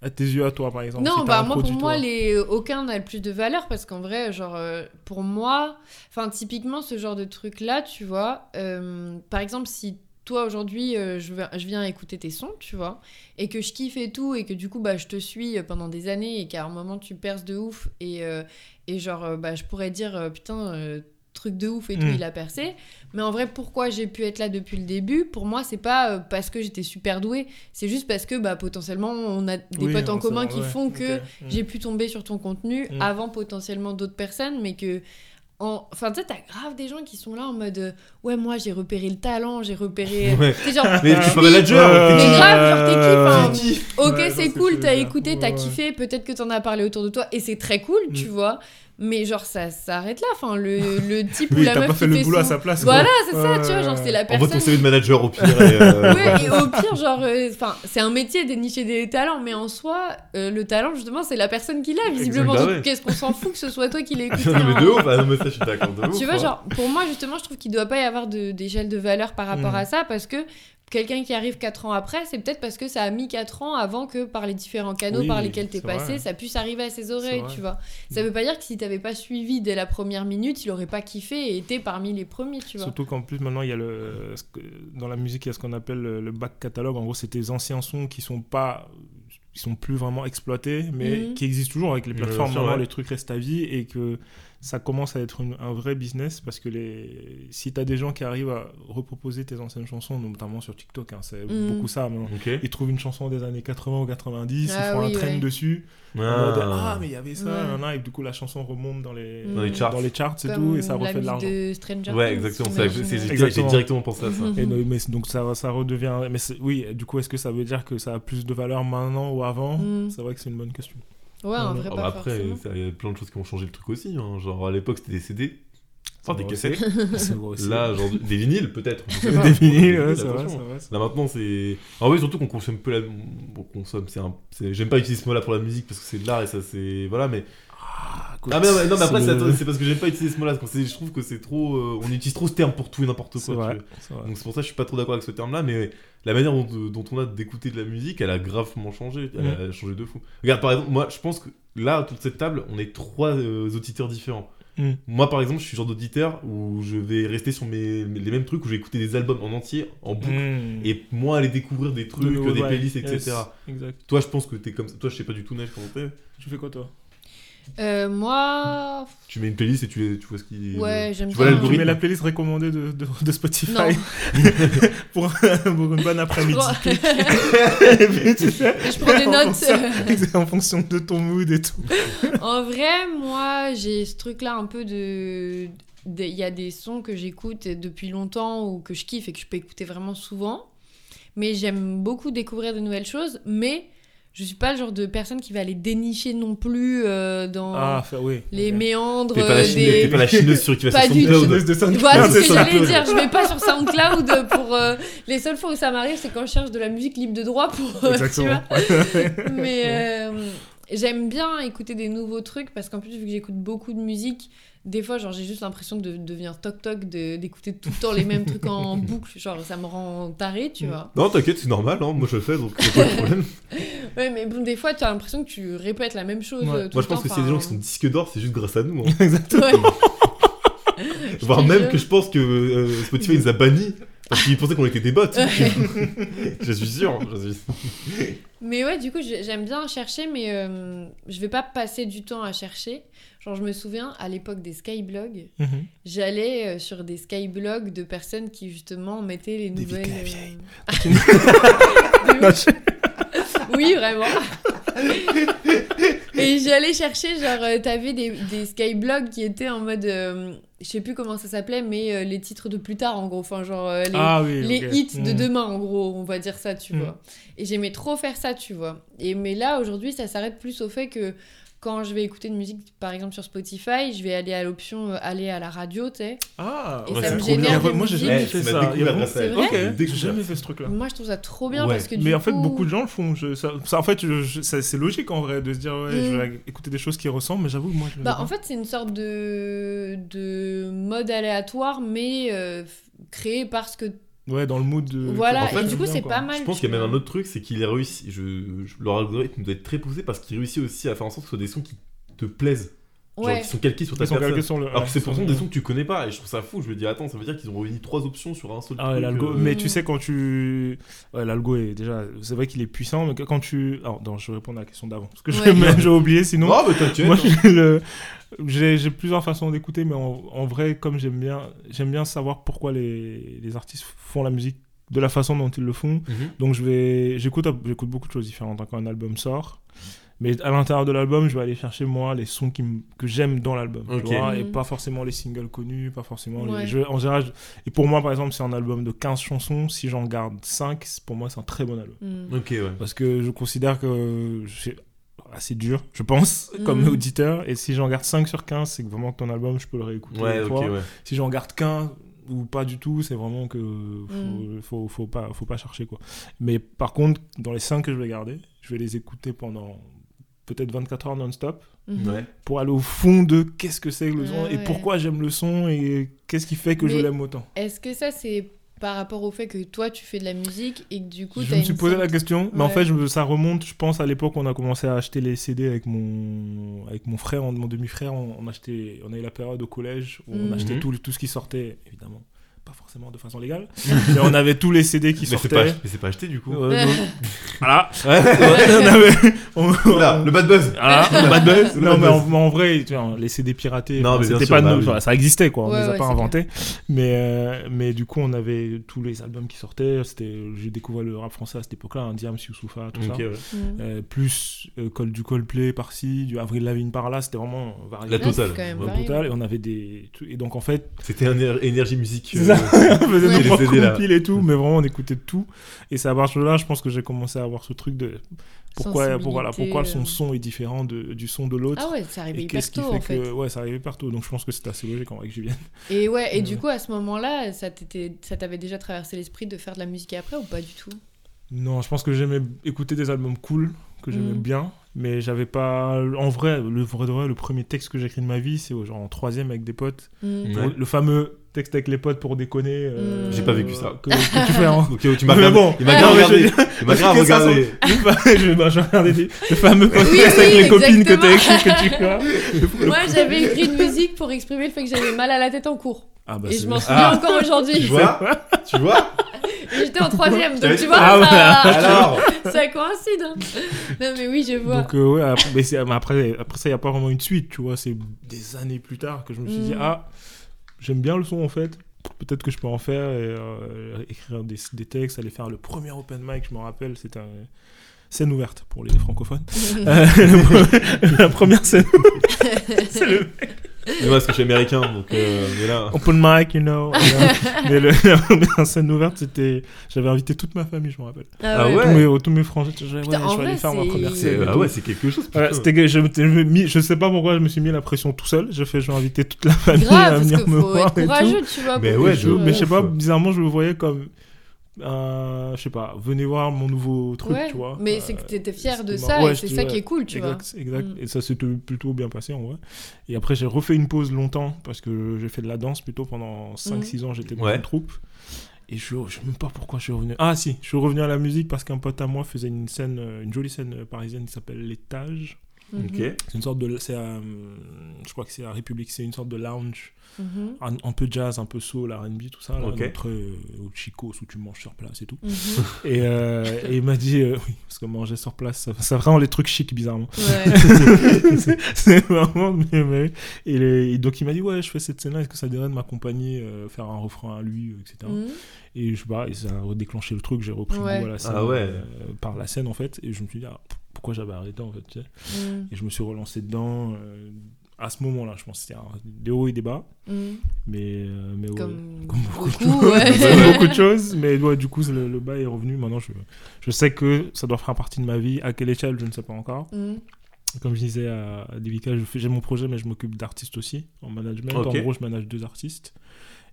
à tes yeux à toi par exemple Non, si bah moi pour moi les aucun n'a le plus de valeur parce qu'en vrai genre euh, pour moi enfin typiquement ce genre de truc là tu vois euh, par exemple si toi aujourd'hui euh, je, viens écouter tes sons tu vois et que je kiffe et tout et que du coup bah je te suis euh, pendant des années et qu'à un moment tu perces de ouf et euh, et genre bah je pourrais dire putain euh, truc de ouf et tout Mm. il a percé mais en vrai pourquoi j'ai pu être là depuis le début? Pour moi c'est pas parce que j'étais super douée c'est juste parce que bah potentiellement on a des Oui, potes en commun qui ouais. font que Ok. Mm. j'ai pu tomber sur ton contenu Mm. avant potentiellement d'autres personnes, mais que. En- Enfin, tu sais, t'as grave des gens qui sont là en mode euh, Ouais, moi j'ai repéré le talent, j'ai repéré. Ouais. C'est genre. Mais tu es pas manager, Euh, Mais grave, genre, t'es qui Ok, Ouais, c'est cool, t'as écouté, t'as kiffé, peut-être que t'en as parlé autour de toi, et c'est très cool, tu Mm. vois. Mais genre, ça s'arrête là. Enfin, le, le type ou la meuf pas qui fait le fait boulot à sa place Voilà, c'est ça, tu vois. Genre, c'est la Envoie personne. ton CV de manager au pire. Et, euh, Ouais, et au pire, genre, euh, enfin, c'est un métier dénicher des talents, mais en soi, euh, le talent, justement, c'est la personne qui l'a, visiblement. Donc, Bah ouais. qu'est-ce qu'on s'en fout que ce soit toi qui l'aies écouté non, mais en- de ouf, ah, non, mais ça, je suis d'accord de ouf. Tu vois, hein. genre, pour moi, justement, je trouve qu'il doit pas y avoir de- d'échelle de, valeur par rapport Mm. à ça, parce que quelqu'un qui arrive 4 ans après, c'est peut-être parce que ça a mis 4 ans avant que par les différents canaux Oui, par lesquels t'es passé, vrai. ça puisse arriver à ses oreilles, tu vois. Ça veut pas dire que si t'avais pas suivi dès la première minute, il aurait pas kiffé et été parmi les premiers, tu vois. Surtout qu'en plus maintenant il y a le dans la musique il y a ce qu'on appelle le, back catalogue. En gros c'est tes anciens sons qui sont pas qui sont plus vraiment exploités mais Mhm. qui existent toujours avec les plateformes. sûr, Maintenant ouais. les trucs restent à vie et que ça commence à être une- un vrai business parce que les si t'as des gens qui arrivent à reproposer tes anciennes chansons notamment sur TikTok hein, c'est Mhm. beaucoup ça maintenant. Ils trouvent une chanson des années 80 ou 90, Ah ils font oui, un ouais. dessus. en Ah. mode, ah mais il y avait ça, Ouais. nanana, et du coup la chanson remonte dans les, Dans les charts. dans les charts et tout et ça refait de l'argent. de Stranger Ouais, exactement. J'ai directement pensé à ça. Mhm. Et no- mais donc ça, ça redevient. Mais oui, du coup, est-ce que ça veut dire que ça a plus de valeur maintenant ou avant? Mm. C'est vrai que c'est une bonne question. Ouais, en Ah, vrai, Ah pas bah après, il y a plein de choses qui ont changé le truc aussi. hein. Genre à l'époque, c'était des CD. Enfin, des cassettes. Là, genre des vinyles peut-être. des vinyles, ouais, c'est vrai, vrai, Là maintenant c'est. Ah oui surtout qu'on consomme peu la. On consomme, c'est un. c'est- J'aime pas utiliser ce mot-là pour la musique parce que c'est de l'art et ça c'est. Voilà mais. Ah, Ah mais non, mais, non, mais après c'est c'est le- c'est parce que j'aime pas utiliser ce mot-là. parce que c'est- Je trouve que c'est trop. euh, On utilise trop ce terme pour tout et n'importe C'est quoi. vrai, tu vois. c'est vrai. Donc c'est pour ça que je suis pas trop d'accord avec ce terme-là, mais la manière dont, dont on a d'écouter de la musique, elle a gravement changé. Elle Mm. a changé de fou. Regarde, par exemple, moi, je pense que là, autour de cette table, on est trois euh, auditeurs différents. Mm. Moi, par exemple, je suis le genre d'auditeur où je vais rester sur mes, les mêmes trucs, où je vais écouter des albums en entier, en boucle, Mm. et moins aller découvrir des trucs, De des playlists, yes, etc. Exact. Toi, je pense que t'es comme ça. Toi, je sais pas du tout, Neige, comment t'es. Tu fais quoi toi? Euh, moi, Tu mets une playlist et tu, tu vois ce qui. ouais, j'aime tu bien. vois Tu mets la playlist recommandée de, de, de Spotify pour, pour une bonne après-midi. prends- Et puis, tu sais, je prends des notes. en fonction de ton mood et tout. En vrai, moi, j'ai ce truc-là un peu de- Il y a des sons que j'écoute depuis longtemps ou que je kiffe et que je peux écouter vraiment souvent. Mais j'aime beaucoup découvrir de nouvelles choses. Mais je suis pas le genre de personne qui va les dénicher non plus euh, dans Ah, fait, oui. les ok. méandres T'es pas, la euh, chine- des. t'es pas la chineuse sur qui va Pas sur. SoundCloud. Chineuse de SoundCloud, Voilà ce que j'allais dire. Je vais pas sur SoundCloud pour. euh, Les seules fois où ça m'arrive, c'est quand je cherche de la musique libre de droit pour. euh, tu Exactement. vois. Mais euh, j'aime bien écouter des nouveaux trucs parce qu'en plus, vu que j'écoute beaucoup de musique, des fois, genre, j'ai juste l'impression de devenir toc-toc, de- d'écouter tout le temps les mêmes trucs en boucle. Genre, ça me rend taré, tu vois. Non, t'inquiète, c'est normal, hein. moi je le fais donc c'est pas de problème. Ouais, mais bon, des fois, tu as l'impression que tu répètes la même chose. Ouais. euh, tout Moi le je pense temps, que s'il y a des gens qui sont disques d'or, c'est juste grâce à nous. hein. Exactement. Je Voire même que je pense que euh, Spotify nous a bannis parce qu'ils pensaient qu'on était des bots. je suis sûr. Je suis... Mais ouais, du coup, j'ai- j'aime bien chercher, mais euh, je vais pas passer du temps à chercher. Genre, je me souviens, à l'époque des skyblogs, Mhm. j'allais euh, sur des skyblogs de personnes qui, justement, mettaient les Des nouvelles... euh, oui, vraiment. Et j'allais chercher, genre, euh, t'avais des, des skyblogs qui étaient en mode... je sais plus comment ça s'appelait, mais euh, les titres de plus tard, en gros. Enfin, genre, euh, les, Ah oui. les ok. hits de Mm. demain, en gros, on va dire ça, tu Mm. vois. Et j'aimais trop faire ça, tu vois. Et mais là, aujourd'hui, ça s'arrête plus au fait que quand je vais écouter de musique, par exemple sur Spotify, je vais aller à l'option euh, aller à la radio, tu sais. Ah, Et Ouais, ça c'est me trop génère des Moi, j'ai jamais Eh, fait tu ça. C'est vrai Ok, J'ai jamais fait ce truc-là. Moi, je trouve ça trop bien Ouais. parce que Mais du en fait, coup- beaucoup de gens le font. Je- ça, ça, en fait, c'est logique en vrai de se dire ouais, je Mm. vais écouter des choses qui ressemblent, mais j'avoue que moi je Bah, en fait, c'est une sorte de, de mode aléatoire, mais euh, créé parce que. Ouais, dans le mood de. Voilà, en fait, et du coup, c'est pas mal. Je pense qu'il y a même un autre truc, c'est qu'il a réussi. Je, je- leur algorithme doit être très poussé parce qu'il réussit aussi à faire en sorte que ce soit des sons qui te plaisent. Genre Ouais. qui sont calqués sur ta Ils sont personne. calqués sur le. Alors que c'est pourtant des sons que tu connais pas et je trouve ça fou. Je me dis, attends, ça veut dire qu'ils ont réuni trois options sur un seul Ah ouais, truc. l'algo. euh, Mais tu sais, quand tu. Ouais, l'algo est déjà. C'est vrai qu'il est puissant, mais quand tu. Alors, non, je vais répondre à la question d'avant. Parce que Ouais. j'ai oublié sinon. Non, mais t'inquiète. Moi, hein. j'ai le- j'ai plusieurs façons d'écouter, mais en, en vrai, comme j'aime bien, j'aime bien savoir pourquoi les, les artistes font la musique de la façon dont ils le font. Mhm. Donc, je vais, j'écoute, j'écoute beaucoup de choses différentes quand un album sort. Mais à l'intérieur de l'album, je vais aller chercher moi les sons qui que j'aime dans l'album, et Mhm. pas forcément les singles connus, pas forcément Ouais. les. je- en général, je- et pour moi, par exemple, c'est un album de 15 chansons. Si j'en garde 5, pour moi, c'est un très bon album. Ok, ouais. Parce que je considère que c'est assez dur, je pense, comme Mhm. auditeur. Et si j'en garde 5 sur 15, c'est que vraiment que ton album, je peux le réécouter. Ouais, une ok, fois. ouais. Si j'en garde qu'un ou pas du tout, c'est vraiment que faut, Mhm. faut, faut pas, faut pas chercher. quoi. Mais par contre, dans les 5 que je vais garder, je vais les écouter pendant peut-être 24 heures non-stop Mhm. Pour aller au fond de qu'est-ce que c'est que le son Ouais, et ouais. pourquoi j'aime le son et qu'est-ce qui fait que je l'aime autant. Est-ce que ça, c'est par rapport au fait que toi, tu fais de la musique et que du coup, je me suis posé la question, mais en fait, je me- ça remonte, je pense, à l'époque où on a commencé à acheter les CD avec mon, avec mon frère, mon demi-frère. On, on achetait, on a eu la période au collège où on Mhm. achetait Mhm. tout, tout ce qui sortait, évidemment, pas forcément de façon légale, mais on avait tous les CD qui Mais c'est pas, sortaient. mais c'est pas acheté du coup. Euh, voilà. Ouais. on avait. on- Voilà, le bad buzz. Voilà, bad buzz. Le Non, bad mais buzz. en, mais en vrai, tu vois, les CD piratés, Non, c'était sûr, pas bah nous, oui. ça existait quoi, on Ouais, les a ouais, pas inventés. Mais, euh, mais du coup, on avait tous les albums qui sortaient. C'était, j'ai découvert le rap français à cette époque-là, un Diams, Youssoufa, tout ça. ouais. Mm. Euh, plus euh, Col- du Coldplay par-ci, du Avril Lavigne par-là, c'était vraiment varié. La totale. La totale, et on avait des. Et donc en fait, C'était énergie musique. C'est ça. on faisait Ouais. nos propres CD, là. compiles et tout, mais vraiment on écoutait de tout. Et c'est à partir de là, je pense que j'ai commencé à avoir ce truc de pourquoi, pour- voilà, pourquoi son son est différent de- du son de l'autre. Ah ouais, c'est arrivé hyper tôt fait en fait. que ouais, ça arrivait partout. Donc je pense que c'est assez logique en vrai que j'y vienne. Et ouais, et Ouais. du coup, à ce moment-là, ça ça t'avait déjà traversé l'esprit de faire de la musique après ou pas du tout? Non, je pense que j'aimais écouter des albums cool, que j'aimais Mhm. bien, mais j'avais pas. En vrai, le vrai de vrai, le premier texte que j'ai écrit de ma vie, c'est genre en troisième avec des potes. Mm. Le fameux texte avec les potes pour déconner. euh. J'ai pas vécu ça. Que, que tu fais en. Ok, tu m'as Mais bon, il m'a grave regardé. Il m'a grave regardé. je, bah, regardais des- le fameux podcast oui, avec les copines que t'as écrit, que tu vois. Moi, j'avais écrit une musique pour exprimer le fait que j'avais mal à la tête en cours. Ah bah et je m'en souviens Ah. encore Tu aujourd'hui. vois Tu vois Et J'étais en troisième, donc tu vois, Ah ça, Alors ça coïncide. hein. Non, mais oui, je vois. Donc euh, ouais, après, mais après, après ça, il n'y a pas vraiment une suite, tu vois. C'est des années plus tard que je me suis dit, Mm. ah, j'aime bien le son en fait. Peut-être que je peux en faire et euh, écrire des, des textes, aller faire le premier open mic, je me rappelle, c'était un scène ouverte pour les francophones. Euh, la première scène, c'est le Mais moi, parce que je suis américain, donc euh, mais là. open mic, you know. mais le, la première scène ouverte, c'était, j'avais invité toute ma famille, je me rappelle. Ah ouais. Tous mes, tous mes frangins, je, ouais, Putain, je en vais aller vrai, faire ma c'est- première C'est- scène. et Ah tout. ouais, c'est quelque chose. C'était que je, m'étais- je, me mis- je sais pas pourquoi je me suis mis la pression tout seul. Je fais, je vais inviter toute la famille Grave, à parce venir me faut voir être et tout. courageux, tu vois. Mais pour ouais, que je, de mais je sais pas, bizarrement, je le voyais comme, un- je sais pas, venez voir mon nouveau truc, Ouais, tu vois. Mais Euh, c'est que t'étais fier de ça marrant. Ouais, et c'est ça qui est cool, tu vois. Exact. Mm. Et ça s'était plutôt bien passé en vrai. Et après, j'ai refait une pause longtemps parce que j'ai fait de la danse plutôt pendant 5-6 ans. J'étais dans Ouais. une troupe. Et je, je sais même pas pourquoi je suis revenu. Ah si, je suis revenu à la musique parce qu'un pote à moi faisait une scène, euh, une jolie scène euh, parisienne qui s'appelle L'étage. Mhm. C'est une sorte de. C'est à, je crois que c'est à République, c'est une sorte de lounge. Mhm. Un, un peu jazz, un peu soul, RB, tout ça. Là, Ok. donc très, euh, au Chico, où tu manges sur place et tout. Mhm. Et, euh, et il m'a dit, euh, oui, parce que manger sur place, ça- c'est vraiment les trucs chics, bizarrement. Ouais. c'est c'est vraiment. mais- mais- et, les- et donc il m'a dit, ouais, je fais cette scène-là, est-ce que ça dirait de m'accompagner, euh, faire un refrain à lui, etc. Et je sais pas, et ça a déclenché le truc, j'ai repris Ouais. goût à la scène, Ah ouais. euh, par la scène en fait, et je me suis dit, ah, pourquoi j'avais arrêté en fait, tu sais. Mhm. Et je me suis relancé dedans euh, à ce moment-là, je pense que c'était des hauts et des bas, Mhm. mais, euh, mais ouais. Comme, beaucoup, de beaucoup, choses. ouais. Comme beaucoup de choses, mais ouais, du coup, le, le bas est revenu. Maintenant, je, je sais que ça doit faire partie de ma vie. À quelle échelle, je ne sais pas encore. Mhm. Comme je disais à, à Devika, je fais- j'ai mon projet, mais je m'occupe d'artistes aussi en management. En gros, je manage deux artistes.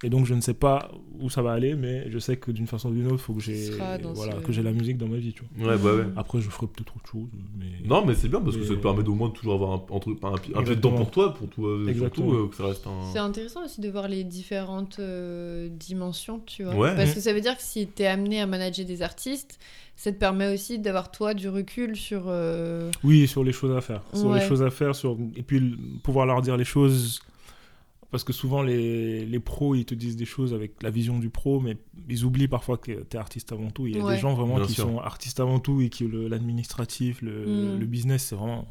Et donc, je ne sais pas où ça va aller, mais je sais que d'une façon ou d'une autre, il faut que j'ai voilà, ce- que j'ai la musique dans ma vie. Tu vois. Ouais, bah ouais. Après, je ferai peut-être autre chose. Mais... Non, mais c'est bien parce que ça te permet au moins de toujours avoir un, un, truc- un, pied- un pied dedans pour toi, pour toi, Exactement. surtout euh, que ça reste un. C'est intéressant aussi de voir les différentes euh, dimensions, tu vois. Ouais. Parce que ça veut dire que si t'es amené à manager des artistes, ça te permet aussi d'avoir toi du recul sur. euh, Oui, sur les choses à faire. Sur Ouais. les choses à faire, sur... et puis pouvoir leur dire les choses. Parce que souvent, les, les pros, ils te disent des choses avec la vision du pro, mais ils oublient parfois que tu es artiste avant tout. Il y a Ouais. des gens vraiment Bien qui sûr. sont artistes avant tout et qui le- l'administratif, le, Mm. le business, c'est vraiment.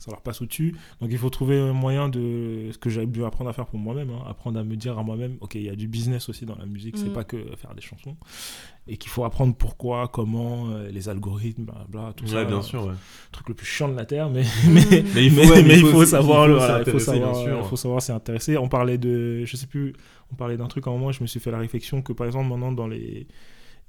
Ça leur passe au-dessus. Donc il faut trouver un moyen de. Ce que j'ai dû apprendre à faire pour moi-même, hein, apprendre à me dire à moi-même, ok, il y a du business aussi dans la musique, c'est Mm. pas que faire des chansons. Et qu'il faut apprendre pourquoi, comment, euh, les algorithmes, bla, tout ça Ouais, bien sûr, ouais. truc le plus chiant de la terre, mais, mais, Mais il faut, mais, ouais, mais il faut, aussi- savoir, il le- faut voilà, il faut savoir, sûr. il faut savoir s'y intéresser. On parlait de, je sais plus, on parlait d'un truc à un moment, je me suis fait la réflexion que par exemple maintenant dans les,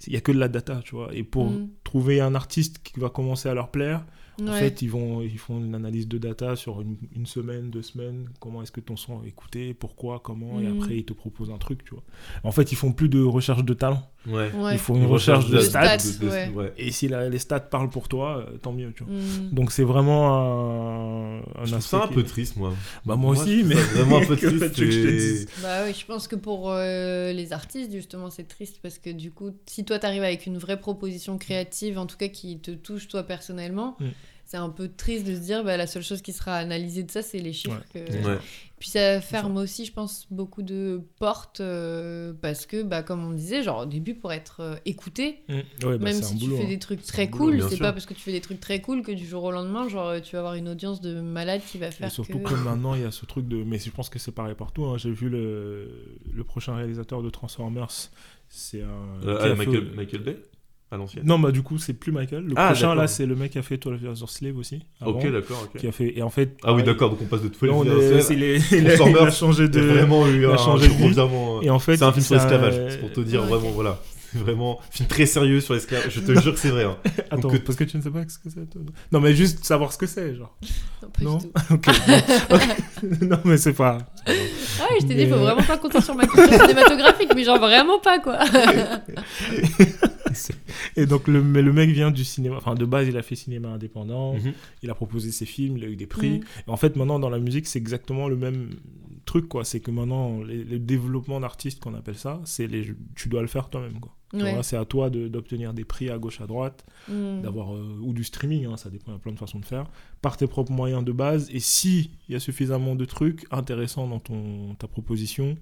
il y a que de la data, tu vois, et pour Mhm. trouver un artiste qui va commencer à leur plaire, en fait, ils vont, ils font une analyse de data sur une, une semaine, deux semaines. Comment est-ce que ton son est écouté, pourquoi, comment, et Mhm. après ils te proposent un truc, tu vois. En fait, ils font plus de recherche de talent. Ouais. Ouais. Il faut une recherche de de stats. stats. ouais. ouais. Et si la- les stats parlent pour toi, euh, tant mieux, tu vois. Mhm. Donc c'est vraiment un, un Je trouve aspect ça un qui- peu triste, moi. Bah moi aussi, je mais vraiment un peu triste. que je te Bah oui, je pense que pour euh, les artistes, justement, c'est triste parce que du coup, si toi t'arrives avec une vraie proposition créative, en tout cas qui te touche toi personnellement, Mm. c'est un peu triste de se dire bah, la seule chose qui sera analysée de ça, c'est les chiffres. que- Ouais. Puis ça ferme aussi, je pense, beaucoup de portes euh, parce que, bah, comme on disait, genre au début, pour être euh, écouté, Mm. Ouais, bah, même si tu fais hein. des trucs très cool, c'est pas parce que tu fais des trucs très cool que du jour au lendemain, genre tu vas avoir une audience de malade qui va Et faire surtout que... que maintenant il y a ce truc de. Mais je pense que c'est pareil partout. hein. J'ai vu le... le prochain réalisateur de Transformers. C'est un. Euh, ah, Michael, Michael Bay? À l'ancienne. Non, bah du coup, c'est plus Michael. Le Ah, prochain, là, c'est le mec qui a fait 12 Years Slave aussi. avant, Ok, d'accord. Qui a fait... Et en fait. Ah oui, d'accord, donc on passe de tout non, on est- il, a, il a Transformers, changé de. vraiment eu il a un changé de fait, C'est un film sur l'esclavage, c'est pour te dire Ouais, vraiment, voilà. C'est vraiment un film très sérieux sur l'esclavage, je te jure que c'est vrai. hein. Attends, Donc, parce que tu ne sais pas ce que c'est. toi Non, mais juste savoir ce que c'est, genre. Non, pas Non? du tout. Non, mais c'est pas. Ah ouais, je t'ai dit, Mais, faut euh, vraiment pas compter sur ma culture cinématographique, mais genre vraiment pas quoi. Et donc, le, mais le mec vient du cinéma. Enfin, de base, il a fait cinéma indépendant. Mhm. Il a proposé ses films, il a eu des prix. Mm. Et en fait, maintenant, dans la musique, c'est exactement le même truc, quoi. C'est que maintenant, le développement d'artistes, qu'on appelle ça, c'est les, tu dois le faire toi-même, quoi. Ouais. c'est à toi de- d'obtenir des prix à gauche, à droite, Mm. d'avoir euh, ou du streaming, hein, ça dépend, il y a plein de façons de faire, par tes propres moyens de base. Et si il y a suffisamment de trucs intéressants dans ton ta proposition,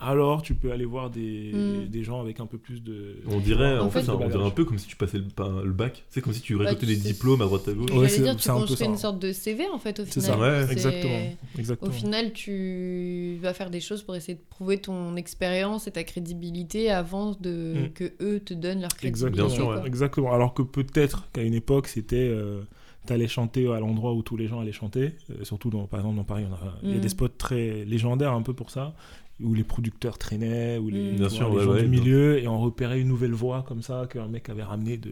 alors tu peux aller voir des, Mm. des gens avec un peu plus de. On dirait, En en fait, fait- on dirait un peu comme si tu passais le, le bac. C'est comme si tu récoltais tu des diplômes à droite à gauche. Ouais, c'est- dire, tu c'est un construis ça. une sorte de CV en fait au C'est final. ça, Ouais, C'est- exactement. Au exactement. final, tu vas faire des choses pour essayer de prouver ton expérience et ta crédibilité avant de Mm. que eux te donnent leur crédibilité. Exactement, Bien sûr, quoi. ouais. exactement. Alors que peut-être qu'à une époque, c'était. euh, T'allais chanter à l'endroit où tous les gens allaient chanter. Euh, surtout, dans, par exemple, dans Paris, on a- il y a des spots très légendaires un peu pour ça. Où les producteurs traînaient, où les, Mm. tu Bien vois, sûr, les ouais, gens ouais, du milieu, et on repérait une nouvelle voix comme ça, qu'un mec avait ramené de,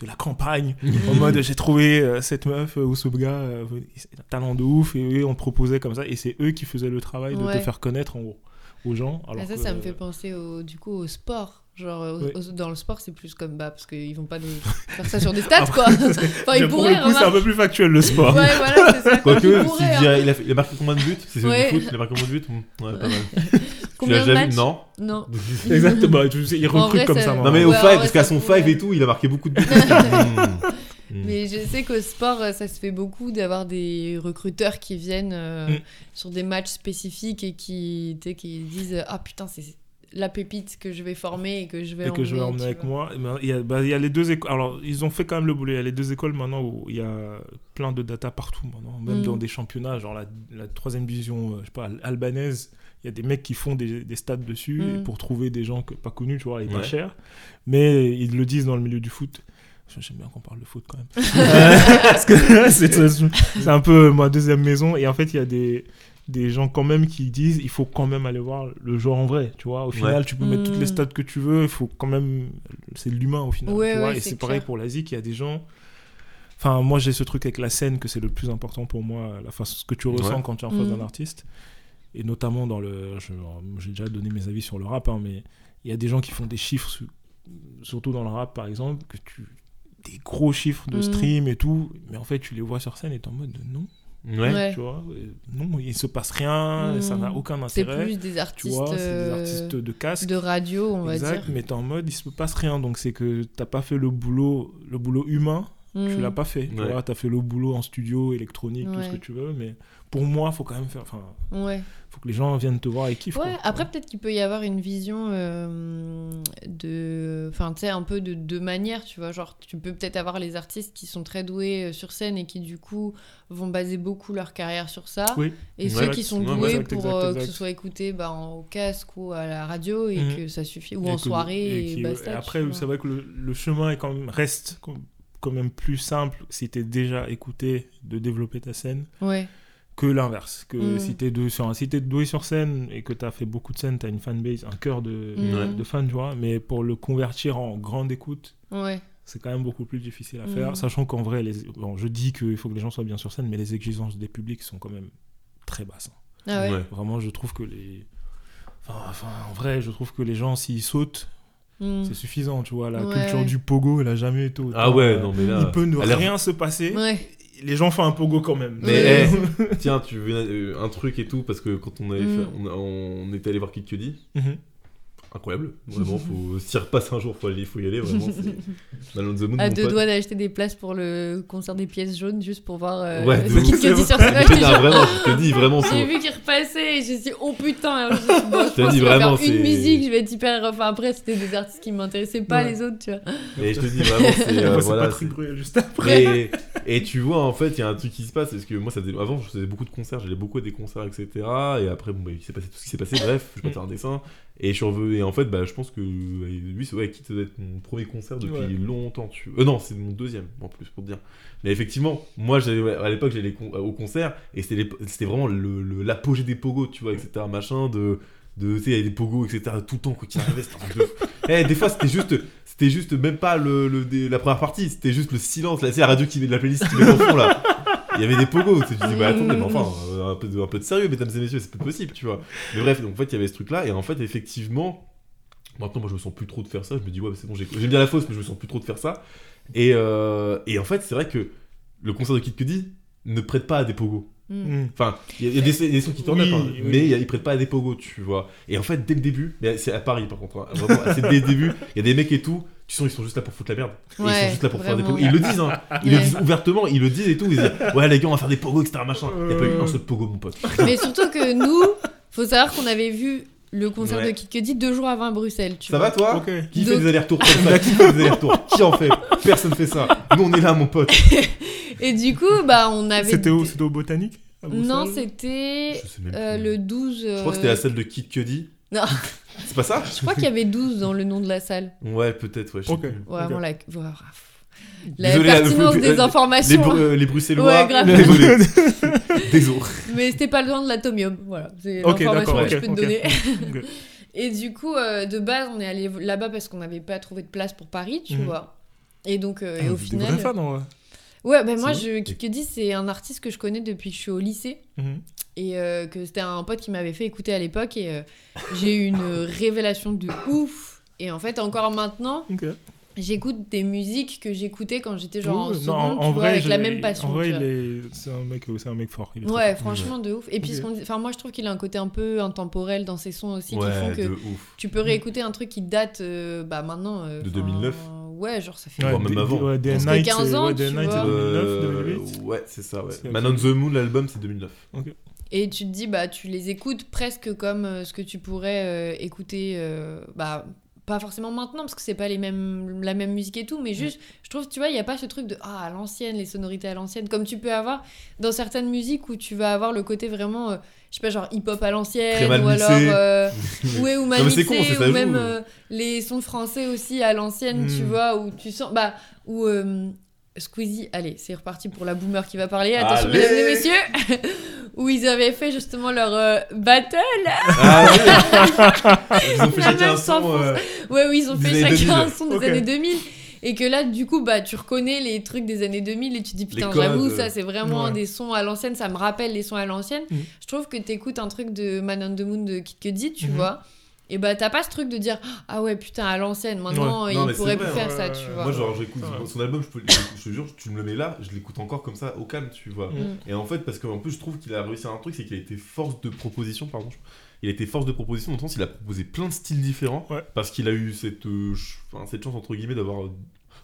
de la campagne. en mode, j'ai trouvé euh, cette meuf euh, ou ce gars, euh, c'est un talent de ouf, et eux, on te proposait comme ça. Et c'est eux qui faisaient le travail de te faire connaître en gros, aux gens. Alors Ah, ça, que- ça me fait penser au, du coup au sport. Genre, Ouais. au- dans le sport, c'est plus comme bah, parce qu'ils vont pas nous faire ça sur des stats, quoi. Après, enfin, ils pour pourraient, c'est un peu plus factuel le sport. Ouais, voilà, c'est ça. Quoique, hein. il, a il marqué combien de buts? C'est Ouais. du foot, il a marqué combien de buts? Hmm, Ouais, pas mal. Combien tu de l'as vu? Non. Non. Exactement, recrutent vrai, comme ça-. Non, mais Ouais, au en 5, vrai, parce qu'à son pourrait. 5 et tout, il a marqué beaucoup de buts. Hmm. Hmm. Mais je sais qu'au sport, euh, ça se fait beaucoup d'avoir des recruteurs qui viennent euh, Mm. sur des matchs spécifiques et qui, qui disent Ah putain, c'est la pépite que je vais former et que je vais et que je vais emmener, emmener avec vois. moi. Ben, Il y, a, bah, il y a les deux écoles. Alors, ils ont fait quand même le boulot. Il y a les deux écoles maintenant où il y a plein de data partout maintenant. Même Mm. dans des championnats, genre la, la troisième division, euh, je sais pas, albanaise, il y a des mecs qui font des, des stats dessus Mm. pour trouver des gens que, pas connus, tu vois, et pas chers. Mais ils le disent dans le milieu du foot. J'aime bien qu'on parle de foot quand même. Parce que c'est c'est un peu ma deuxième maison. Et en fait, il y a des, des gens quand même qui disent il faut quand même aller voir le joueur en vrai. Tu vois, au final, tu peux mettre toutes les Mm. stats que tu veux. Il faut quand même. C'est de l'humain au final. Ouais, tu vois, ouais, et c'est pareil pour la zik. Il y a des gens. Enfin, moi, j'ai ce truc avec la scène que c'est le plus important pour moi. La façon, ce que tu ressens Ouais. quand tu es en face Mm. d'un artiste. Et notamment dans le. J'ai déjà donné mes avis sur le rap, hein, mais il y a des gens qui font des chiffres, su- surtout dans le rap par exemple, que tu. Des gros chiffres de Mm. stream et tout, mais en fait, tu les vois sur scène et t'es en mode non, Ouais. Ouais. tu vois, non, il se passe rien, ça n'a aucun C'est intérêt. plus des Tu artistes, vois, c'est des euh, artistes de casque. de radio, on va exact, dire. mais t'es en mode il se passe rien, donc c'est que t'as pas fait le boulot, le boulot humain, tu Mm. l'as pas fait. Tu Ouais. vois, t'as fait le boulot en studio, électronique, tout ce que tu veux, mais pour moi, faut quand même faire, enfin, Ouais. faut que les gens viennent te voir et kiffent. Ouais, quoi. après peut-être qu'il peut y avoir une vision euh, de... Enfin, tu sais, un peu de deux manières, tu vois. Genre, tu peux peut-être avoir les artistes qui sont très doués euh, sur scène et qui, du coup, vont baser beaucoup leur carrière sur ça. Oui. Et Ouais, ceux qui sont doués exact, pour exact, euh, que ce soit écouté bah, en- au casque ou à la radio et Mhm. que ça suffit. Ou Et en que- soirée et, après, c'est vrai que le, le chemin est quand même, reste quand- quand même plus simple si t'es déjà écouté de développer ta scène Ouais. que l'inverse. Que Mm. si t'es doué sur, si t'es doué sur scène et que t'as fait beaucoup de scènes, t'as une fanbase, un cœur de, Mm. de fans, tu vois. Mais pour le convertir en grande écoute, Ouais. c'est quand même beaucoup plus difficile à Mm. faire. Sachant qu'en vrai, les, bon, je dis qu'il faut que les gens soient bien sur scène, mais les exigences des publics sont quand même très basses. hein. Ah ouais. Ouais. Vraiment, je trouve que les. Enfin, enfin, en vrai, je trouve que les gens, s'ils sautent, Mm. c'est suffisant, tu vois. La Ouais, culture ouais. du pogo, elle a jamais été autant, Ah ouais, non mais là. Il peut ne rien se passer. Ouais. Les gens font un pogo quand même. Mais Ouais. eh, tiens, tu veux euh, un truc et tout parce que quand on avait Mm. fait, on était allé voir Kid Cudi, Mhm. Incroyable. Vraiment, faut s'y repasse un jour, faut aller, faut y aller. Vraiment, c'est Man on the Moon. À deux pote. doigts d'acheter des places pour le concert des pièces jaunes juste pour voir euh, Ouais, ce qu'il te dit sur scène. Vraiment, je te dis vraiment. J'ai vu qu'il repassait et je me suis dit, oh putain, je, dit, bon, pense va vraiment, faire une musique, je vais être hyper. Enfin, après, c'était des artistes qui m'intéressaient pas, Ouais. les autres, tu vois. Et je te dis vraiment, c'est. Euh, voilà, Patrick c'est- Bruel juste après. Et, et tu vois, en fait, il y a un truc qui se passe. Parce que moi, ça faisait- avant, je faisais beaucoup de concerts, j'allais beaucoup à des concerts, etc. Et après, bon, bah, il s'est passé tout ce qui s'est passé. Bref, je vais faire un dessin. Et je suis revenu. Et en fait, bah, je pense que euh, lui, c'est ouais, quitte d'être mon premier concert depuis Ouais. longtemps. Tu... Euh, non, c'est mon deuxième, en plus, pour te dire. Mais effectivement, moi, à l'époque, j'allais con- au concert. Et c'était, vraiment le, le- l'apogée des pogos, tu vois, etc. Machin, de. de tu sais, il y avait des pogos, etc. Tout le temps, quoi qu'il arrivait, c'était de fou. Eh, des fois, c'était juste. C'était juste même pas le, le- la première partie, c'était juste le silence. Là, c'est la radio qui met de la playlist qui met en fond là. Il y avait des pogos. Tu te dis, bah attendez, mais enfin, euh, un peu, de, un peu de sérieux, mesdames et messieurs, c'est plus possible, tu vois. Mais bref, donc en fait, il y avait ce truc là, et en fait, effectivement, maintenant, moi, je me sens plus trop de faire ça. Je me dis, ouais, c'est bon, j'ai- j'aime bien la fausse, mais je me sens plus trop de faire ça. Et, euh, et en fait, c'est vrai que le concert de Kid Cudi ne prête pas à des pogos. Mm. Mm. Enfin, il y a, des, des sons qui tournent, Oui, hein, oui. mais ils prêtent pas à des pogos, tu vois. Et en fait, dès le début, mais c'est à Paris par contre, hein, vraiment, c'est dès le début, il y a des mecs et tout, tu sens ils sont juste là pour foutre la merde. Ils sont juste là pour faire des pogos. Ils le disent, hein. Ils le disent ouvertement, ils le disent et tout. Ils disent, ouais, les gars, on va faire des pogos, etc. Machin. Il y a pas eu Euh. un seul pogo, mon pote. Mais surtout que nous, faut savoir qu'on avait vu le concert Ouais. de Kid Cudi deux jours avant à Bruxelles, tu Ça vois. va toi. Qui fait des allers-retours comme ça Qui fait des allers-retours Qui en fait Personne fait ça. Nous, on est là, mon pote. Et du coup, bah, on avait. C'était au, c'était au Botanique Non, c'était euh, le 12. Je crois que c'était la salle de Kid Cudi. Non. C'est pas ça Je crois qu'il y avait 12 dans le nom de la salle. Ouais, peut-être, ouais. je sais Ok. plus. Ouais, Ok. Vraiment la. voilà. La Désolé, pertinence des le- informations. Les, Bru- euh, les Bruxellois. Ouais, grave. Désolé. Désolé. Mais c'était pas le nom de l'atomium. Voilà. C'est Ok, l'information d'accord, que je ok, peux te donner. Ok. Et du coup, euh, de base, on est allé là-bas parce qu'on n'avait pas trouvé de place pour Paris, tu Mhm. vois. Et donc, euh, Ah, et au final. vrais fans, ouais. Ouais, ben moi, C'est je, Kid Cudi, c'est un artiste que je connais depuis que je suis au lycée. Mhm. Et euh, que c'était un pote qui m'avait fait écouter à l'époque. Et euh, j'ai eu une révélation de ouf. Et en fait, encore maintenant, j'écoute des musiques que j'écoutais quand j'étais genre en non, seconde, en, tu en vois, vrai, avec la même passion. En vrai, c'est un mec, c'est un mec fort. il est très Ouais, franchement, de ouf. Et puis, enfin, moi, je trouve qu'il a un côté un peu intemporel dans ses sons aussi, qui font que tu peux réécouter un truc qui date, euh, bah maintenant. De enfin, 2009. Ouais, genre ça fait. Ouais, même avant. Ouais, Day Night, 15 c'est- ans, ouais, Day and tu Night, c'est vois. 2009, Euh, 2008. Ouais, c'est ça, ouais. Man on the Moon, l'album, c'est 2009. Et tu te dis, bah, tu les écoutes presque comme euh, ce que tu pourrais euh, écouter, euh, bah, pas forcément maintenant, parce que c'est pas les mêmes, la même musique et tout, mais juste, je trouve, tu vois, il n'y a pas ce truc de, ah, à l'ancienne, les sonorités à l'ancienne, comme tu peux avoir dans certaines musiques où tu vas avoir le côté vraiment, euh, je sais pas, genre hip-hop à l'ancienne, ou alors, euh, ouais, ou mal Non, con, ou même joue. euh, les sons français aussi à l'ancienne, tu Mm. vois, où tu sens, bah, où... euh, Squeezie, allez, c'est reparti pour la boomer qui va parler. Attention, Allez. mesdames et messieurs, où ils avaient fait justement leur euh, battle. Ah oui Ils ont fait La chacun même un sans son. euh, Ouais, oui, ils ont Des fait chacun 2000. un son des Ok. années 2000. Et que là, du coup, bah, tu reconnais les trucs des années 2000 et tu te dis, putain, j'avoue, euh, ça, c'est vraiment ouais. des sons à l'ancienne, ça me rappelle les sons à l'ancienne. Mhm. Je trouve que t'écoutes un truc de Man on the Moon de Kid Cudi, tu Mhm. vois. Et bah, t'as pas ce truc de dire, ah ouais, putain, à l'ancienne, maintenant, Ouais. il Non, mais pourrait plus vrai, faire ouais, ça, ouais, tu vois. Moi, genre, j'écoute Ouais. son album, je, peux, je te jure, tu me le mets là, je l'écoute encore comme ça, au calme, tu vois. Mm. Et en fait, parce qu'en plus, je trouve qu'il a réussi à un truc, c'est qu'il a été force de proposition, pardon. Il a été force de proposition dans le sens il a proposé plein de styles différents. Ouais. Parce qu'il a eu cette, euh, ch- cette chance, entre guillemets, d'avoir.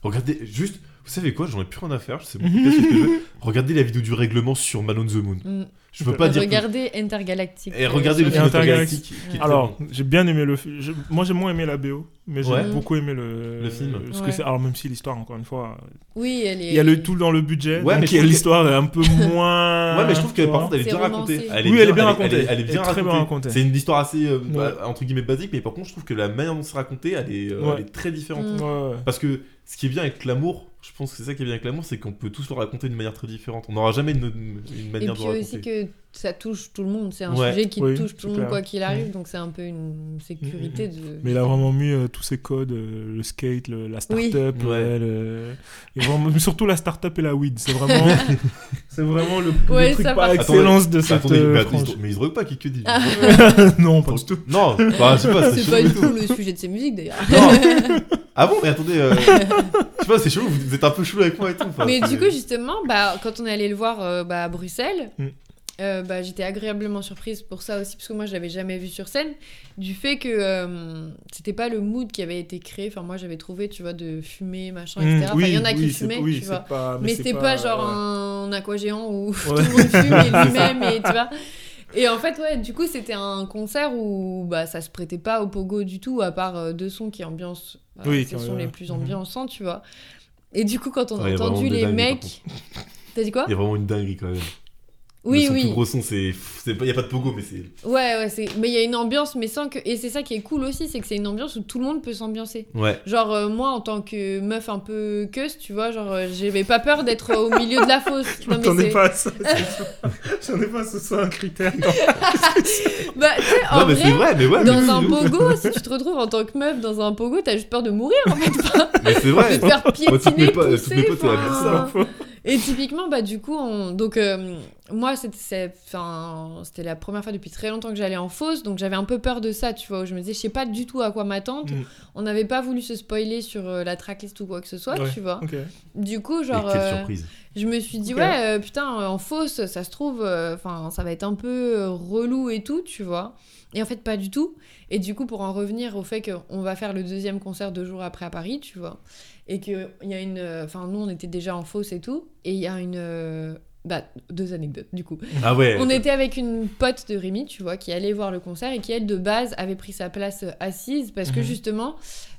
Regardez, juste, vous savez quoi, j'en ai plus rien à faire, je sais bon, podcast, ce que je veux. Regardez la vidéo du règlement sur Man on the Moon. Mm. Je peux pas dire. que- Regardez Intergalactic. Et regardez le film Intergalactic. Alors, bon. j'ai bien aimé le film. Moi, j'ai moins aimé la BO, mais j'ai Ouais. beaucoup aimé le, Le film. Que Ouais. c'est. Alors, même si l'histoire, encore une fois, Oui, elle est. il y a le tout dans le budget. Ouais, donc mais que- l'histoire est un peu moins. Ouais, mais je trouve que par contre, elle est C'est bien racontée. Oui, elle est bien Elle racontée. est, elle est Elle est bien très bien racontée. C'est une histoire assez, euh, Ouais. entre guillemets, basique, mais par contre, je trouve que la manière dont c'est raconté, elle est, euh, très différente. Mm. Parce que ce qui est bien avec l'amour, je pense que c'est ça qui est bien avec l'amour, c'est qu'on peut tous le raconter d'une manière très différente. On n'aura jamais une, une manière de puis le aussi raconter. que ça touche tout le monde. C'est un Ouais. sujet qui Oui, touche tout c'est le monde clair. quoi qu'il arrive, Mm. donc c'est un peu une sécurité de. Mais il a vraiment mis euh, tous ses codes, euh, le skate, le- la start-up, ouais, le- vraiment- surtout la start-up et la weed. C'est vraiment, c'est vraiment le, le truc par part- excellence de cette attendez, euh, mais, frange. ils, mais ils se droguent pas, qui que dit Ah. non, pas du tout. Non, bah, sais pas, c'est C'est pas du tout le sujet de ces musiques d'ailleurs. Ah bon, mais attendez, euh, je sais pas, c'est chelou, vous êtes un peu chelou avec moi et tout. enfin, Mais c'est- du coup, justement, bah, quand on est allé le voir euh, bah, à Bruxelles, Mm. Euh, bah, j'étais agréablement surprise pour ça aussi, parce que moi, je l'avais jamais vu sur scène, du fait que euh, c'était pas le mood qui avait été créé. Enfin, moi, j'avais trouvé, tu vois, de fumer, machin, Mm, etc. Enfin, il y en a qui fumaient, oui, tu vois. pas- Mais c'est c'était pas, genre un aqua géant où tout le monde fume et lui-même, et tu vois. Et en fait, ouais, du coup, c'était un concert où bah, ça se prêtait pas au pogo du tout, à part euh, deux sons qui bah, Oui, qui- sons ouais. les plus Mhm. ambiançants, tu vois. Et du coup, quand on Ouais, a entendu les mecs. T'as dit quoi? Il y a vraiment une dinguerie quand même. Oui, le son oui. plus gros son, c'est. Il y a pas de pogo, mais c'est. Ouais, ouais, c'est... mais il y a une ambiance, mais sans que. Et c'est ça qui est cool aussi, c'est que c'est une ambiance où tout le monde peut s'ambiancer. Ouais. Genre, euh, moi, en tant que meuf un peu queuse, tu vois, genre, euh, j'avais pas peur d'être au milieu de la fosse. Non, mais J'en ai pas à ça. J'en ai pas à ce soit un critère. Non. Bah, tu sais, en Non, mais vrai, c'est vrai, mais ouais. dans mais un oui, oui. pogo, si tu te retrouves en tant que meuf dans un pogo, t'as juste peur de mourir, en fait. Mais c'est de vrai. te faire piétiner, toutes mes potes, elles ça. Et typiquement, bah du coup, on... donc euh, moi, c'était la première fois depuis très longtemps que j'allais en fosse, donc j'avais un peu peur de ça, tu vois. Où je me disais, je sais pas du tout à quoi m'attendre. Mm. On n'avait pas voulu se spoiler sur euh, la tracklist ou quoi que ce soit, Ouais. tu vois. Du coup, genre, quelle euh, surprise. je me suis dit, ouais, euh, putain, en fosse, ça se trouve, euh, enfin, ça va être un peu relou et tout, tu vois. Et en fait, pas du tout. Et du coup, pour en revenir au fait qu'on va faire le deuxième concert deux jours après à Paris, tu vois. Et qu'il y a une. euh, Enfin, nous, on était déjà en fosse et tout. Et il y a une. euh, Bah, deux anecdotes, du coup. Ah ouais. On était avec une pote de Rémi, tu vois, qui allait voir le concert et qui, elle, de base, avait pris sa place euh, assise parce que Mhm. justement,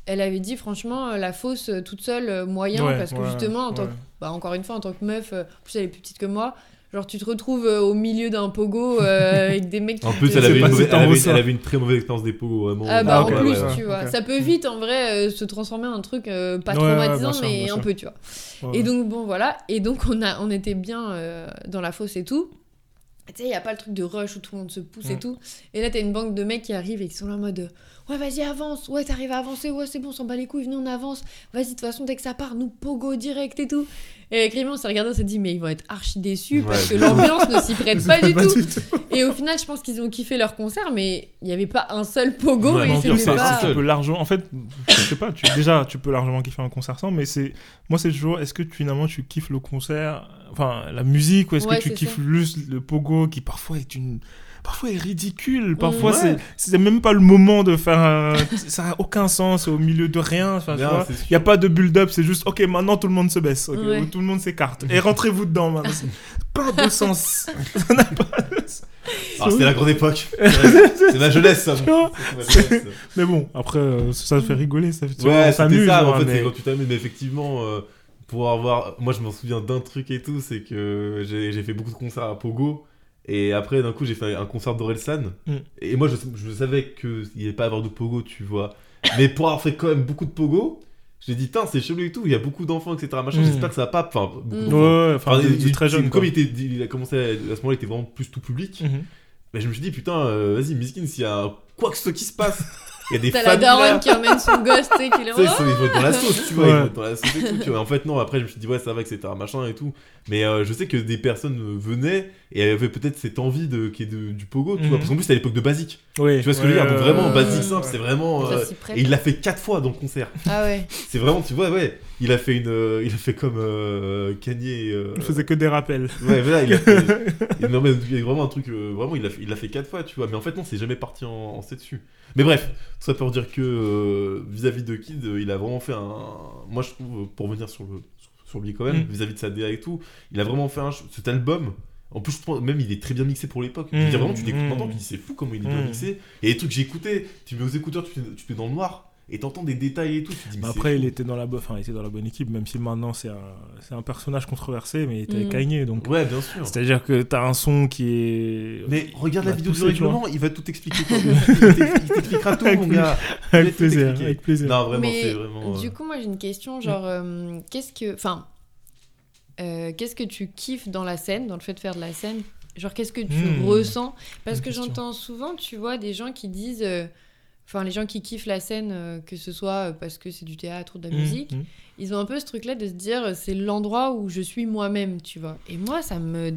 elle avait dit, franchement, la fosse toute seule, moyen, Ouais, parce que ouais, justement, en tant que bah, encore une fois, en tant que meuf, en plus elle est plus petite que moi, genre tu te retrouves euh, au milieu d'un pogo euh, avec des mecs qui En plus, te- elle avait, mauvaise, elle, avait, elle avait une très mauvaise expérience des pogos, vraiment. Ah bah Ah, en ok, plus, ouais, tu vois, ok. ça peut vite en vrai euh, se transformer en un truc euh, pas Ouais, ouais, traumatisant, sûr, mais un peu, tu vois. Ouais. Et donc bon voilà, et donc on, a, on était bien euh, dans la fosse et tout. Tu sais, il n'y a pas le truc de rush où tout le monde se pousse et Mm. tout. Et là, t'as une banque de mecs qui arrivent et qui sont là en mode euh, Ouais, vas-y, avance. Ouais, t'arrives à avancer. Ouais, c'est bon, on s'en bat les couilles. Venez, on avance. Vas-y, de toute façon, dès que ça part, nous, pogo direct et tout. Et on s'est regardé, on s'est dit Mais ils vont être archi déçus parce que l'ambiance ne s'y prête pas du tout. du tout. Et au final, je pense qu'ils ont kiffé leur concert, mais il n'y avait pas un seul pogo. Ouais, et c'est- pas. c'est tu peux largement en fait je sais pas tu déjà tu peux largement kiffer un concert sans mais c'est moi c'est toujours est-ce que finalement tu kiffes le concert enfin la musique ou est-ce Ouais, que tu kiffes ça. juste le pogo qui parfois est une parfois est ridicule parfois Ouais. c'est même pas le moment de faire un- ça a aucun sens au milieu de rien il y a pas de build-up c'est juste ok maintenant tout le monde se baisse ok, Ouais. tout le monde s'écarte et rentrez-vous dedans maintenant pas de sens ça n'a pas de sens Ah, c'était la grande époque. C'est ma jeunesse, ça. Mais bon après euh, ça fait rigoler ça fait Ouais, c'était ça. hein, En fait, mais- c'est quand tu t'amuses, mais effectivement, euh, pour avoir. Moi, je m'en souviens d'un truc et tout, c'est que j'ai fait beaucoup de concerts à Pogo. Et après, d'un coup, j'ai fait un concert d'Orelsan. Mm. Et moi, je, je savais qu'il n'y allait pas avoir de Pogo, tu vois. Mais pour avoir fait quand même beaucoup de Pogo, j'ai dit, tiens, c'est chelou et tout, il y a beaucoup d'enfants, etc. Machin, Mm. j'espère que ça va pas. Enfin, beaucoup Mm. Ouais, enfin, il il- très jeune. Comme il, était, il a commencé à, à ce moment-là, il était vraiment plus tout public. Mhm. Mais je me suis dit, putain, euh, vas-y, Miskin, s'il y a quoi que ce qui se passe, il y a des T'as la daronne qui emmène son gosse, tu sais, qui est. Tu sais, ils vont être dans la sauce, tu vois, ils Ouais. vont être dans la sauce et tout, tu vois. En fait, non, après, je me suis dit, ouais, ça va, etc., machin et tout. Mais euh, je sais que des personnes euh, venaient et avaient peut-être cette envie de, qui est de- du pogo, tu Mhm. vois. Parce qu'en plus, c'était à l'époque de Basique. Oui, Tu vois ce que je veux dire? Donc, vraiment, Basique simple, ouais. c'est vraiment. Euh. Et il l'a fait quatre fois dans le concert. Ah ouais. C'est vraiment, tu vois, ouais. Il a fait une. euh, il a fait comme euh, Kanye. euh, Il faisait que des rappels. Ouais, voilà, il a fait. il- non, mais il y a vraiment un truc. euh, vraiment, il l'a fait, il l'a fait quatre fois, tu vois. Mais en fait, non, c'est jamais parti en, en c'est dessus. Mais bref, tout ça pour dire que euh, vis-à-vis de Kid, euh, il a vraiment fait un. Moi, je trouve, euh, pour revenir sur, le, sur, lui quand même, Mm. vis-à-vis de sa DA et tout, il a vraiment fait un. Cet album. En plus, je trouve même il est très bien mixé pour l'époque. Je veux Mm, dire, vraiment, tu l'écoutes mm. maintenant, puis c'est fou comment il est bien Mm. mixé. Et les trucs que j'ai écoutés, tu mets aux écouteurs, tu te, tu te mets dans le noir, et t'entends des détails et tout. Tu dis, c'est après, il était dans la, bo- enfin, il était dans la bonne équipe, même si maintenant c'est un, c'est un personnage controversé, mais il était Mm. Kanye, donc. Ouais, bien sûr. C'est-à-dire que t'as un son qui est. Mais regarde la va vidéo du règlement, il va tout expliquer. toi. il t'ex- il t'expliquera tout, Avec mon gars. avec plaisir, avec plaisir. Non, vraiment, Mais c'est vraiment. euh, Du coup, moi j'ai une question, genre, euh, qu'est-ce que. Enfin, euh, qu'est-ce que tu kiffes dans la scène, dans le fait de faire de la scène? Genre, qu'est-ce que tu Hmm, ressens? Parce que j'entends souvent, tu vois, des gens qui disent. Enfin, les gens qui kiffent la scène, euh, que ce soit euh, parce que c'est du théâtre ou de la Mhm, musique, mhm. ils ont un peu ce truc-là de se dire euh, c'est l'endroit où je suis moi-même, tu vois. Et moi, ça me.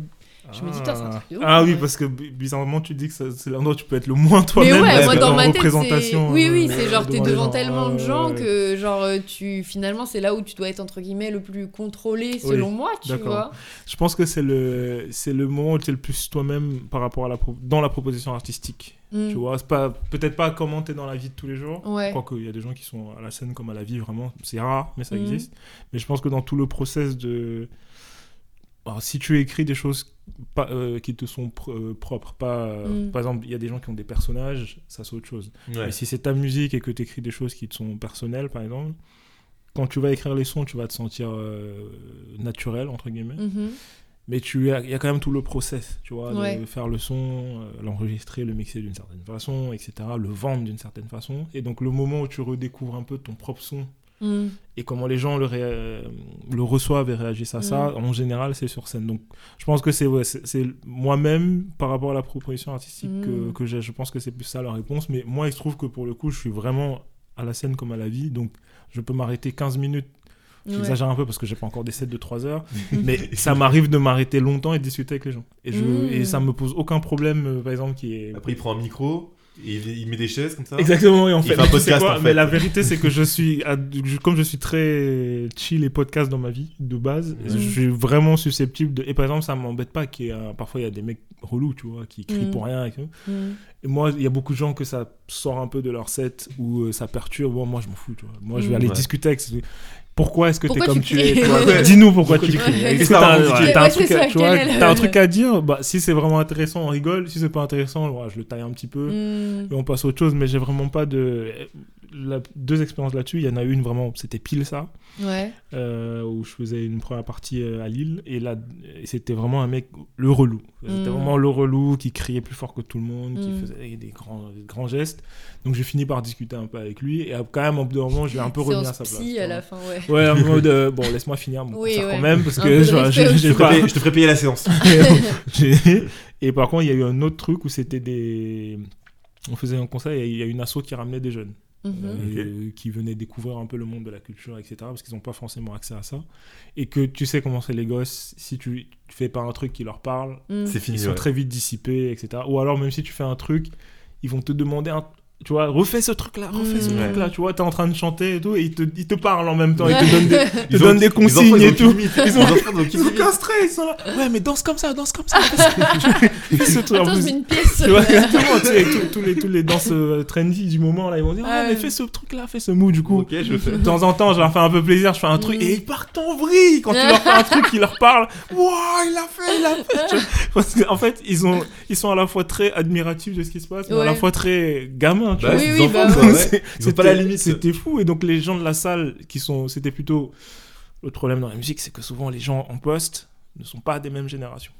Je me dis, c'est un truc de ouf, Ah oui, vrai. parce que bi- bizarrement, tu dis que c'est l'endroit où tu peux être le moins Mais toi-même. ouais, Ouais, moi dans ma tête, c'est. Oui, oui, c'est genre t'es devant tellement de Ouais, gens que genre tu finalement c'est là où tu dois être entre guillemets le plus contrôlé selon moi, tu vois. Je pense que c'est le, c'est le moment où tu es le plus toi-même par rapport à la pro- dans la proposition artistique. Mm. Tu vois, c'est pas, peut-être pas comment t'es dans la vie de tous les jours. Ouais. Quoique, il y a des gens qui sont à la scène comme à la vie, vraiment. C'est rare, mais ça Mhm. existe. Mais je pense que dans tout le process de. alors, si tu écris des choses pas, euh, qui te sont pr- euh, propres, pas, euh, Mm. par exemple, il y a des gens qui ont des personnages, ça c'est autre chose. Ouais. Mais si c'est ta musique et que tu écris des choses qui te sont personnelles, par exemple, quand tu vas écrire les sons, tu vas te sentir euh, naturel, entre guillemets. Mhm. Mais tu il y a quand même tout le process, tu vois, Ouais. de faire le son, euh, l'enregistrer, le mixer d'une certaine façon, etc., le vendre d'une certaine façon. Et donc le moment où tu redécouvres un peu ton propre son Mhm. et comment les gens le, ré- euh, le reçoivent et réagissent à ça, Mm. en général, c'est sur scène. Donc je pense que c'est ouais, c'est moi-même, par rapport à la proposition artistique que, Mm. que j'ai, je pense que c'est plus ça la réponse. Mais moi, il se trouve que pour le coup, je suis vraiment à la scène comme à la vie. Donc je peux m'arrêter 15 minutes Ouais. J'exagère un peu parce que j'ai pas encore des sets de 3 heures, mais ça m'arrive de m'arrêter longtemps et de discuter avec les gens. Et, je, Mm. et ça me pose aucun problème, euh, par exemple, qui est. Après, il prend un micro, et il, il met des chaises comme ça. Exactement, et en Il fait, fait un podcast, quoi, en fait. mais la vérité c'est que je suis, comme je suis très chill et podcast dans ma vie de base, Ouais. je suis vraiment susceptible de. Et par exemple, ça m'embête pas qu'il y parfois il y a des mecs relous, tu vois, qui crient Mm. pour rien et. Mhm. Et moi, il y a beaucoup de gens que ça sort un peu de leur set ou euh, ça perturbe. Bon, moi, je m'en fous, tu vois. Moi, je vais Mm. aller Ouais. discuter avec. Pourquoi est-ce que tu es Pourquoi comme tu tu es Ouais. Dis-nous pourquoi, Pourquoi tu cries. Est-ce Qu'est-ce que t'as un truc à- dire bah, Si c'est vraiment intéressant, on rigole. Si c'est pas intéressant, je le taille un petit peu. Mhm. Et on passe à autre chose, mais j'ai vraiment pas de. La- deux expériences là-dessus. Il y en a une vraiment, c'était pile ça, Ouais. euh, où je faisais une première partie euh, à Lille, et là, c'était vraiment un mec, le relou. C'était Mm. vraiment le relou qui criait plus fort que tout le monde, qui Mm. faisait des grands, des grands gestes. Donc j'ai fini par discuter un peu avec lui, et quand même, au bout d'un moment, je vais un peu revenir à sa place. à la fin, ouais. Ouais, en mode, euh, bon, laisse-moi finir mon Oui, concert ouais. quand même, parce Un que je- je- pas. ferai payer, je te ferai payer la séance. Et par contre, il y a eu un autre truc où c'était des. On faisait un concert et il y a une asso qui ramenait des jeunes Mhm. euh, qui venaient découvrir un peu le monde de la culture, etc. Parce qu'ils n'ont pas forcément accès à ça. Et que tu sais comment c'est les gosses, si tu, fais pas un truc qui leur parle, Mhm. C'est ils fini. sont ouais. très vite dissipés, etc. Ou alors, même si tu fais un truc, ils vont te demander un. Tu vois, refais ce truc-là, refais ce Mm. truc-là. Tu vois, t'es en train de chanter et tout, et ils te, ils te parlent en même temps, ils te donnent des, ils te Ils ont- donnent des consignes ils ont et tout. Ils ont- ils ont Ils limite. castrés, ils sont là. Ouais, mais danse comme ça, danse comme ça. Fais ce truc. En Attends, je plus, mets une pièce. tu vois, exactement, tu sais, avec tous- tous les, tous les danses euh, trendy du moment, là, ils vont dire, ah, mais ouais. fais ce truc-là, fais ce move, du coup. Ok, je fais. De temps en temps, je leur fais un peu plaisir, je fais un truc, Mm. et ils partent en vrille quand tu leur fais un truc qui leur parle. Waouh, il l'a fait, il l'a fait. Parce qu'en fait, ils, ont, ils sont à la fois très admiratifs de ce qui se passe, mais à la Ouais. fois très gamins, tu Bah, vois. Oui, c'est oui, enfants, bah quoi, ouais. ouais. C'est- Ils ont pas la c'était- limite. C'était fou. Et donc, les gens de la salle, qui sont, c'était plutôt. Le problème dans la musique, c'est que souvent, les gens en poste ne sont pas des mêmes générations.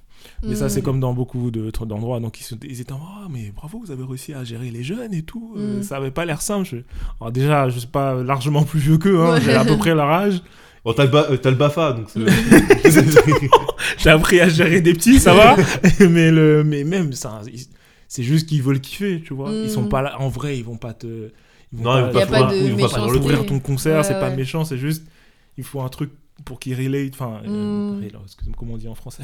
Mais ça, c'est Mhm. comme dans beaucoup de- d'endroits. Donc, ils, étaient en oh, mais bravo, vous avez réussi à gérer les jeunes et tout. Euh, Mm. ça avait pas l'air simple. Je- Alors, déjà, je suis pas largement plus vieux qu'eux. Hein, Ouais. J'ai à peu près leur âge. Bon, t'as le, ba- euh, t'as le BAFA, donc J'ai appris à gérer des petits, ça va. mais, le, mais même, ça, ils- c'est juste qu'ils veulent kiffer, tu vois. Ils sont Mm. pas là. En vrai, ils vont pas te. Ils vont Non, ils vont pas pas de ils vont pas méchanceté. ouvrir ton concert, Ouais, c'est pas méchant, c'est juste. Il faut un truc pour qu'ils relate. Enfin, euh, Mm. excusez-moi, comment on dit en français?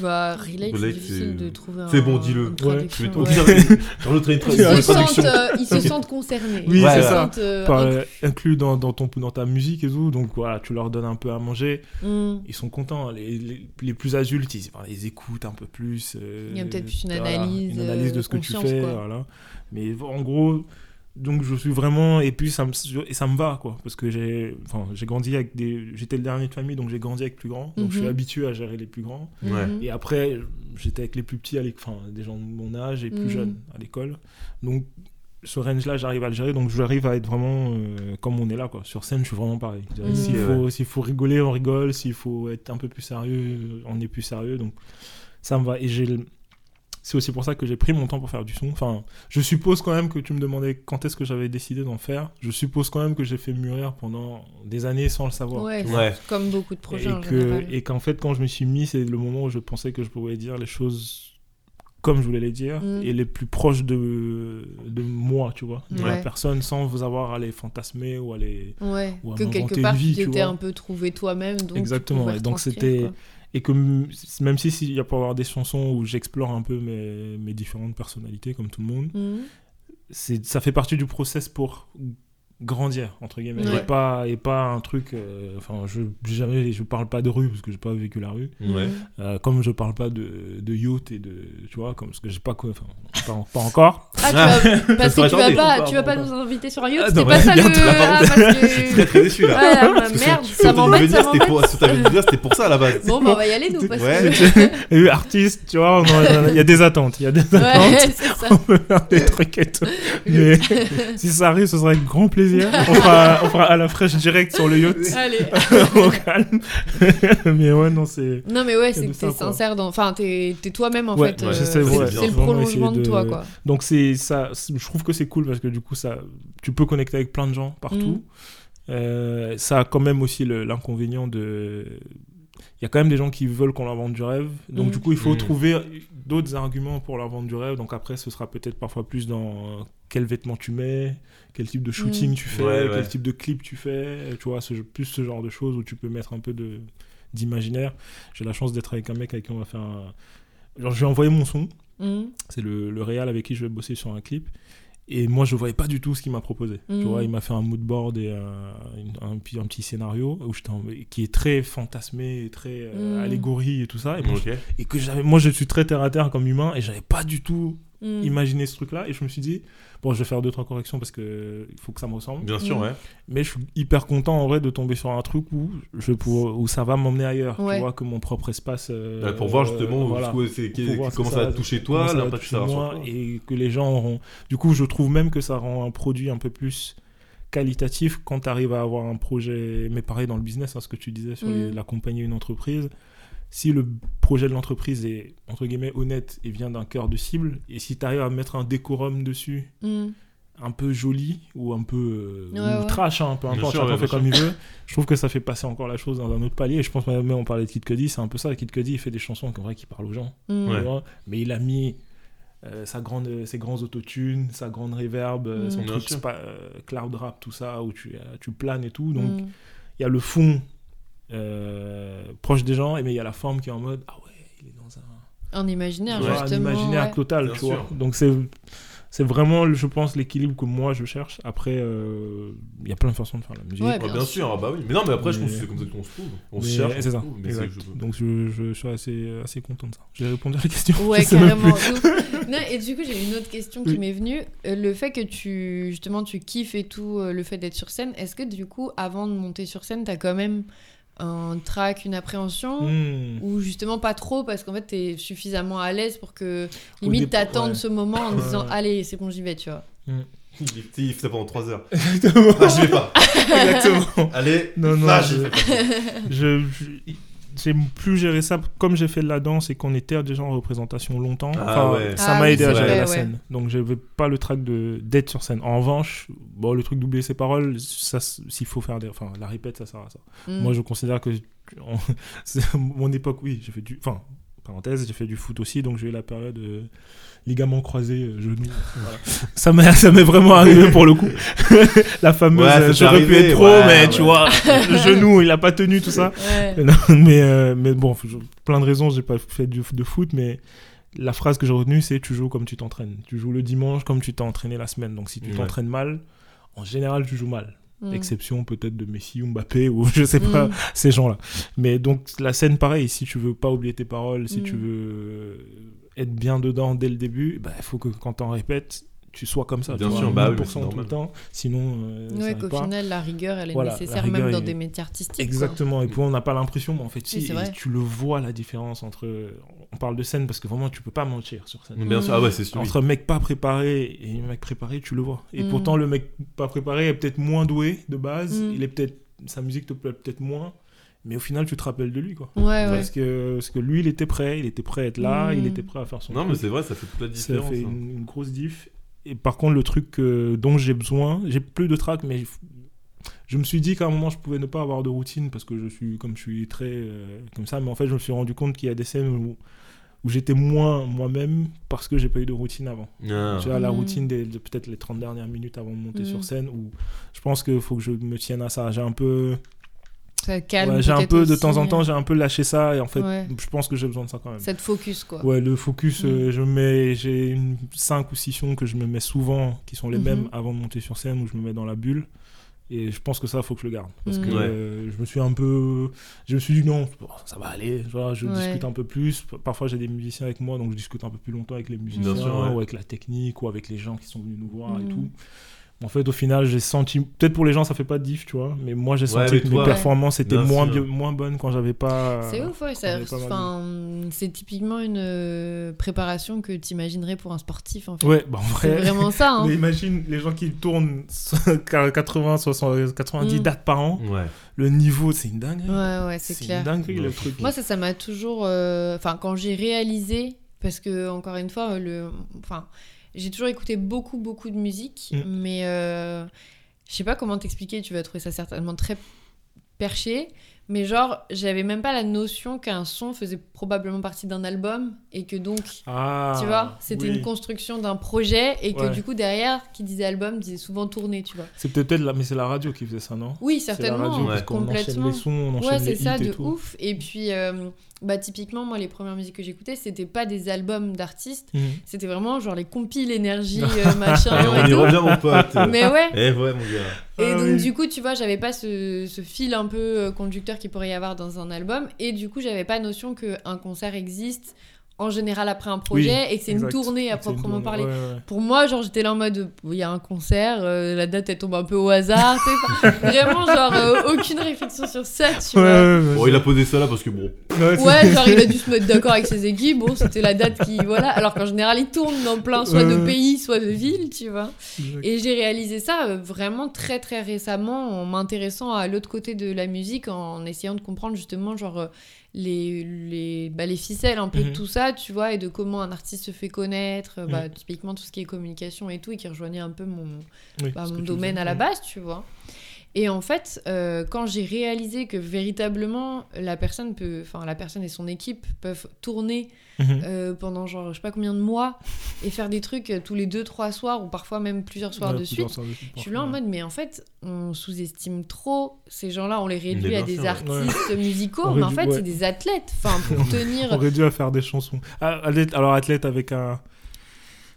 Bah, relate, c'est difficile de trouver un. c'est bon, dis-le. Ouais, Je vais ouais. te dire, dans Ils se sentent, euh, ils se sentent concernés. Oui, Ils c'est se ça. sentent, euh, Par, euh, inclus dans, dans, ton, dans ta musique et tout. Donc voilà, tu leur donnes un peu à manger. Mm. Ils sont contents. Les, les, les plus adultes, ils, enfin, ils écoutent un peu plus. euh, Il y a peut-être plus une voilà, analyse, une analyse de euh, ce que tu fais. quoi. Voilà. Mais en gros, donc je suis vraiment. Et puis ça me, et ça me va, quoi. Parce que j'ai enfin, j'ai grandi avec des. J'étais le dernier de famille, donc j'ai grandi avec plus grands. Donc je suis Mhm. habitué à gérer les plus grands. Ouais. Mhm. Et après, j'étais avec les plus petits, enfin, des gens de mon âge et plus Mhm. jeunes à l'école. Donc, ce range-là, j'arrive à le gérer. Donc, j'arrive à être vraiment euh, comme on est là, quoi. Sur scène, je suis vraiment pareil. S'il faut, s'il faut rigoler, on rigole. S'il faut être un peu plus sérieux, on est plus sérieux. Donc, ça me va. Et j'ai c'est aussi pour ça que j'ai pris mon temps pour faire du son. Enfin, je suppose quand même que tu me demandais quand est-ce que j'avais décidé d'en faire. Je suppose quand même que j'ai fait mûrir pendant des années sans le savoir. Ouais, Ouais. comme beaucoup de projets en Et que- général. et qu'en fait, quand je me suis mis, c'est le moment où je pensais que je pouvais dire les choses comme je voulais les dire Mm. et les plus proches de, de moi, tu vois, de la personne sans vous avoir à les fantasmer ou à les. Ouais, ou à que quelque part vie, tu tu t'étais vois. un peu trouvé toi-même. Donc tu Exactement, et donc c'était- quoi. Et que même si s'il y a pour avoir des chansons où j'explore un peu mes, mes différentes personnalités, comme tout le monde, c'est ça fait partie du process pour grandir entre guillemets Ouais. et pas et pas un truc euh, enfin je jamais je parle pas de rue parce que j'ai pas vécu la rue Ouais. Euh, comme je parle pas de, de yacht et de tu vois comme parce que j'ai pas quoi enfin pas, pas encore Ah, tu vas... parce que serait tu vas pas, tu vas pas nous inviter sur un yacht, Ah, c'était pas ça le. Ah, parce que. très déçu là. Ah, que merde, ce ça m'embête, ça m'embête. pour- ce que t'avais dû dire, c'était pour ça à la base. Bon, bah, on va y aller, nous, parce que. Artiste, tu vois, il y a des attentes. Il y a des attentes. On peut faire des trucs et tout. Mais si ça arrive, ce sera avec grand plaisir. On fera, on fera à la fraîche direct sur le yacht. Allez. au calme. Mais ouais, non, c'est. Non, mais ouais, c'est que t'es sincère dans. Enfin, t'es t'es toi-même en Ouais, fait. ouais, euh, c'est- le vraiment prolongement de de- toi, quoi. Donc c'est ça. Je trouve que c'est cool parce que du coup, ça, tu peux connecter avec plein de gens partout. Euh, ça a quand même aussi l'inconvénient de. Il y a quand même des gens qui veulent qu'on leur vende du rêve. Donc du coup, il faut Mhm. trouver d'autres arguments pour leur vendre du rêve. Donc après, ce sera peut-être parfois plus dans euh, quel vêtement tu mets, quel type de shooting Mhm. tu fais, Ouais, quel type de clip tu fais. Tu vois, ce, plus ce genre de choses où tu peux mettre un peu de d'imaginaire. J'ai la chance d'être avec un mec avec qui on va faire un... Genre, je lui ai envoyé mon son. C'est le, le réal avec qui je vais bosser sur un clip. Et moi, je voyais pas du tout ce qu'il m'a proposé. Tu vois, il m'a fait un mood board et un, une- un, petit- un petit scénario où qui est très fantasmé, et très euh, Mhm. allégorie et tout ça. Et, moi, je- et que j'avais, moi, je suis très terre à terre comme humain et j'avais pas du tout Mhm. imaginé ce truc-là. Et je me suis dit, bon, je vais faire deux trois corrections parce que il faut que ça me ressemble. Bien sûr, ouais. Mais je suis hyper content en vrai de tomber sur un truc où je pouvoir- où ça va m'emmener ailleurs. Ouais. Tu vois que mon propre espace. euh, Ouais, pour voir justement euh, voilà. que c'est- Pour comment ça va toucher toi, l'impact que toucher ça va moi, sur toi. et que les gens auront. Du coup, je trouve même que ça rend un produit un peu plus qualitatif quand tu arrives à avoir un projet. Mais pareil dans le business, hein, ce que tu disais sur les- Mhm. l'accompagner une entreprise. Si le projet de l'entreprise est entre guillemets honnête et vient d'un cœur de cible, et si tu arrives à mettre un décorum dessus, Mhm. un peu joli ou un peu euh, Ouais, ou ouais. trash, hein, peu importe, chacun ouais, fait comme il veut. Je trouve que ça fait passer encore la chose dans un autre palier. Et je pense même on parlait de Kid Cudi, c'est un peu ça. Kid Cudi, il fait des chansons en vrai qui parlent aux gens, vois. mais il a mis euh, sa grande, ses grands autotunes, sa grande reverb, euh, Mm. son truc euh, cloud rap, tout ça, où tu, euh, tu planes et tout. Donc il y a le fond euh, proche des gens, et mais il y a la forme qui est en mode ah ouais, il est dans un En imaginaire, un justement. imaginaire ouais. total, Bien tu vois. Donc c'est c'est vraiment, je pense, l'équilibre que moi je cherche. Après, euh, il y a plein de façons de faire la musique. Ouais, Ouais, bien bien sûr, ah bah oui. Mais non, mais après, je pense que c'est comme ça qu'on se trouve. On se cherche, c'est ça. trouve, mais je- Donc je, je suis assez, assez content de ça. J'ai répondu à la question. Ouais, carrément. non, et du coup, j'ai une autre question qui Oui. m'est venue. Euh, le fait que tu, justement, tu kiffes et tout, le fait d'être sur scène, est-ce que du coup, avant de monter sur scène, t'as quand même un trac, une appréhension Hmm. Ou justement pas trop parce qu'en fait, t'es suffisamment à l'aise pour que limite t'attendes ouais. ce moment en Ouais, disant. Allez, c'est bon, j'y vais, tu vois. Il il fait ça pendant 3 heures. Exactement. Ah, je vais pas. Exactement. Allez, Non, non, ça, je- j'y fais pas. je, je- j'ai plus géré ça comme j'ai fait de la danse et qu'on était déjà en représentation longtemps. Ah enfin, ouais. Ça Ah m'a oui, aidé à gérer vrai, la ouais. scène. Donc j'avais pas le trac de d'être sur scène. En revanche, bon, le truc d'oublier ses paroles, ça, s'il faut faire des, enfin, la répète, ça sert à ça. Mm. Moi, je considère que mon époque, oui, j'ai fait du, enfin, parenthèse, j'ai fait du foot aussi, donc j'ai eu la période euh, ligament croisé, euh, genou. voilà. ça m'est, ça m'est vraiment arrivé pour le coup. la fameuse, Ouais, j'aurais pu être pro, ouais, mais ouais. tu vois, le genou, il a pas tenu tout ça. Ouais. Non, mais, euh, mais bon, je- plein de raisons, j'ai pas fait du, de foot, mais la phrase que j'ai retenue, c'est tu joues comme tu t'entraînes. Tu joues le dimanche comme tu t'es entraîné la semaine. Donc si tu Ouais. t'entraînes mal, en général, tu joues mal. Mm. Exception peut-être de Messi ou Mbappé ou je sais pas, Mm. ces gens-là. Mais donc la scène, pareil, si tu veux pas oublier tes paroles, si Mm. tu veux être bien dedans dès le début, bah, il faut que quand t'en répètes, tu sois comme ça. Bien tu sûr, vois, bah oui, 1000% mais c'est tout le temps. Sinon, euh, ça Ouais, va qu'au final, la rigueur, elle est Voilà, nécessaire même dans est- des métiers artistiques. quoi. Exactement, et puis on n'a pas l'impression, mais en fait, si, Oui, et tu le vois la différence entre. On parle de scène parce que vraiment, tu peux pas mentir sur scène. Bien sûr, ah ouais, c'est sûr. oui. Entre mec pas préparé et mec préparé, tu le vois. Et Mm. pourtant, le mec pas préparé est peut-être moins doué de base, Mm. il est peut-être. Sa musique te plaît peut-être moins, mais au final, tu te rappelles de lui, quoi. Ouais, ouais. Parce, que, parce que lui, il était prêt, il était prêt à être là, Mm. il était prêt à faire son Non, mais c'est vrai, ça fait toute la Ça différence. fait hein. une, une grosse diff. Et par contre, le truc euh, dont j'ai besoin, j'ai plus de track, mais je me suis dit qu'à un moment, je pouvais ne pas avoir de routine parce que je suis, comme je suis très euh, comme ça, mais en fait, je me suis rendu compte qu'il y a des scènes où, où j'étais moins moi-même parce que j'ai pas eu de routine avant. Ah. Tu vois, la Mhm. routine des, de peut-être les 30 dernières minutes avant de monter sur scène, où je pense qu'il faut que je me tienne à ça. J'ai un peu, Ça calme. ouais, j'ai un peu de temps en temps, j'ai un peu lâché ça et en fait, Ouais. je pense que j'ai besoin de ça quand même. Ça te focus, quoi. Ouais, le focus, Mm. euh, je mets, j'ai une 5 ou 6 sons que je me mets souvent, qui sont les Mhm. mêmes avant de monter sur scène, où je me mets dans la bulle. Et je pense que ça, faut que je le garde. Parce Mm. que Ouais. euh, je me suis un peu. Je me suis dit non, bon, ça va aller. je Ouais. discute un peu plus. Parfois, j'ai des musiciens avec moi, donc je discute un peu plus longtemps avec les musiciens, sûr, ouais. ou avec la technique, ou avec les gens qui sont venus nous voir et Mm. tout. En fait, au final, j'ai senti. Peut-être pour les gens, ça fait pas de diff, tu vois. Mais moi, j'ai senti que toi- mes performances étaient moins, bien- moins bonnes quand j'avais pas. C'est ouf, ouais. c'est typiquement une euh, préparation que tu imaginerais pour un sportif, en fait. Ouais, bah en C'est vrai. vraiment ça. hein. Mais imagine les gens qui tournent 80, 60, 90 Mm. dates par an. Ouais. Le niveau, c'est une dinguerie. Ouais, ouais, c'est C'est clair. une dinguerie le truc. Moi, ça, ça m'a toujours. euh, Enfin, quand j'ai réalisé, parce que, encore une fois, le. Enfin, j'ai toujours écouté beaucoup, beaucoup de musique, Mm. mais euh, je sais pas comment t'expliquer, tu vas trouver ça certainement très perché. Mais genre, j'avais même pas la notion qu'un son faisait probablement partie d'un album et que donc, Ah, tu vois, c'était oui. une construction d'un projet et que Ouais. du coup, derrière, qui disait album, disait souvent tourné, tu vois. C'est peut-être la... mais c'est la radio qui faisait ça, non? Oui, C'est la certainement, radio, parce Ouais. qu'on enchaîne complètement. les sons, on enchaîne Ouais, c'est ça, hits et de tout. ouf. Et puis, euh, bah, typiquement, moi, les premières musiques que j'écoutais, c'était pas des albums d'artistes, Mhm. c'était vraiment genre les compiles énergie, euh, machin. Et on et y tout. revient, mon pote. Mais ouais. Eh ouais, mon gars. Et Ah donc, oui. du coup, tu vois, j'avais pas ce, ce fil un peu euh, qu'il pourrait y avoir dans un album. Et du coup, j'avais pas notion qu'un concert existe en général après un projet et que c'est une tournée à proprement tournée, parler. ouais, ouais. Pour moi, genre, j'étais là en mode, il y a un concert, euh, la date, elle tombe un peu au hasard. tu sais, enfin, vraiment, genre, euh, aucune réflexion sur ça, tu Ouais, vois. ouais, ouais, Bon, il a posé ça là parce que bon. ouais, genre il a dû se mettre d'accord avec ses équipes. Bon, c'était la date qui. Voilà. Alors qu'en général, il tourne dans plein, soit de pays, soit de villes, tu vois. Exact. Et j'ai réalisé ça euh, vraiment très, très récemment en m'intéressant à l'autre côté de la musique, en essayant de comprendre justement, genre, euh, les, les, bah, les ficelles un peu de Mhm. tout ça, tu vois, et de comment un artiste se fait connaître. euh, bah, Mhm. typiquement, tout ce qui est communication et tout, et qui rejoignait un peu mon, Oui, bah, mon domaine à la Ouais. base, tu vois. Et en fait, euh, quand j'ai réalisé que véritablement la personne peut, enfin la personne et son équipe peuvent tourner Mhm. euh, pendant genre je sais pas combien de mois et faire des trucs euh, tous les deux trois soirs ou parfois même plusieurs soirs Ouais, de suite. soirs de suite, Je suis là en mode mais en fait on sous-estime trop ces gens-là, on les réduit à des ouais. artistes musicaux, mais en réduit- fait ouais. c'est des athlètes. Enfin pour tenir, On dû à faire des chansons. Ah, alors athlète avec un.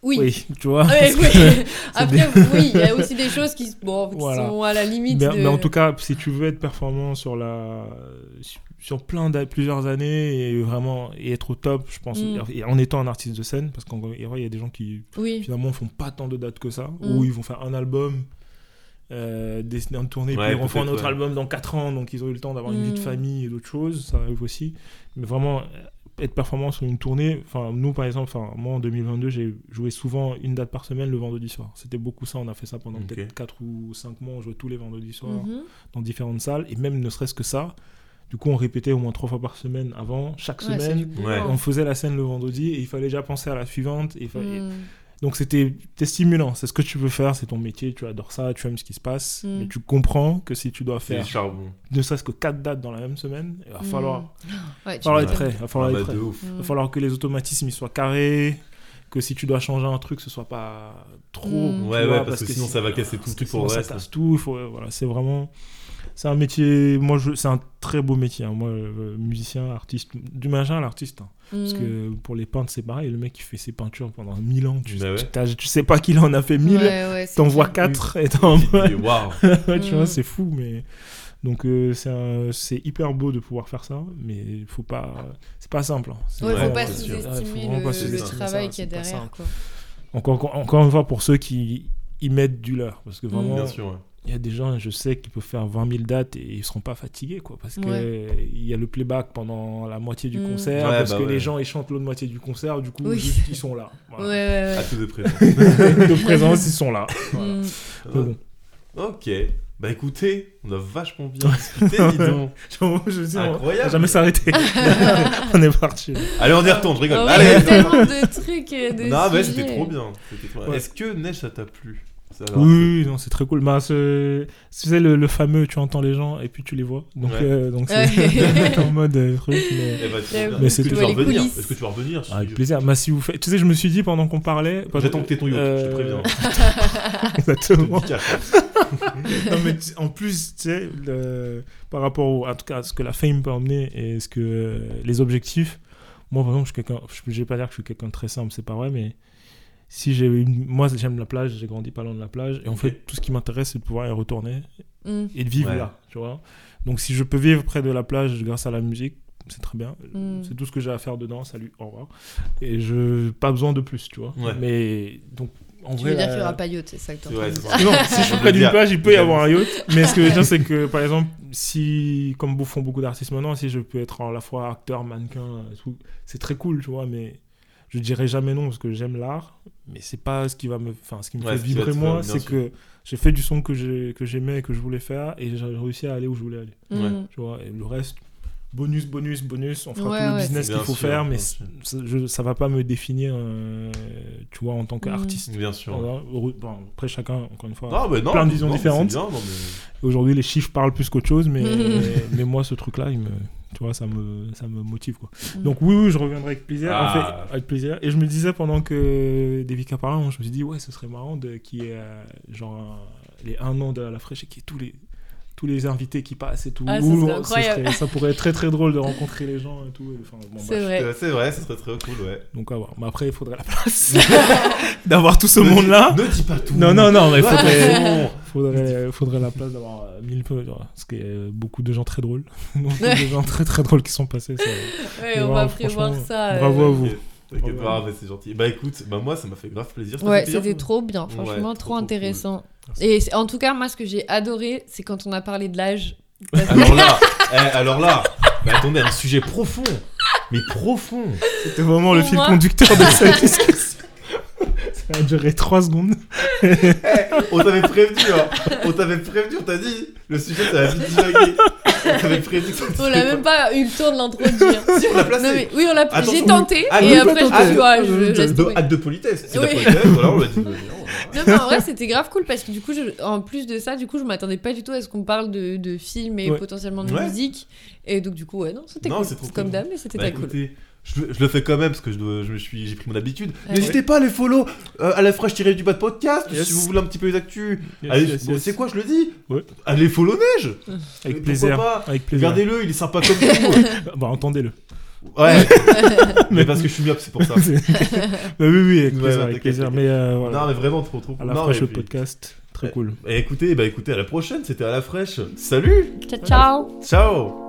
Oui. Oui, tu vois. Ouais, que-. Après, oui, il y a aussi des choses qui, bon, qui Voilà. sont à la limite. mais, de... mais en tout cas, si tu veux être performant sur la sur plein d'a- plusieurs années et vraiment et être au top, je pense, Mm. et en étant un artiste de scène, parce qu'en vrai, il y a des gens qui oui. finalement font pas tant de dates que ça, Mm. ou ils vont faire un album. Euh, décider de tourner, Ouais, puis ils refont un autre ouais. album dans 4 ans, donc ils ont eu le temps d'avoir une vie de Mm. famille et d'autres choses, ça arrive aussi. Mais vraiment, être performant sur une tournée, enfin, nous par exemple, enfin, moi en 2022, j'ai joué souvent une date par semaine le vendredi soir. C'était beaucoup ça, on a fait ça pendant peut-être 4 ou 5 mois, on jouait tous les vendredis soirs Mhm. dans différentes salles, et même ne serait-ce que ça, du coup on répétait au moins trois fois par semaine avant, chaque Ouais, semaine. Ouais. On faisait la scène le vendredi et il fallait déjà penser à la suivante. Et il fallait- Mm. Donc c'était stimulant, c'est ce que tu veux faire, c'est ton métier, tu adores ça, tu aimes ce qui se passe, Mm. mais tu comprends que si tu dois faire ne serait-ce que quatre dates dans la même semaine, il va falloir, Mm. Ouais, falloir être prêt, il va falloir Ah bah, être prêt. de ouf. Il Mm. va falloir que les automatismes ils soient carrés, que si tu dois changer un truc, ce soit pas trop. Mm. Ouais, vois, ouais, parce que sinon, ça va casser tout le truc pour le reste. Ça casse tout, il faut, voilà, c'est vraiment. C'est un métier, moi, je, c'est un très beau métier. hein. Moi, euh, musicien, artiste, du magin à l'artiste. hein. Parce Mm. que pour les peintres, c'est pareil. Le mec qui fait ses peintures pendant 1000 ans, tu, Bah ouais. tu, sais pas qu'il en a fait 1000, Ouais, ouais, t'en vois clair. 4 et t'es en Et- mode- et Waouh. Ouais, tu vois, Mm. c'est fou, mais. Donc, euh, c'est hyper beau de pouvoir faire ça, mais il faut pas. C'est pas simple. hein. C'est Ouais, faut pas sous-estimer le, le travail qu'il y a derrière. Quoi. Encore, encore, encore une fois, pour ceux qui y mettent du leur, parce que Mm. vraiment, Bien sûr, ouais. Il y a des gens, je sais, qui peuvent faire 20 000 dates et ils seront pas fatigués, quoi, parce que Ouais. il y a le playback pendant la moitié du Mm. concert, Ouais, parce bah que ouais. les gens ils chantent l'autre moitié du concert, du coup, Oui. juste, ils sont là. Ouais, Voilà. ouais, À tout de présent. de présence, ils sont là. Voilà. Mm. Bon. Ok. Bah écoutez, on a vachement bien discuté, dis donc. je sais, on va Incroyable. jamais s'arrêter. on est parti. Allez, on y retourne, je rigole. Oh, il y Allez. a tellement de trucs et de Non, mais sujets. c'était trop bien. C'était trop bien. Ouais. Est-ce que Neige, ça t'a plu? Oui, non, c'est très cool. Bah, c'est- tu sais, le, le fameux, tu entends les gens et puis tu les vois. Donc, Ouais. euh, donc c'est en mode euh, truc. Mais... Eh bah, Mais bien. Mais Est-ce c'est- que coulisses. Est-ce que tu vas revenir si Avec tu- plaisir. Bah, si vous faites... Tu sais, je me suis dit pendant qu'on parlait. J'attends que t'aies ton yacht, je te euh, préviens. Exactement. Non, mais tu- en plus, tu sais, le- par rapport au- en tout cas, à ce que la fame peut emmener et ce que euh, les objectifs, moi, par exemple, je suis quelqu'un, je je vais pas dire que je suis quelqu'un de très simple, c'est pas vrai, mais si j'ai une... moi j'aime la plage, j'ai grandi pas loin de la plage, et en fait tout ce qui m'intéresse c'est de pouvoir y retourner Mm. et de vivre Ouais. là, tu vois. Donc si je peux vivre près de la plage grâce à la musique, c'est très bien. Mm. C'est tout ce que j'ai à faire dedans. Salut, au revoir. Et je pas besoin de plus, tu vois. Ouais. Mais donc en Tu vrai, veux dire la- qu'il n'y aura pas yacht, c'est ça que tu Ouais, non, si je suis près d'une plage, il peut y avoir un yacht. Mais ce que je veux dire, c'est que par exemple, si, comme font beaucoup d'artistes maintenant, si je peux être à la fois acteur, mannequin, c'est très cool, tu vois. Mais je dirais jamais non parce que j'aime l'art. Mais c'est pas ce qui va me, enfin, ce qui me Ouais, fait vibrer moi, c'est que j'ai fait du son que j'ai- que j'aimais et que je voulais faire et j'ai réussi à aller où je voulais aller. Mm. Tu vois. Et le reste. Bonus, bonus, bonus, on fera Ouais, tout le business qu'il faut sûr, faire, mais ça, je- ça va pas me définir, euh, tu vois, en tant qu'artiste. Bien sûr. Bon, après, chacun, encore une fois, Non, mais non, plein de visions différentes. mais- Aujourd'hui, les chiffres parlent plus qu'autre chose, mais, mais moi, ce truc-là, il me, tu vois, ça me, ça me motive. Quoi. Mm. Donc, oui, oui, je reviendrai avec plaisir. Ah. En fait, avec plaisir. Et je me disais, pendant que Devika parlait, moi, je me suis dit, ouais, ce serait marrant de, qu'il y ait euh, genre, un- les un an de la fraîche et qu'il y ait tous les, tous les invités qui passent et tout. Ah, ça Ouh, serait- ça pourrait être très, très drôle de rencontrer les gens et tout. et Enfin, bon, C'est vrai. Euh, C'est vrai, ce serait très cool, ouais. Donc, à voir. Mais après, il faudrait la place d'avoir tout ce monde-là. Ne dis pas tout. Non, non, non, mais faudrait, faudrait, faudrait la place d'avoir euh, mille peu, tu vois, parce qu'il y a beaucoup de gens très drôles. beaucoup de gens très très drôles qui sont passés. ça- Ouais, on voilà, va prévoir ça. euh, bravo à vous. T'inquiète, Bravo. pas, mais c'est gentil. Bah écoute, bah moi ça m'a fait grave plaisir. Ouais, c'était toi trop bien, franchement, trop, trop, trop intéressant. Et en tout cas, moi, ce que j'ai adoré, c'est quand on a parlé de l'âge. Alors là, eh, alors là, mais attendez, un sujet profond, mais profond. C'était vraiment le fil moi- conducteur de cette discussion. Ça a duré 3 secondes. On t'avait prévenu, hein. On t'avait prévenu, on t'a dit, le sujet ça va vite divaguer. On t'avait prévenu que ça On n'a même pas eu le temps de l'introduire. On l'a placé. Non, mais, oui, on l'a j'ai tenté ah, et après je me suis dit, ouais, je laisse de, tomber. acte de politesse. C'est de la Oui. politesse, voilà, on l'a dit. Non, mais en vrai, c'était grave cool parce que du coup, je- en plus de ça, du coup, je m'attendais pas du tout à ce qu'on parle de, de films et Ouais. potentiellement de Ouais. musique. Et donc, du coup, ouais, non, c'était cool. c'est trop comme cool. d'hab, mais c'était Bah très cool. écoutez, je, le- je le fais quand même parce que je, dois- je me suis, j'ai pris mon habitude. Ouais. N'hésitez pas à les follow euh, à la fraîche tirée du bas de podcast Yes. si vous voulez un petit peu les actus. Yes, Allez, yes, bon, yes. c'est quoi, je le dis Ouais. Allez follow Neige Avec Pourquoi plaisir. pas Avec plaisir. Regardez-le, il est sympa comme tout. Bah, entendez-le. Ouais, mais parce que je suis myope, c'est pour ça. Bah oui, oui, avec Ouais, plaisir. ouais, avec plaisir. Mais euh, voilà. Non, mais vraiment trop trop à cool. la Non, fraîche et le puis- podcast. Très cool. Et écoutez, bah écoutez, à la prochaine, c'était à la fraîche. Salut Ciao, ciao. Ciao